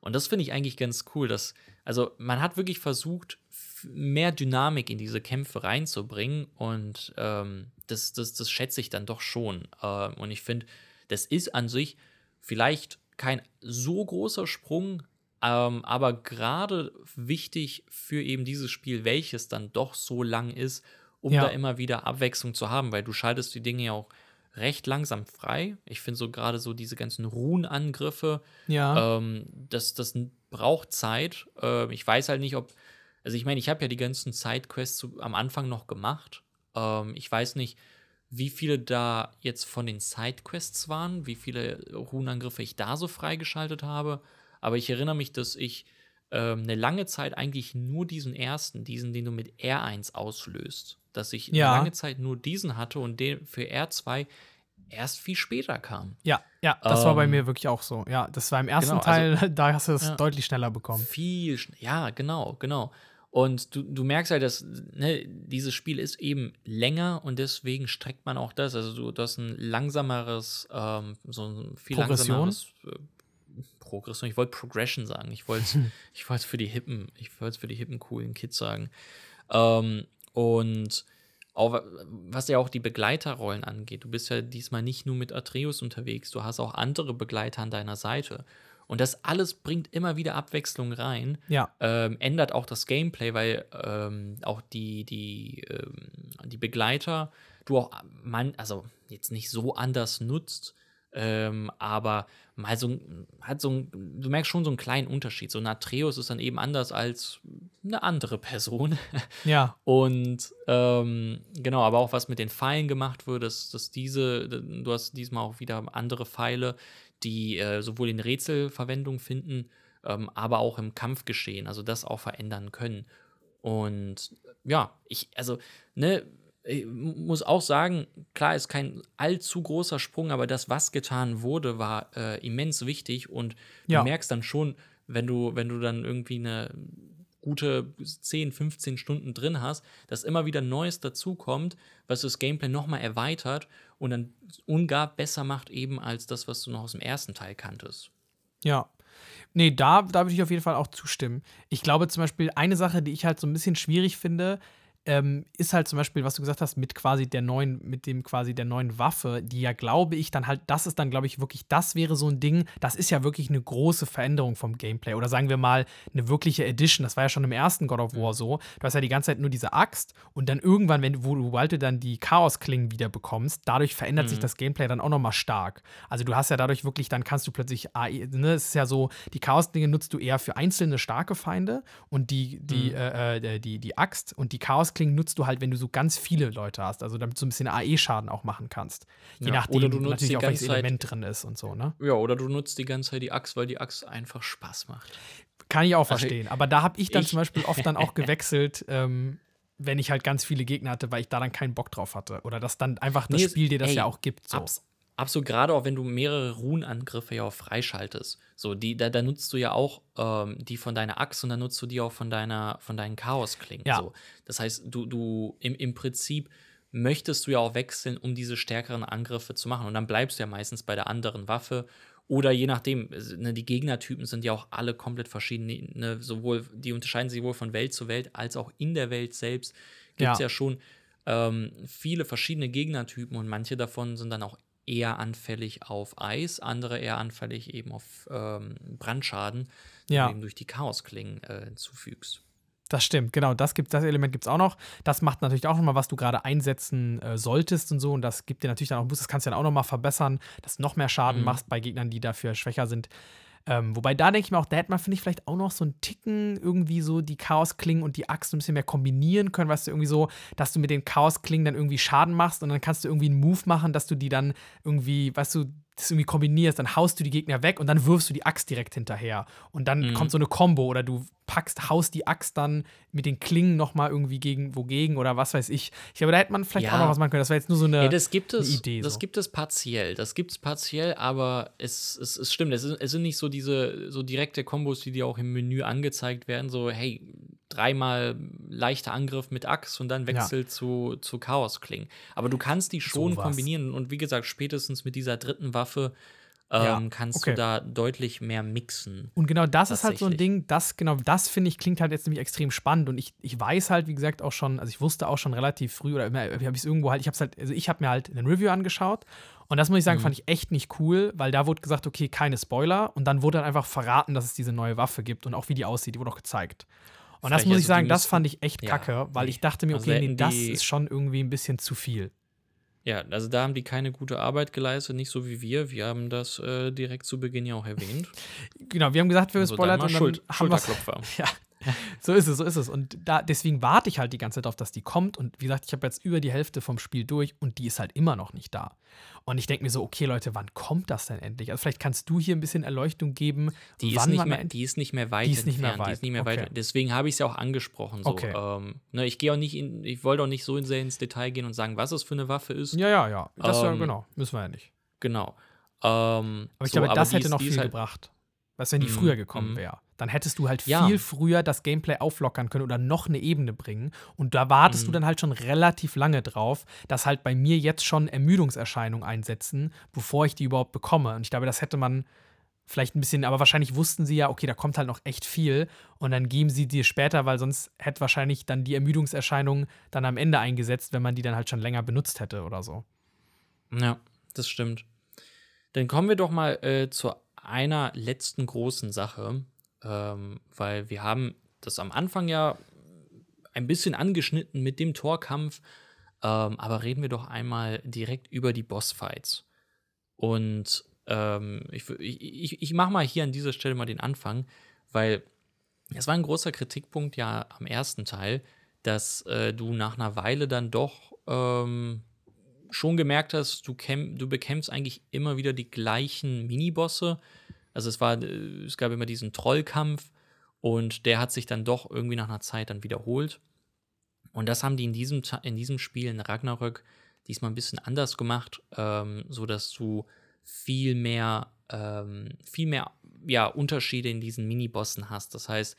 Und das finde ich eigentlich ganz cool. Dass, also man hat wirklich versucht, mehr Dynamik in diese Kämpfe reinzubringen und ähm, das, das, das schätze ich dann doch schon. Ähm, und ich finde, das ist an sich vielleicht kein so großer Sprung, ähm, aber gerade wichtig für eben dieses Spiel, welches dann doch so lang ist, um Ja. da immer wieder Abwechslung zu haben, weil du schaltest die Dinge ja auch recht langsam frei. Ich finde so gerade so diese ganzen Runenangriffe, Ja. ähm, das, das braucht Zeit. Ähm, ich weiß halt nicht, ob. Also, ich meine, ich habe ja die ganzen Sidequests am Anfang noch gemacht. Ähm, ich weiß nicht, wie viele da jetzt von den Sidequests waren, wie viele Runenangriffe ich da so freigeschaltet habe. Aber ich erinnere mich, dass ich ähm, eine lange Zeit eigentlich nur diesen ersten, diesen, den du mit R1 auslöst, dass ich Ja. eine lange Zeit nur diesen hatte und den für R2 erst viel später kam. ja, ja, das war bei ähm, mir wirklich auch so. Ja, das war im ersten genau, also- Teil, <laughs> da hast du es Ja. deutlich schneller bekommen. Viel schn- Ja, genau, genau. Und du, du merkst halt, dass ne, dieses Spiel ist eben länger und deswegen streckt man auch das. Also du, du hast ein langsameres, ähm, so ein viel Progression? langsameres äh, Progression. Ich wollte Progression sagen. Ich wollte <laughs> ich wollte es für die hippen, ich wollte es für die hippen coolen Kids sagen. Ähm, und auch, wa- was ja auch die Begleiterrollen angeht. Du bist ja diesmal nicht nur mit Atreus unterwegs, du hast auch andere Begleiter an deiner Seite. Und das alles bringt immer wieder Abwechslung rein Ja, ähm, ändert auch das Gameplay, weil ähm, auch die, die, ähm, die Begleiter du auch man, also jetzt nicht so anders nutzt, ähm, aber mal so hat so ein, du merkst schon so einen kleinen Unterschied. So ein Atreus ist dann eben anders als eine andere Person. <laughs> ja, Und ähm, genau, aber auch was mit den Pfeilen gemacht wird, dass, dass diese, du hast diesmal auch wieder andere Pfeile, die äh, sowohl in Rätsel Verwendung finden, ähm, aber auch im Kampfgeschehen, also das auch verändern können. Und ja, ich, also, ne, ich muss auch sagen, klar ist kein allzu großer Sprung, aber das, was getan wurde, war äh, immens wichtig und du Ja. merkst dann schon, wenn du, wenn du dann irgendwie eine gute 10, 15 Stunden drin hast, dass immer wieder Neues dazukommt, was das Gameplay nochmal erweitert und dann ungar besser macht eben als das, was du noch aus dem ersten Teil kanntest. ja. Nee, da, da würde ich auf jeden Fall auch zustimmen. Ich glaube zum Beispiel, eine Sache, die ich halt so ein bisschen schwierig finde, ähm, ist halt zum Beispiel, was du gesagt hast, mit quasi der neuen, mit dem quasi der neuen Waffe, die ja, glaube ich, dann halt, das ist dann, glaube ich, wirklich, das wäre so ein Ding, das ist ja wirklich eine große Veränderung vom Gameplay. Oder sagen wir mal, eine wirkliche Edition. Das war ja schon im ersten God of War so. Du hast ja die ganze Zeit nur diese Axt und dann irgendwann, wenn wo, du dann die Chaos-Klingen wieder bekommst, dadurch verändert mhm. sich das Gameplay dann auch nochmal stark. Also du hast ja dadurch wirklich, dann kannst du plötzlich, AI, ne, es ist ja so, die Chaos-Dinge nutzt du eher für einzelne starke Feinde und die, die, mhm. äh, äh die, die Axt und die Chaos Chaosklingen nutzt du halt, wenn du so ganz viele Leute hast, also damit du so ein bisschen AE-Schaden auch machen kannst. Je ja, nachdem, oder du nutzt natürlich auch welches Element drin ist und so, ne? Ja, oder du nutzt die ganze Zeit die Axt, weil die Axt einfach Spaß macht. Kann ich auch also verstehen. Aber da habe ich dann ich zum Beispiel oft dann auch <laughs> gewechselt, ähm, wenn ich halt ganz viele Gegner hatte, weil ich da dann keinen Bock drauf hatte. Oder dass dann einfach das nee, Spiel dir das ey, ja auch gibt. So. Abs absolut, gerade auch wenn du mehrere Runenangriffe ja auch freischaltest. So, die, da, da nutzt du ja auch ähm, die von deiner Axt und dann nutzt du die auch von deiner, von deinen Chaos-Klingen. Ja. So. Das heißt, du, du im, im Prinzip möchtest du ja auch wechseln, um diese stärkeren Angriffe zu machen. Und dann bleibst du ja meistens bei der anderen Waffe. Oder je nachdem, ne, die Gegnertypen sind ja auch alle komplett verschieden. Ne, sowohl, die unterscheiden sich sowohl von Welt zu Welt als auch in der Welt selbst. Gibt es ja. ja. schon ähm, viele verschiedene Gegnertypen und manche davon sind dann auch eher anfällig auf Eis, andere eher anfällig eben auf ähm, Brandschaden, ja. du eben durch die Chaosklingen äh, zufügst. Das stimmt, genau. Das, gibt, das Element gibt es auch noch. Das macht natürlich auch nochmal, was du gerade einsetzen äh, solltest und so. Und das gibt dir natürlich dann auch Boost. Das kannst du dann auch nochmal verbessern, dass du noch mehr Schaden mhm. machst bei Gegnern, die dafür schwächer sind. Ähm, wobei da denke ich mir auch, da hätte man, finde ich, vielleicht auch noch so einen Ticken irgendwie so die Chaosklingen und die Axt ein bisschen mehr kombinieren können, weißt du, irgendwie so, dass du mit den Chaosklingen dann irgendwie Schaden machst und dann kannst du irgendwie einen Move machen, dass du die dann irgendwie, weißt du, das irgendwie kombinierst, dann haust du die Gegner weg und dann wirfst du die Axt direkt hinterher. Und dann mhm. kommt so eine Combo oder du packst, haust die Axt dann mit den Klingen nochmal irgendwie gegen wogegen oder was weiß ich. Ich glaube, da hätte man vielleicht ja. auch noch was machen können. Das war jetzt nur so eine, ja, das gibt es, Idee. Das gibt es partiell. Das gibt es partiell, aber es, es, es stimmt. Es, es sind nicht so diese so direkte Kombos, die dir auch im Menü angezeigt werden. So, hey, dreimal leichter Angriff mit Axt und dann Wechsel ja. zu, zu Chaos-Klingen. Aber du kannst die schon so kombinieren und wie gesagt, spätestens mit dieser dritten Waffe ähm, ja, kannst okay. du da deutlich mehr mixen. Und genau das ist halt so ein Ding, das, genau das finde ich, klingt halt jetzt nämlich extrem spannend. Und ich, ich weiß halt, wie gesagt, auch schon, also ich wusste auch schon relativ früh, oder habe ich es irgendwo halt, ich habe halt, also ich habe mir halt einen Review angeschaut und das muss ich sagen, mhm. fand ich echt nicht cool, weil da wurde gesagt, okay, keine Spoiler. Und dann wurde dann einfach verraten, dass es diese neue Waffe gibt und auch wie die aussieht, die wurde auch gezeigt. Und das muss ich sagen, das fand ich echt kacke, ja, weil ich dachte mir, also okay, nee, das ist schon irgendwie ein bisschen zu viel. Ja, also da haben die keine gute Arbeit geleistet, nicht so wie wir. Wir haben das äh, direkt zu Beginn ja auch erwähnt. <laughs> genau, wir haben gesagt, wir also spoilert und dann Schuld, haben Schulterklopfer. <laughs> ja, so ist es, so ist es. Und da, deswegen warte ich halt die ganze Zeit darauf, dass die kommt. Und wie gesagt, ich habe jetzt über die Hälfte vom Spiel durch und die ist halt immer noch nicht da. Und ich denke mir so, okay, Leute, wann kommt das denn endlich? Also vielleicht kannst du hier ein bisschen Erleuchtung geben. Die, ist nicht, mehr, die ist nicht mehr weit die ist nicht entfernt. Mehr weit. Die ist nicht mehr okay. weit. Deswegen habe ich es ja auch angesprochen. So. Okay. Ähm, ne, ich gehe auch nicht in, ich wollte auch nicht so sehr ins Detail gehen und sagen, was es für eine Waffe ist. Ja, ja, ja. Das ähm, ja, genau. Müssen wir ja nicht. Genau. Ähm, aber ich so, glaube, das hätte noch viel halt, gebracht. Was, wenn die mm, früher gekommen mm. wäre? Dann hättest du halt ja. viel früher das Gameplay auflockern können oder noch eine Ebene bringen. Und da wartest mm. du mhm. dann halt schon relativ lange drauf, dass halt bei mir jetzt schon Ermüdungserscheinungen einsetzen, bevor ich die überhaupt bekomme. Und ich glaube, das hätte man vielleicht ein bisschen, aber wahrscheinlich wussten sie ja, okay, da kommt halt noch echt viel und dann geben sie dir später, weil sonst hätte wahrscheinlich dann die Ermüdungserscheinung dann am Ende eingesetzt, wenn man die dann halt schon länger benutzt hätte oder so. Ja, das stimmt. Dann kommen wir doch mal äh, zur einer letzten großen Sache, ähm, weil wir haben das am Anfang ja ein bisschen angeschnitten mit dem Torkampf, ähm, aber reden wir doch einmal direkt über die Bossfights. Und ähm, ich, ich, ich mache mal hier an dieser Stelle mal den Anfang, weil es war ein großer Kritikpunkt ja am ersten Teil, dass äh, du nach einer Weile dann doch ähm, schon gemerkt hast, du, du bekämpfst eigentlich immer wieder die gleichen Minibosse. Also es war, äh, es gab immer diesen Trollkampf und der hat sich dann doch irgendwie nach einer Zeit dann wiederholt. Und das haben die in diesem, in diesem Spiel in Ragnarök diesmal ein bisschen anders gemacht, ähm, so dass du viel mehr, ähm, viel mehr ja, Unterschiede in diesen Minibossen hast. Das heißt,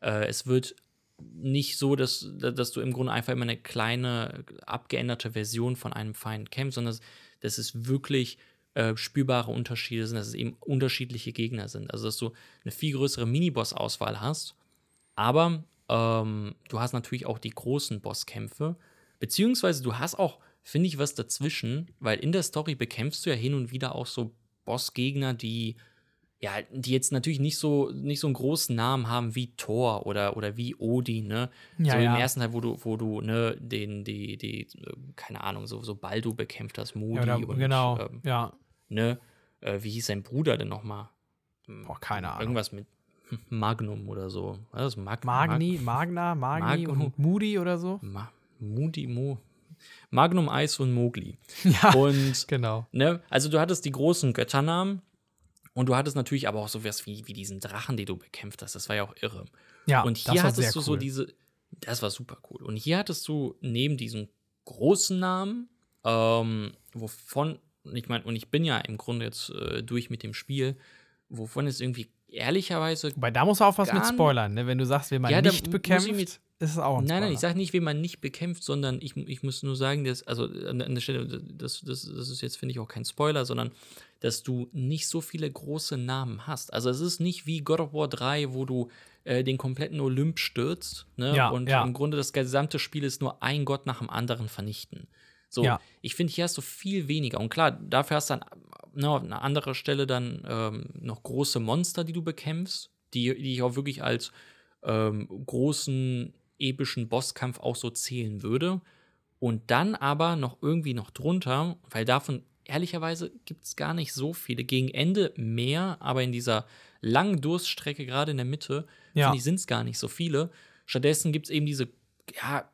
äh, es wird nicht so, dass, dass du im Grunde einfach immer eine kleine, abgeänderte Version von einem Feind kämpfst, sondern das ist wirklich äh, spürbare Unterschiede sind, dass es eben unterschiedliche Gegner sind. Also, dass du eine viel größere Miniboss-Auswahl hast. Aber ähm, du hast natürlich auch die großen Bosskämpfe. Beziehungsweise du hast auch, finde ich, was dazwischen, weil in der Story bekämpfst du ja hin und wieder auch so Bossgegner, die ja, die jetzt natürlich nicht so, nicht so einen großen Namen haben wie Thor oder, oder wie Odin, ne? Ja, so im ja. ersten Teil, wo du, wo du, ne, den, die, die, keine Ahnung, so, so Baldu bekämpft hast, Moody Ja, oder, und genau, ähm, ja. ne, äh, wie hieß sein Bruder denn nochmal? Boah, keine Ahnung. Irgendwas mit Magnum oder so. Was ist das? Mag Magni, Magna, Magni Magnum. und Moody oder so? Ma Moody, Mo Magnum Eis und Mowgli. <laughs> Ja, Und genau. Ne? Also du hattest die großen Götternamen und du hattest natürlich aber auch sowas wie, wie diesen Drachen, den du bekämpft hast. Das war ja auch irre. Ja, und hier hattest du cool. so diese, das war super cool. Und hier hattest du neben diesen großen Namen, ähm, wovon, ich meine, und ich bin ja im Grunde jetzt äh, durch mit dem Spiel, wovon es irgendwie ehrlicherweise Wobei, da muss man aufpassen mit Gar- Spoilern, ne? Wenn du sagst, wenn man Ja, nicht bekämpft, mit- ist es auch ein Nein, nein, ich sage nicht, wen man nicht bekämpft, sondern ich, ich muss nur sagen, dass, also an der- an der Stelle, das, das, das ist jetzt, finde ich, auch kein Spoiler, sondern dass du nicht so viele große Namen hast. Also es ist nicht wie God of War 3, wo du äh, den kompletten Olymp stürzt ne? Ja, und ja. im Grunde das gesamte Spiel ist nur ein Gott nach dem anderen vernichten. So, Ja. ich finde, hier hast du viel weniger. Und klar, dafür hast du dann ne, auf einer anderen Stelle dann ähm, noch große Monster, die du bekämpfst, die, die ich auch wirklich als ähm, großen epischen Bosskampf auch so zählen würde. Und dann aber noch irgendwie noch drunter, weil davon ehrlicherweise gibt es gar nicht so viele. Gegen Ende mehr, aber in dieser langen Durststrecke, gerade in der Mitte, Ja. finde ich, sind es gar nicht so viele. Stattdessen gibt es eben diese, ja,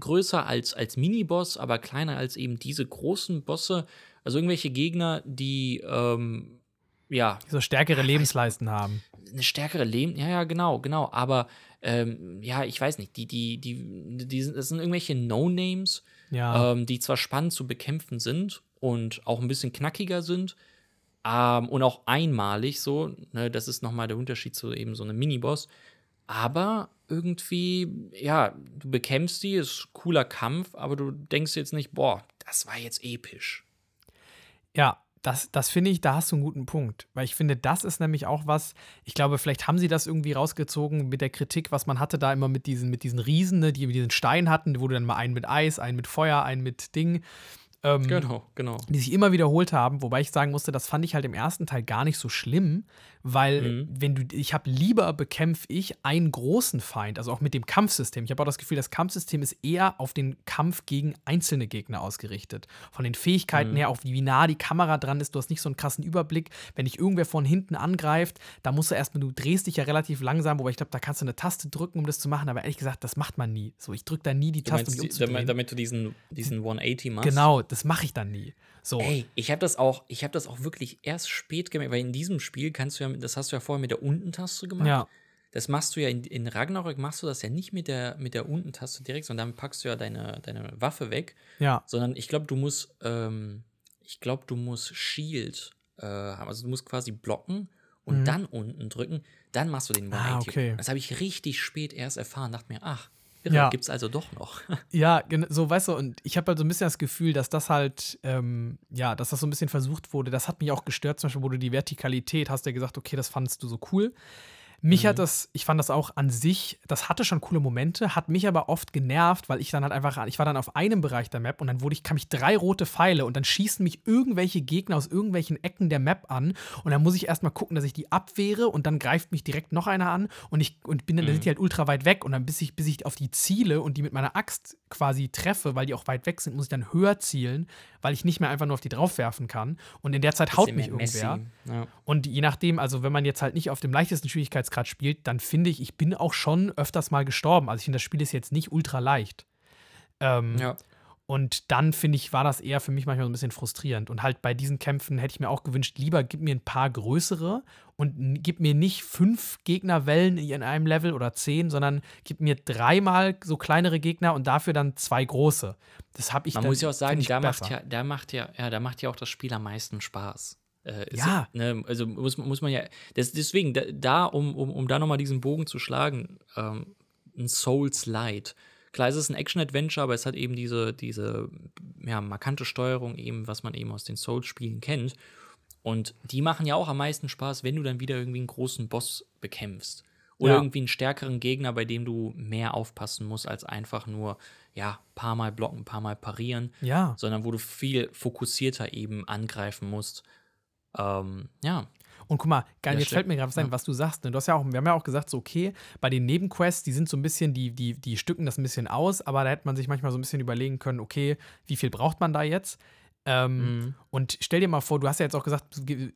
größer als, als Miniboss, aber kleiner als eben diese großen Bosse. Also irgendwelche Gegner, die, ähm, ja, Die so stärkere Lebensleisten haben. eine stärkere Leben, ja, ja, genau, genau. Aber ähm, ja, ich weiß nicht, die, die, die, die sind, das sind irgendwelche No-Names, Ja. ähm, die zwar spannend zu bekämpfen sind und auch ein bisschen knackiger sind ähm, und auch einmalig so, ne, das ist nochmal der Unterschied zu eben so einem Miniboss. Aber irgendwie, ja, du bekämpfst die, ist cooler Kampf, aber du denkst jetzt nicht, boah, das war jetzt episch. Ja, das, das finde ich, da hast du einen guten Punkt. Weil ich finde, das ist nämlich auch was, ich glaube, vielleicht haben sie das irgendwie rausgezogen mit der Kritik, was man hatte da immer mit diesen, mit diesen Riesen, ne, die diesen Stein hatten, wo du dann mal einen mit Eis, einen mit Feuer, einen mit Ding. Ähm, Genau, genau. die sich immer wiederholt haben, wobei ich sagen musste, das fand ich halt im ersten Teil gar nicht so schlimm, weil Mhm. wenn du, ich habe lieber bekämpfe ich einen großen Feind, also auch mit dem Kampfsystem. Ich habe auch das Gefühl, das Kampfsystem ist eher auf den Kampf gegen einzelne Gegner ausgerichtet. Von den Fähigkeiten Mhm. her, auch wie nah die Kamera dran ist, du hast nicht so einen krassen Überblick. Wenn dich irgendwer von hinten angreift, da musst du erstmal, du drehst dich ja relativ langsam, wobei ich glaube, da kannst du eine Taste drücken, um das zu machen, aber ehrlich gesagt, das macht man nie. So, ich drücke da nie die Du Taste, meinst, um die, damit, damit du diesen, diesen 180 machst? Genau, das mache ich dann nie. So. Ey, ich habe das auch, ich habe das auch wirklich erst spät gemerkt, weil in diesem Spiel kannst du ja, das hast du ja vorher mit der Unten-Taste gemacht. Ja. Das machst du ja in, in Ragnarök machst du das ja nicht mit der mit der Unten-Taste direkt, sondern damit packst du ja deine, deine Waffe weg, Ja. sondern ich glaube, du musst, ähm, ich glaube, du musst Shield äh, haben, also du musst quasi blocken und dann unten drücken, dann machst du den Mhm. Ah, 180. okay. Das habe ich richtig spät erst erfahren, dachte mir, ach, irre, Ja. gibt's also doch noch. <laughs> Ja, so weißt du, und ich habe halt so ein bisschen das Gefühl, dass das halt, ähm, ja, dass das so ein bisschen versucht wurde. Das hat mich auch gestört, zum Beispiel, wo du die Vertikalität hast, ja gesagt, okay, das fandest du so cool. Mich hat das, ich fand das auch an sich, das hatte schon coole Momente, hat mich aber oft genervt, weil ich dann halt einfach, ich war dann auf einem Bereich der Map und dann wurde ich, kam ich drei rote Pfeile und dann schießen mich irgendwelche Gegner aus irgendwelchen Ecken der Map an und dann muss ich erstmal gucken, dass ich die abwehre und dann greift mich direkt noch einer an und ich und bin dann, dann sind die halt ultra weit weg und dann bis ich, bis ich auf die Ziele und die mit meiner Axt quasi treffe, weil die auch weit weg sind, muss ich dann höher zielen, weil ich nicht mehr einfach nur auf die drauf werfen kann und in der Zeit haut mich irgendwer. Ja. Und je nachdem, also wenn man jetzt halt nicht auf dem leichtesten Schwierigkeitsgrad spielt, dann finde ich, ich bin auch schon öfters mal gestorben. Also ich finde, das Spiel ist jetzt nicht ultra leicht. Ähm, ja. Und dann finde ich, war das eher für mich manchmal so ein bisschen frustrierend. Und halt bei diesen Kämpfen hätte ich mir auch gewünscht, lieber gib mir ein paar größere und gib mir nicht fünf Gegnerwellen in einem Level oder zehn, sondern gib mir dreimal so kleinere Gegner und dafür dann zwei große. Das habe ich Man dann- muss ja auch sagen, da macht ja, da macht ja, ja, da macht ja auch das Spiel am meisten Spaß. Äh, ist Ja. ne, also muss, muss man ja, das, deswegen, da, da um, um, um da nochmal diesen Bogen zu schlagen, ähm, ein Souls Light klar, es ist ein Action-Adventure, aber es hat eben diese, diese ja, markante Steuerung, eben, was man eben aus den Souls-Spielen kennt. Und die machen ja auch am meisten Spaß, wenn du dann wieder irgendwie einen großen Boss bekämpfst. Oder Ja. irgendwie einen stärkeren Gegner, bei dem du mehr aufpassen musst, als einfach nur, ja, paar Mal blocken, paar Mal parieren, Ja. sondern wo du viel fokussierter eben angreifen musst. Ähm, ja, Und guck mal, geil, Ja, jetzt fällt mir gerade was ein, Ja. was du sagst. Ne? Du hast ja auch, wir haben ja auch gesagt, so, okay, bei den Nebenquests, die sind so ein bisschen, die, die, die stücken das ein bisschen aus, aber da hätte man sich manchmal so ein bisschen überlegen können, okay, wie viel braucht man da jetzt? Ähm, Mhm. Und stell dir mal vor, du hast ja jetzt auch gesagt,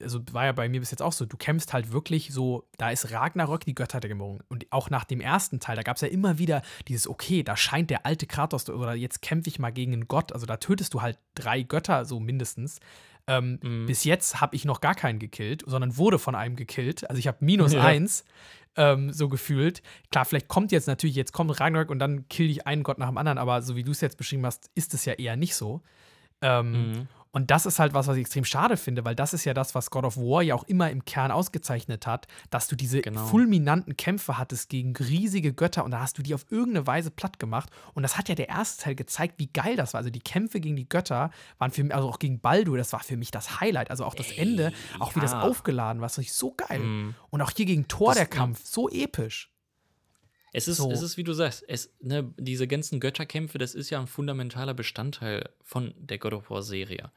also war ja bei mir bis jetzt auch so, du kämpfst halt wirklich so, da ist Ragnarök die Götterdämmerung. Und auch nach dem ersten Teil, da gab es ja immer wieder dieses, okay, da scheint der alte Kratos oder jetzt kämpfe ich mal gegen einen Gott. Also da tötest du halt drei Götter, so mindestens. Ähm, Mhm. Bis jetzt habe ich noch gar keinen gekillt, sondern wurde von einem gekillt. Also ich habe minus <laughs> Ja. eins. Ähm, so gefühlt. Klar, vielleicht kommt jetzt natürlich, jetzt kommt Ragnarök und dann kill ich einen Gott nach dem anderen, aber so wie du es jetzt beschrieben hast, ist es ja eher nicht so. Ähm, Mhm. Und das ist halt was, was ich extrem schade finde, weil das ist ja das, was God of War ja auch immer im Kern ausgezeichnet hat, dass du diese Genau. fulminanten Kämpfe hattest gegen riesige Götter und da hast du die auf irgendeine Weise platt gemacht. Und das hat ja der erste Teil gezeigt, wie geil das war. Also die Kämpfe gegen die Götter waren für mich, also auch gegen Baldur, das war für mich das Highlight. Also auch das Ey, Ende, auch wie das ja. aufgeladen war, das ist so geil. Mhm. Und auch hier gegen Thor Das- der Kampf, so episch. Es ist, So. es ist, wie du sagst, es, ne, diese ganzen Götterkämpfe, das ist ja ein fundamentaler Bestandteil von der God of War-Serie.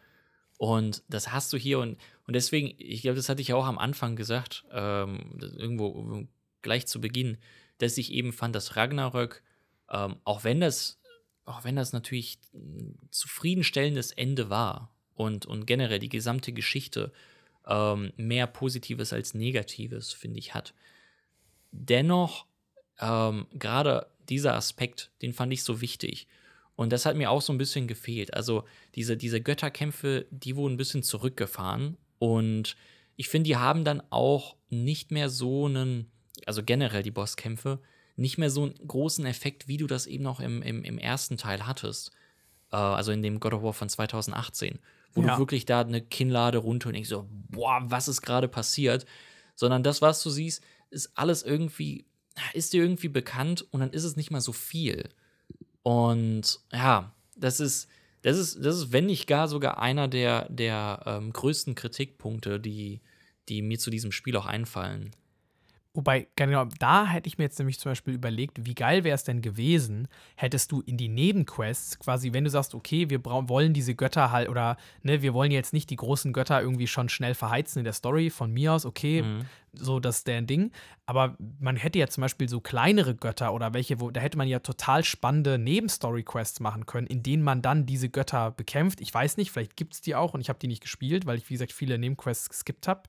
Und das hast du hier und, und deswegen, ich glaube, das hatte ich ja auch am Anfang gesagt, ähm, irgendwo gleich zu Beginn, dass ich eben fand, dass Ragnarök, ähm, auch wenn das, auch wenn das natürlich ein zufriedenstellendes Ende war und, und generell die gesamte Geschichte ähm, mehr Positives als Negatives, finde ich, hat, dennoch ähm, gerade dieser Aspekt, den fand ich so wichtig. Und das hat mir auch so ein bisschen gefehlt. Also diese, diese Götterkämpfe, die wurden ein bisschen zurückgefahren. Und ich finde, die haben dann auch nicht mehr so einen, also generell die Bosskämpfe, nicht mehr so einen großen Effekt, wie du das eben noch im, im, im ersten Teil hattest. Äh, also in dem God of War von 2018. Wo Ja. du wirklich da eine Kinnlade runter und denkst so, boah, was ist gerade passiert? Sondern das, was du siehst, ist alles irgendwie, ist dir irgendwie bekannt und dann ist es nicht mal so viel. Und ja, das ist, das ist, das ist, wenn nicht gar sogar einer der, der ähm, größten Kritikpunkte, die, die mir zu diesem Spiel auch einfallen. Wobei, genau, da hätte ich mir jetzt nämlich zum Beispiel überlegt, wie geil wäre es denn gewesen, hättest du in die Nebenquests quasi, wenn du sagst, okay, wir wollen diese Götter halt, oder ne, wir wollen jetzt nicht die großen Götter irgendwie schon schnell verheizen in der Story, von mir aus, okay, Mhm. so das ist deren Ding. Aber man hätte ja zum Beispiel so kleinere Götter oder welche, wo, da hätte man ja total spannende Nebenstory-Quests machen können, in denen man dann diese Götter bekämpft. Ich weiß nicht, vielleicht gibt es die auch und ich habe die nicht gespielt, weil ich, wie gesagt, viele Nebenquests geskippt habe,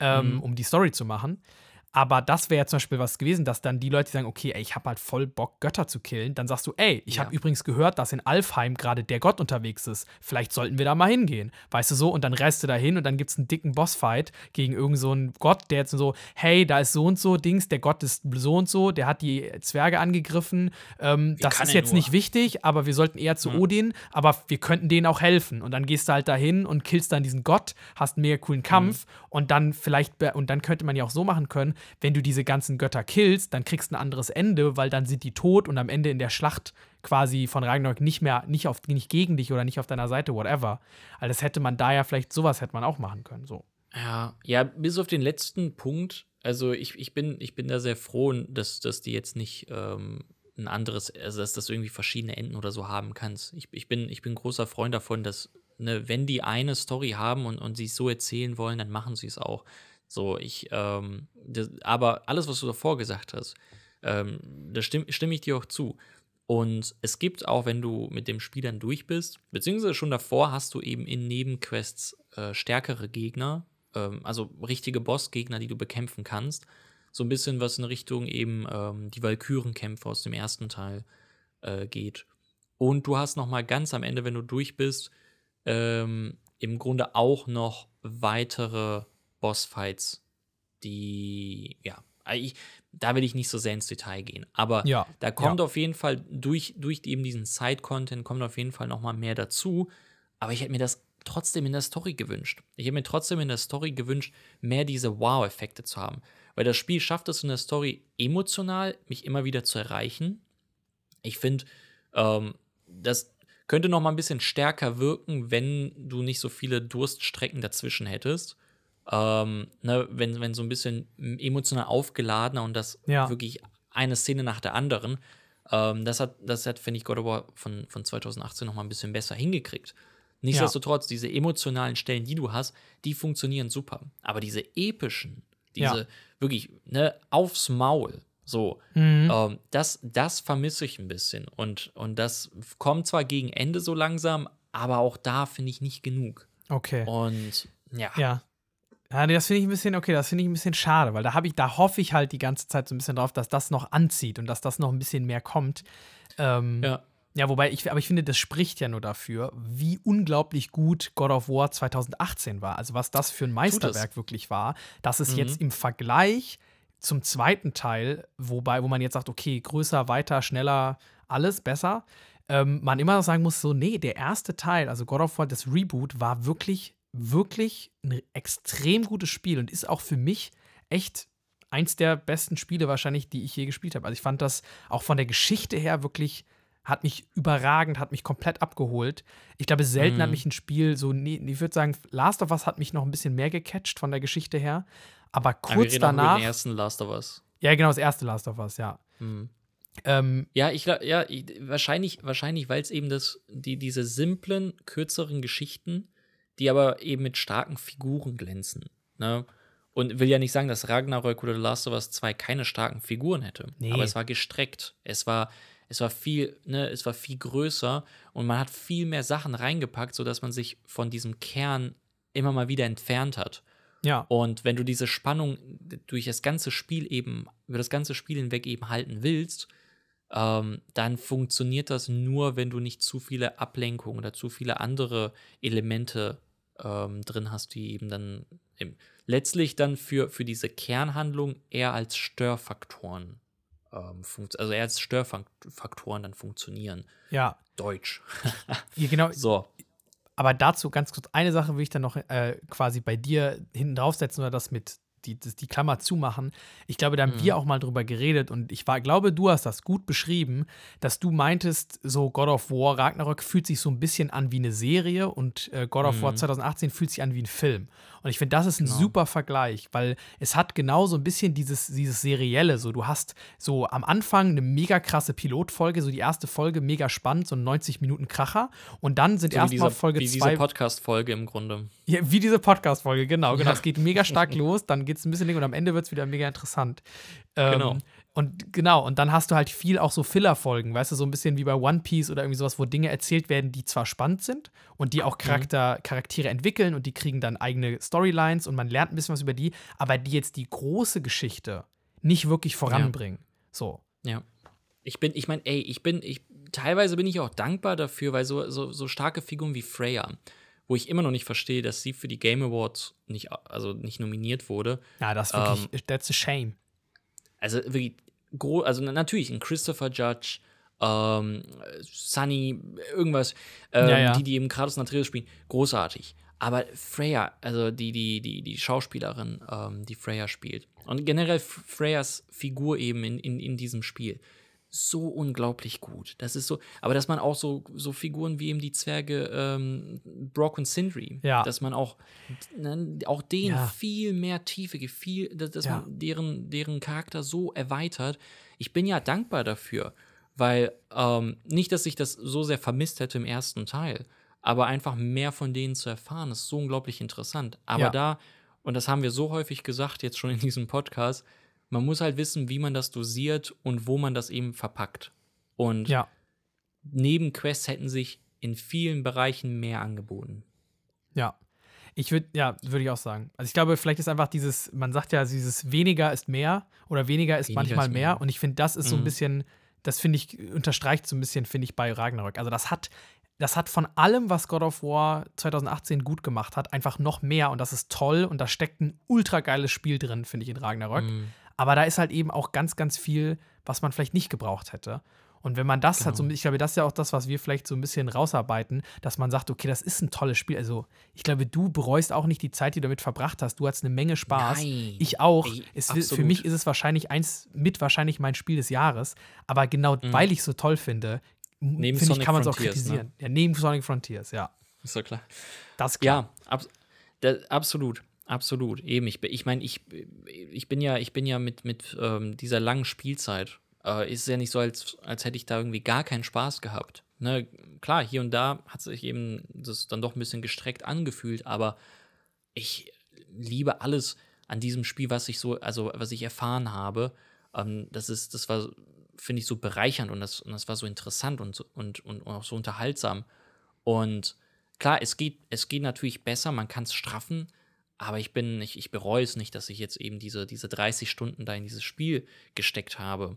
ähm, Mhm. um die Story zu machen. Aber das wäre ja zum Beispiel was gewesen, dass dann die Leute die sagen, okay, ey, ich habe halt voll Bock, Götter zu killen. Dann sagst du, ey, ich Ja. habe übrigens gehört, dass in Alfheim gerade der Gott unterwegs ist. Vielleicht sollten wir da mal hingehen. Weißt du so? Und dann reist du da hin und dann gibt es einen dicken Bossfight gegen irgendeinen so einen Gott, der jetzt so, hey, da ist so und so Dings, der Gott ist so und so, der hat die Zwerge angegriffen. Ähm, das ist jetzt nur? nicht wichtig, aber wir sollten eher zu Odin, aber wir könnten denen auch helfen. Und dann gehst du halt dahin und killst dann diesen Gott, hast einen mega coolen Kampf und dann vielleicht, und dann könnte man ja auch so machen können, wenn du diese ganzen Götter killst, dann kriegst du ein anderes Ende, weil dann sind die tot und am Ende in der Schlacht quasi von Ragnarök nicht mehr, nicht, auf, nicht gegen dich oder nicht auf deiner Seite, whatever. Also das hätte man da ja vielleicht, sowas hätte man auch machen können. So. Ja, ja, bis auf den letzten Punkt. Also ich, ich, bin, ich bin da sehr froh, dass, dass die jetzt nicht ähm, ein anderes, also dass das irgendwie verschiedene Enden oder so haben kannst. Ich, ich, bin, ich bin großer Freund davon, dass, ne, wenn die eine Story haben und, und sie es so erzählen wollen, dann machen sie es auch. So, ich, ähm, das, aber alles, was du davor gesagt hast, ähm, da stimme stimm ich dir auch zu. Und es gibt auch, wenn du mit dem Spiel dann durch bist, beziehungsweise schon davor hast du eben in Nebenquests äh, stärkere Gegner, ähm, also richtige Bossgegner, die du bekämpfen kannst. So ein bisschen was in Richtung eben ähm, die Valkyrenkämpfe aus dem ersten Teil äh, geht. Und du hast noch mal ganz am Ende, wenn du durch bist, ähm, im Grunde auch noch weitere Bossfights, die, ja, ich, da will ich nicht so sehr ins Detail gehen. Aber Ja, da kommt ja. auf jeden Fall durch, durch eben diesen Side-Content kommt auf jeden Fall noch mal mehr dazu. Aber ich hätte mir das trotzdem in der Story gewünscht. Ich hätte mir trotzdem in der Story gewünscht, mehr diese Wow-Effekte zu haben. Weil das Spiel schafft es in der Story emotional, mich immer wieder zu erreichen. ich finde, ähm, das könnte noch mal ein bisschen stärker wirken, wenn du nicht so viele Durststrecken dazwischen hättest. Ähm, ne, wenn, wenn so ein bisschen emotional aufgeladener und das Ja. wirklich eine Szene nach der anderen. Ähm, das hat, das hat finde ich, God of War von, von 2018 noch mal ein bisschen besser hingekriegt. Nichtsdestotrotz, diese emotionalen Stellen, die du hast, die funktionieren super. Aber diese epischen, diese Ja. wirklich ne, aufs Maul, so, Mhm. ähm, das, das vermisse ich ein bisschen. Und, und das kommt zwar gegen Ende so langsam, aber auch da finde ich nicht genug. Okay. Und ja, Ja. Ja, nee, das finde ich ein bisschen, okay, das finde ich ein bisschen schade, weil da habe ich, da hoffe ich halt die ganze Zeit so ein bisschen drauf, dass das noch anzieht und dass das noch ein bisschen mehr kommt. Ähm, ja, Ja, wobei ich, aber ich finde, das spricht ja nur dafür, wie unglaublich gut God of War 2018 war. Also was das für ein Meisterwerk wirklich war, dass es Mhm. jetzt im Vergleich zum zweiten Teil, wobei, wo man jetzt sagt, okay, größer, weiter, schneller, alles besser, ähm, man immer noch sagen muss, so, nee, der erste Teil, also God of War, das Reboot, war wirklich, wirklich ein extrem gutes Spiel und ist auch für mich echt eins der besten Spiele wahrscheinlich, die ich je gespielt habe. Also ich fand das auch von der Geschichte her wirklich, hat mich überragend, hat mich komplett abgeholt. Ich glaube, selten hat Mhm. mich ein Spiel so, nee, ich würde sagen, Last of Us hat mich noch ein bisschen mehr gecatcht von der Geschichte her. Aber kurz über danach, den ersten Last of Us. ja genau, das erste Last of Us, ja. Mhm. Ähm, Ja, ich glaube, ja, ich, wahrscheinlich, wahrscheinlich, weil es eben das, die, diese simplen, kürzeren Geschichten, die aber eben mit starken Figuren glänzen. Ne? Und will ja nicht sagen, dass Ragnarök oder The Last of Us 2 keine starken Figuren hätte. Nee. Aber es war gestreckt. Es war, es war viel, ne, es war viel größer und man hat viel mehr Sachen reingepackt, sodass man sich von diesem Kern immer mal wieder entfernt hat. ja, Und wenn du diese Spannung durch das ganze Spiel eben, über das ganze Spiel hinweg eben halten willst, ähm, dann funktioniert das nur, wenn du nicht zu viele Ablenkungen oder zu viele andere Elemente ähm, drin hast, die eben dann im, letztlich dann für, für diese Kernhandlung eher als Störfaktoren, ähm, also eher als Störfaktoren dann funktionieren. ja. Deutsch. ja genau, <laughs> So. Aber dazu ganz kurz eine Sache will ich dann noch äh, quasi bei dir hinten draufsetzen oder das mit die, das, die Klammer zumachen. Ich glaube, da haben Mhm. wir auch mal drüber geredet und ich war, glaube, du hast das gut beschrieben, dass du meintest, so God of War Ragnarok fühlt sich so ein bisschen an wie eine Serie und äh, God of War Mhm. 2018 fühlt sich an wie ein Film. Und ich finde, das ist ein Genau. super Vergleich, weil es hat genau so ein bisschen dieses, dieses Serielle. So, du hast so am Anfang eine mega krasse Pilotfolge, so die erste Folge mega spannend, so ein 90 Minuten Kracher. Und dann sind So erstmal Folge wie diese 2 Podcast-Folge im Grunde. ja, wie diese Podcast-Folge, genau, genau. Ja. <laughs> Es geht mega stark los, dann geht es ein bisschen länger und am Ende wird es wieder mega interessant. Ähm, Genau. Und genau, und dann hast du halt viel auch so Filler-Folgen, weißt du, so ein bisschen wie bei One Piece oder irgendwie sowas, wo Dinge erzählt werden, die zwar spannend sind und die Mhm. auch Charakter, Charaktere entwickeln und die kriegen dann eigene Storylines und man lernt ein bisschen was über die, aber die jetzt die große Geschichte nicht wirklich voranbringen. So. Ja. Ich bin, ich meine, ey, ich bin, ich, teilweise bin ich auch dankbar dafür, weil so, so, so starke Figuren wie Freya, wo ich immer noch nicht verstehe, dass sie für die Game Awards nicht, also nicht nominiert wurde. Ja, das ist Ähm, wirklich, that's a shame. Also wirklich, also na- natürlich ein Christopher Judge, ähm, Sunny, irgendwas, ähm, Ja, ja. die, die eben Kratos und Atreus spielen, großartig. Aber Freya, also die, die, die, die Schauspielerin, ähm, die Freya spielt. Und generell Freyas Figur eben in, in, in diesem Spiel. So unglaublich gut. Das ist so, aber dass man auch so, so Figuren wie eben die Zwerge ähm, Brock und Sindri, Ja. dass man auch, ne, auch denen Ja. viel mehr Tiefe gibt, viel, dass, Ja. man deren, deren Charakter so erweitert. Ich bin ja dankbar dafür, weil ähm, nicht, dass ich das so sehr vermisst hätte im ersten Teil, aber einfach mehr von denen zu erfahren, ist so unglaublich interessant. Aber da, und das haben wir so häufig gesagt jetzt schon in diesem Podcast, man muss halt wissen, wie man das dosiert und wo man das eben verpackt. Und Ja. Nebenquests hätten sich in vielen Bereichen mehr angeboten. Ja. Ich würde, ja, würde ich auch sagen. Also ich glaube, vielleicht ist einfach dieses, man sagt ja, dieses weniger ist mehr oder weniger ist Weniger manchmal ist mehr. mehr. Und ich finde, das ist so ein Mhm. bisschen, das finde ich, unterstreicht so ein bisschen, finde ich, bei Ragnarök. Also das hat, das hat von allem, was God of War 2018 gut gemacht hat, einfach noch mehr und das ist toll und da steckt ein ultra geiles Spiel drin, finde ich, in Ragnarök. Mhm. Aber da ist halt eben auch ganz, ganz viel, was man vielleicht nicht gebraucht hätte. Und wenn man das Genau. hat, so, ich glaube, das ist ja auch das, was wir vielleicht so ein bisschen rausarbeiten, dass man sagt, okay, das ist ein tolles Spiel. Also, ich glaube, du bereust auch nicht die Zeit, die du damit verbracht hast. Du hattest eine Menge Spaß. Nein. Ich auch. Ey, es, für mich ist es wahrscheinlich eins mit wahrscheinlich mein Spiel des Jahres. Aber genau weil ich es so toll finde, Mhm. Finde ich, kann man es auch ne? kritisieren. Ja, neben Sonic Frontiers, ja. Ist doch klar. Das ist klar. Ja, ab, da, absolut. Absolut. Eben, ich, ich meine, ich, ich bin ja, ich bin ja mit, mit ähm, dieser langen Spielzeit, äh, ist ja nicht so, als, als hätte ich da irgendwie gar keinen Spaß gehabt. Ne? Klar, hier und da hat sich eben das dann doch ein bisschen gestreckt angefühlt, aber ich liebe alles an diesem Spiel, was ich so, also was ich erfahren habe. Ähm, das ist, das war, finde ich, so bereichernd und das, und das war so interessant und, und, und auch so unterhaltsam. Und klar, es geht, es geht natürlich besser, man kann es straffen, aber ich bin, ich, ich bereue es nicht, dass ich jetzt eben diese, diese 30 Stunden da in dieses Spiel gesteckt habe.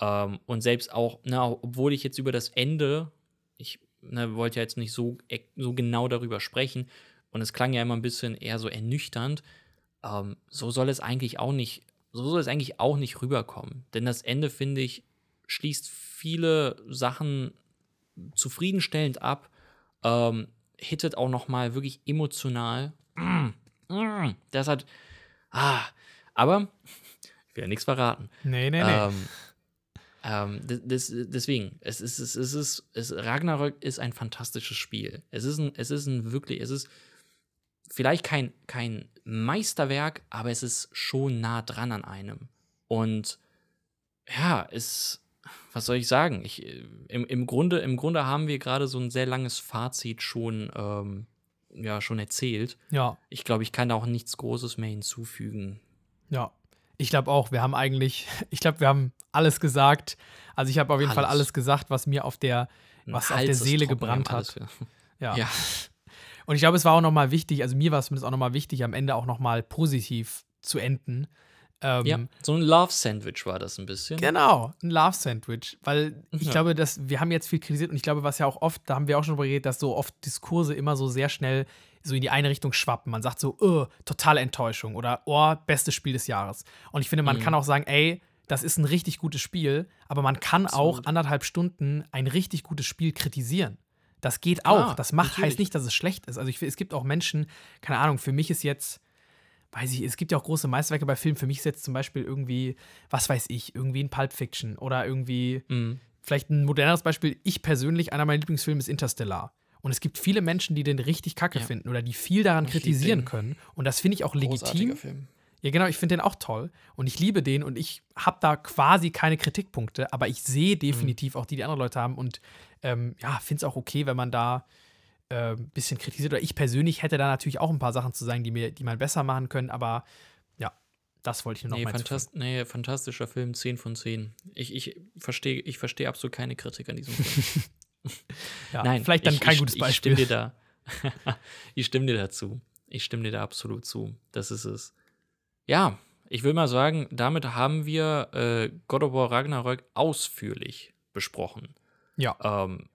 Ähm, und selbst auch, na, obwohl ich jetzt über das Ende, ich ne, wollte ja jetzt nicht so, ex- so genau darüber sprechen, und es klang ja immer ein bisschen eher so ernüchternd, ähm, so soll es eigentlich auch nicht, so soll es eigentlich auch nicht rüberkommen. Denn das Ende, finde ich, schließt viele Sachen zufriedenstellend ab, ähm, hittet auch noch mal wirklich emotional. Mm, das hat, ah, aber ich will ja nichts verraten. Nee, nee, nee. Ähm, ähm, des, deswegen, es ist, es ist, es ist, Ragnarök ist ein fantastisches Spiel. Es ist ein, es ist ein wirklich, es ist vielleicht kein, kein Meisterwerk, aber es ist schon nah dran an einem. Und ja, es, was soll ich sagen? Ich, äh, im, im, Grunde, Im Grunde haben wir gerade so ein sehr langes Fazit schon, ähm, ja, schon erzählt. ja, Ich glaube, ich kann da auch nichts Großes mehr hinzufügen. ja. Ich glaube auch, wir haben eigentlich, <laughs> ich glaube, wir haben alles gesagt. Also ich habe auf jeden Fall Alles. alles gesagt, was mir auf der, was auf der Seele gebrannt alles hat. <laughs> Ja. Ja. Und ich glaube, es war auch nochmal wichtig, also mir war es zumindest auch nochmal wichtig, am Ende auch nochmal positiv zu enden. Ähm, Ja, so ein Love-Sandwich war das ein bisschen. Genau, ein Love Sandwich. Weil ich Ja. glaube, dass wir haben jetzt viel kritisiert und ich glaube, was ja auch oft, da haben wir auch schon drüber geredet, dass so oft Diskurse immer so sehr schnell so in die eine Richtung schwappen. Man sagt so, oh, totale Enttäuschung oder oh, bestes Spiel des Jahres. Und ich finde, man Mhm. kann auch sagen, ey, das ist ein richtig gutes Spiel, aber man kann auch Absolut. anderthalb Stunden ein richtig gutes Spiel kritisieren. Das geht auch. Klar, das macht, natürlich. heißt nicht, dass es schlecht ist. Also ich, es gibt auch Menschen, keine Ahnung, für mich ist jetzt, weiß ich, es gibt ja auch große Meisterwerke bei Filmen. Für mich ist jetzt zum Beispiel irgendwie, was weiß ich, irgendwie ein Pulp Fiction oder irgendwie, Mhm. vielleicht ein moderneres Beispiel. Ich persönlich, einer meiner Lieblingsfilme ist Interstellar. Und es gibt viele Menschen, die den richtig kacke Ja. finden oder die viel daran Ich kritisieren können. Und das finde ich auch legitim. Film. Ja, genau, ich finde den auch toll. Und ich liebe den und ich habe da quasi keine Kritikpunkte, aber ich sehe definitiv auch die, die andere Leute haben. Und ähm, ja, finde es auch okay, wenn man da äh, ein bisschen kritisiert. Oder ich persönlich hätte da natürlich auch ein paar Sachen zu sagen, die, mir, die man besser machen können, aber ja, das wollte ich nur noch Nee, mal fantast nee, fantastischer Film, 10 von 10. Ich, ich verstehe ich versteh absolut keine Kritik an diesem Film. <laughs> Ja, Nein, vielleicht dann ich, kein ich, gutes Ich Beispiel. stimme dir da. <laughs> ich stimme dir dazu. Ich stimme dir da absolut zu. Das ist es. Ja, ich will mal sagen, damit haben wir äh, God of War Ragnarök ausführlich besprochen. Ja. Ähm,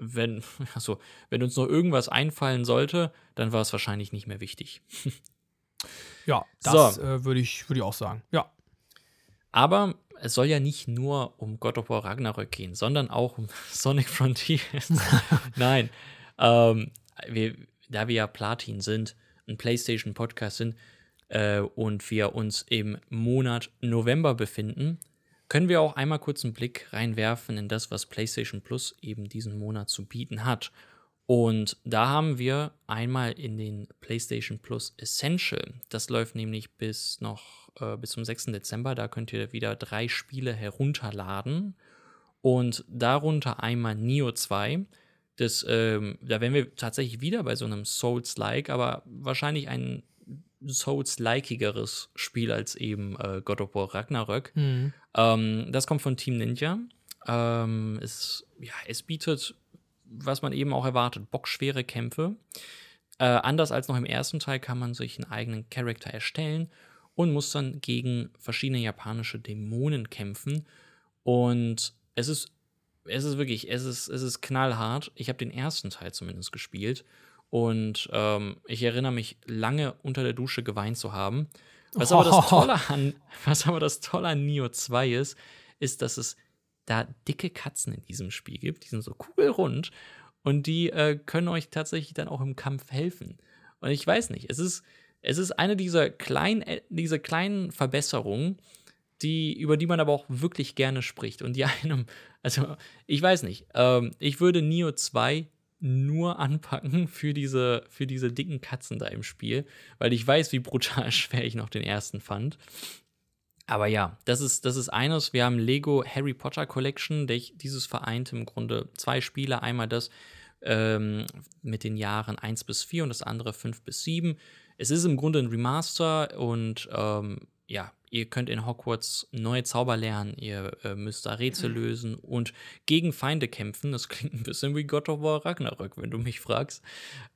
wenn, <laughs> also, wenn uns noch irgendwas einfallen sollte, dann war es wahrscheinlich nicht mehr wichtig. <laughs> Ja, das So. äh, würde ich, würd ich auch sagen. Ja. Aber es soll ja nicht nur um God of War Ragnarök gehen, sondern auch um <laughs> Sonic Frontiers. Nein. Ähm, wir, da wir ja Platin sind, ein PlayStation-Podcast sind äh, und wir uns im Monat November befinden, können wir auch einmal kurz einen Blick reinwerfen in das, was PlayStation Plus eben diesen Monat zu bieten hat. Und da haben wir einmal in den PlayStation Plus Essential. Das läuft nämlich bis noch äh, bis zum 6. Dezember. Da könnt ihr wieder drei Spiele herunterladen. Und darunter einmal Neo 2. Das, ähm, da wären wir tatsächlich wieder bei so einem Souls-like, aber wahrscheinlich ein Souls-likeigeres Spiel als eben äh, God of War Ragnarök. Mhm. Ähm, das kommt von Team Ninja. Ähm, es, ja, es bietet, was man eben auch erwartet, bockschwere Kämpfe. Äh, anders als noch im ersten Teil kann man sich einen eigenen Charakter erstellen und muss dann gegen verschiedene japanische Dämonen kämpfen. Und es ist, es ist wirklich, es ist, es ist knallhart. Ich habe den ersten Teil zumindest gespielt. Und ähm, ich erinnere mich, lange unter der Dusche geweint zu haben. Was aber das Tolle an, <laughs> was aber das Tolle an Neo 2 ist, ist, dass es da dicke Katzen in diesem Spiel gibt. Die sind so kugelrund und die äh, können euch tatsächlich dann auch im Kampf helfen. Und ich weiß nicht, es ist, es ist eine dieser kleinen, äh, diese kleinen Verbesserungen, die, über die man aber auch wirklich gerne spricht und die <laughs> einem, also ich weiß nicht, ähm, ich würde Neo 2 nur anpacken <laughs> für diese, für diese dicken Katzen da im Spiel, weil ich weiß, wie brutal <laughs> schwer ich noch den ersten fand. Aber ja, das ist, das ist eines. Wir haben Lego Harry Potter Collection, dieses vereint im Grunde zwei Spiele. Einmal das ähm, mit den Jahren 1 bis 4 und das andere 5 bis 7. Es ist im Grunde ein Remaster und ähm, ja, ihr könnt in Hogwarts neue Zauber lernen, ihr äh, müsst da Rätsel lösen und gegen Feinde kämpfen. Das <laughs> klingt ein bisschen wie God of War Ragnarök, wenn du mich fragst.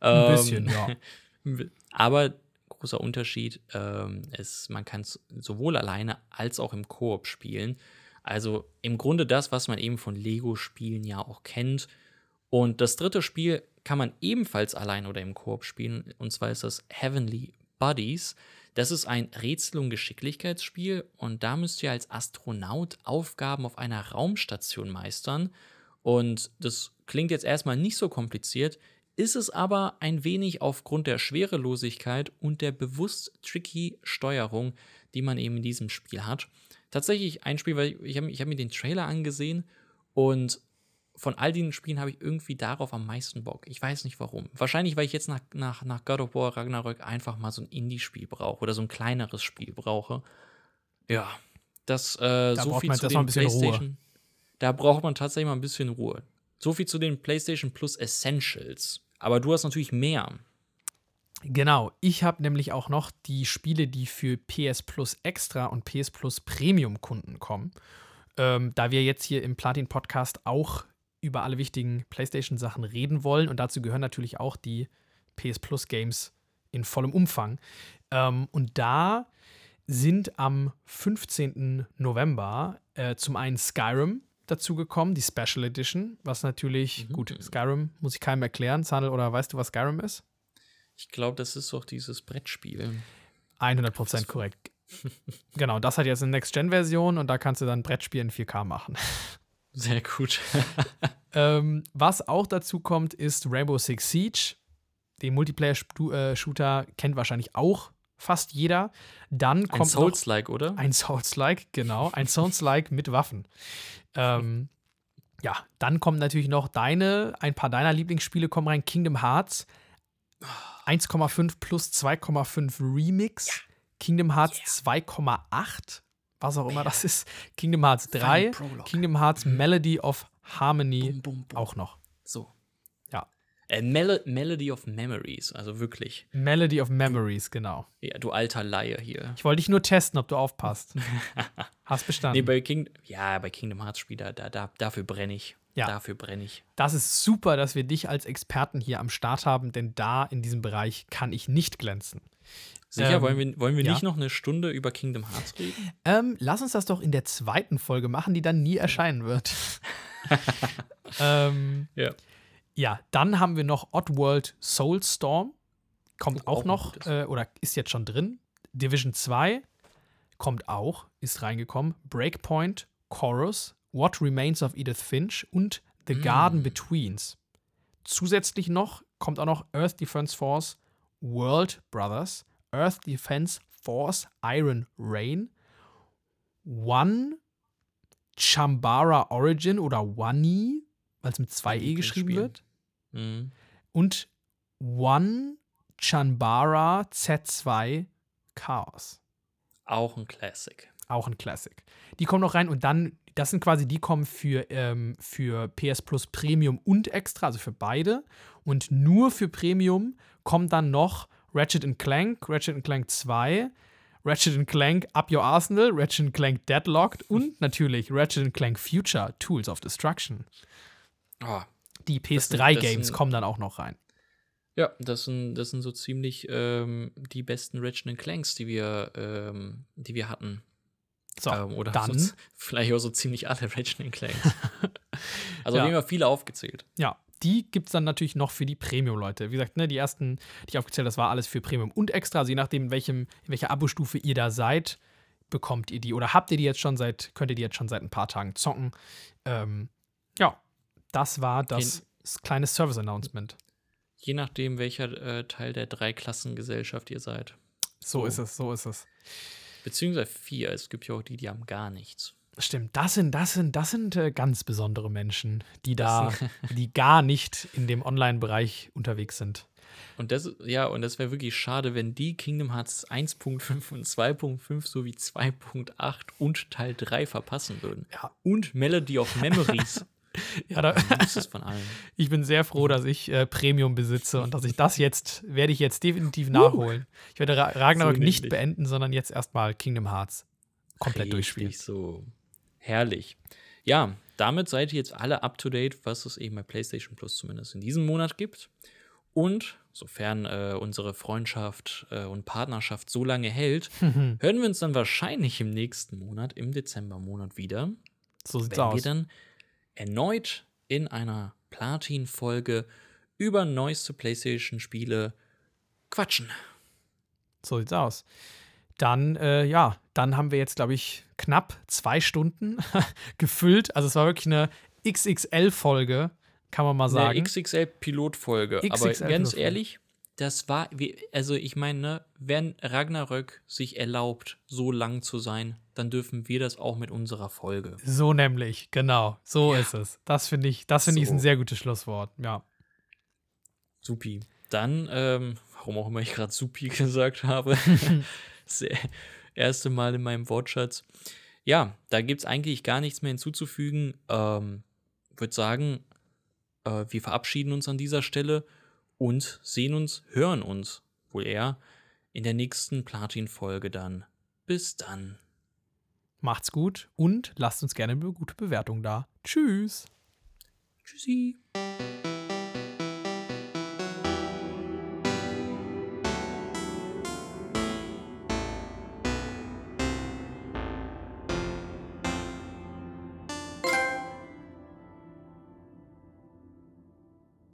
Ein ähm, bisschen, ja. <laughs> Aber großer Unterschied, ähm, ist, man kann es sowohl alleine als auch im Koop spielen. Also im Grunde das, was man eben von Lego-Spielen ja auch kennt. Und das dritte Spiel kann man ebenfalls allein oder im Koop spielen. Und zwar ist das Heavenly Buddies. Das ist ein Rätsel- und Geschicklichkeitsspiel und da müsst ihr als Astronaut Aufgaben auf einer Raumstation meistern. Und das klingt jetzt erstmal nicht so kompliziert, ist es aber ein wenig aufgrund der Schwerelosigkeit und der bewusst tricky Steuerung, die man eben in diesem Spiel hat. Tatsächlich ein Spiel, weil ich habe hab mir den Trailer angesehen und von all den Spielen habe ich irgendwie darauf am meisten Bock. Ich weiß nicht warum. Wahrscheinlich, weil ich jetzt nach, nach, nach God of War Ragnarök einfach mal so ein Indie-Spiel brauche oder so ein kleineres Spiel brauche. Ja, das äh, da so viel zu den PlayStation. Ruhe. Da braucht man tatsächlich mal ein bisschen Ruhe. So viel zu den PlayStation Plus Essentials. Aber du hast natürlich mehr. Genau, ich habe nämlich auch noch die Spiele, die für PS Plus Extra und PS Plus Premium Kunden kommen. Ähm, da wir jetzt hier im Platin Podcast auch über alle wichtigen PlayStation-Sachen reden wollen. Und dazu gehören natürlich auch die PS Plus Games in vollem Umfang. Ähm, und da sind am 15. November äh, zum einen Skyrim dazugekommen, die Special Edition, was natürlich, mhm. gut, Skyrim muss ich keinem erklären, Sandel, oder weißt du, was Skyrim ist? Ich glaube, das ist doch dieses Brettspiel. 100% korrekt. <laughs> genau, das hat jetzt eine Next-Gen-Version und da kannst du dann Brettspiel in 4K machen. Sehr gut. <laughs> ähm, was auch dazu kommt, ist Rainbow Six Siege. Den Multiplayer-Shooter kennt wahrscheinlich auch fast jeder. Dann kommt ein Souls-like, oder? Ein Souls-like, genau. Ein Souls-like mit Waffen. Ähm, ja, dann kommen natürlich noch deine, ein paar deiner Lieblingsspiele kommen rein. Kingdom Hearts 1,5 plus 2,5 Remix. Ja. Kingdom Hearts yeah. 2,8 was auch immer das ist. Kingdom Hearts 3, Kingdom Hearts mhm. Melody of Harmony boom, boom, boom. auch noch. So. Ja. Äh, Mel Melody of Memories, also wirklich. Melody of Memories, genau. Ja, du alter Laie hier. Ich wollte dich nur testen, ob du aufpasst. <laughs> Hast bestanden. Nee, bei King ja, bei Kingdom Hearts Spieler, da, da, dafür brenne ich. Ja. Dafür brenne ich. Das ist super, dass wir dich als Experten hier am Start haben, denn da in diesem Bereich kann ich nicht glänzen. Sicher, ähm, wollen wir, wollen wir ja. nicht noch eine Stunde über Kingdom Hearts reden? Ähm, lass uns das doch in der zweiten Folge machen, die dann nie erscheinen wird. <laughs> ähm, ja. ja, dann haben wir noch Oddworld Soulstorm. Kommt oh, auch, auch noch, äh, oder ist jetzt schon drin. Division 2 kommt auch, ist reingekommen. Breakpoint, Chorus, What Remains of Edith Finch und The mm. Garden Betweens. Zusätzlich noch kommt auch noch Earth Defense Force, World Brothers, Earth Defense Force Iron Rain, One Chambara Origin oder Wani, weil es mit zwei E geschrieben Spiel. wird. Mhm. Und One Chanbara Z2 Chaos. Auch ein Classic. Auch ein Classic. Die kommen noch rein und dann, das sind quasi, die kommen für, ähm, für PS Plus Premium und Extra, also für beide. Und nur für Premium kommt dann noch Ratchet Clank, Ratchet Clank 2, Ratchet Clank Up Your Arsenal, Ratchet Clank Deadlocked und <laughs> natürlich Ratchet Clank Future Tools of Destruction. Oh, die PS3-Games kommen dann auch noch rein. Ja, das sind, das sind so ziemlich ähm, die besten Ratchet Clanks, die wir, ähm, die wir hatten. So, ähm, oder dann. So, <laughs> vielleicht auch so ziemlich alle Ratchet Clanks. <laughs> also, ja. wir haben viele aufgezählt. Ja, die gibt es dann natürlich noch für die Premium-Leute. Wie gesagt, ne, die ersten, die ich aufgezählt habe, das war alles für Premium und extra. Also je nachdem, in, welchem, in welcher Abo-Stufe ihr da seid, bekommt ihr die oder habt ihr die jetzt schon seit, könnt ihr die jetzt schon seit ein paar Tagen zocken. Ähm, ja, das war das In kleine Service-Announcement. Je nachdem, welcher äh, Teil der Dreiklassengesellschaft ihr seid. So, so ist es, so ist es. Beziehungsweise vier. Es gibt ja auch die, die haben gar nichts. Stimmt, das sind, das sind, das sind äh, ganz besondere Menschen, die da, <laughs> die gar nicht in dem Online-Bereich unterwegs sind. Und das, ja, und das wäre wirklich schade, wenn die Kingdom Hearts 1.5 und 2.5 sowie 2.8 und Teil 3 verpassen würden. Ja. Und Melody of Memories. <laughs> <laughs> ja, da, ist von allen. <laughs> Ich bin sehr froh, dass ich äh, Premium besitze und dass ich das jetzt, werde ich jetzt definitiv nachholen. Ich werde Ra Ragnarök so nicht beenden, sondern jetzt erstmal Kingdom Hearts komplett Richtig durchspielen. so. Herrlich. Ja, damit seid ihr jetzt alle up to date, was es eben bei PlayStation Plus zumindest in diesem Monat gibt. Und sofern äh, unsere Freundschaft äh, und Partnerschaft so lange hält, <laughs> hören wir uns dann wahrscheinlich im nächsten Monat, im Dezembermonat wieder. So sieht's wenn aus. wir dann erneut in einer Platin-Folge über neueste PlayStation-Spiele quatschen. So sieht's aus. Dann, äh, ja, dann haben wir jetzt, glaube ich, knapp zwei Stunden <laughs> gefüllt. Also es war wirklich eine XXL-Folge, kann man mal sagen. Eine XXL-Pilotfolge. Aber ganz ehrlich, das war, also ich meine, ne, wenn Ragnarök sich erlaubt, so lang zu sein, dann dürfen wir das auch mit unserer Folge. So nämlich, genau. So ja. ist es. Das finde ich, das finde so. ich ein sehr gutes Schlusswort. Ja. Supi. Dann, ähm, warum auch immer ich gerade Supi <laughs> gesagt habe, <laughs> das erste Mal in meinem Wortschatz. Ja, da gibt es eigentlich gar nichts mehr hinzuzufügen. Ähm, würde sagen, äh, wir verabschieden uns an dieser Stelle und sehen uns, hören uns wohl eher in der nächsten Platin-Folge dann. Bis dann. Macht's gut und lasst uns gerne eine gute Bewertung da. Tschüss. Tschüssi.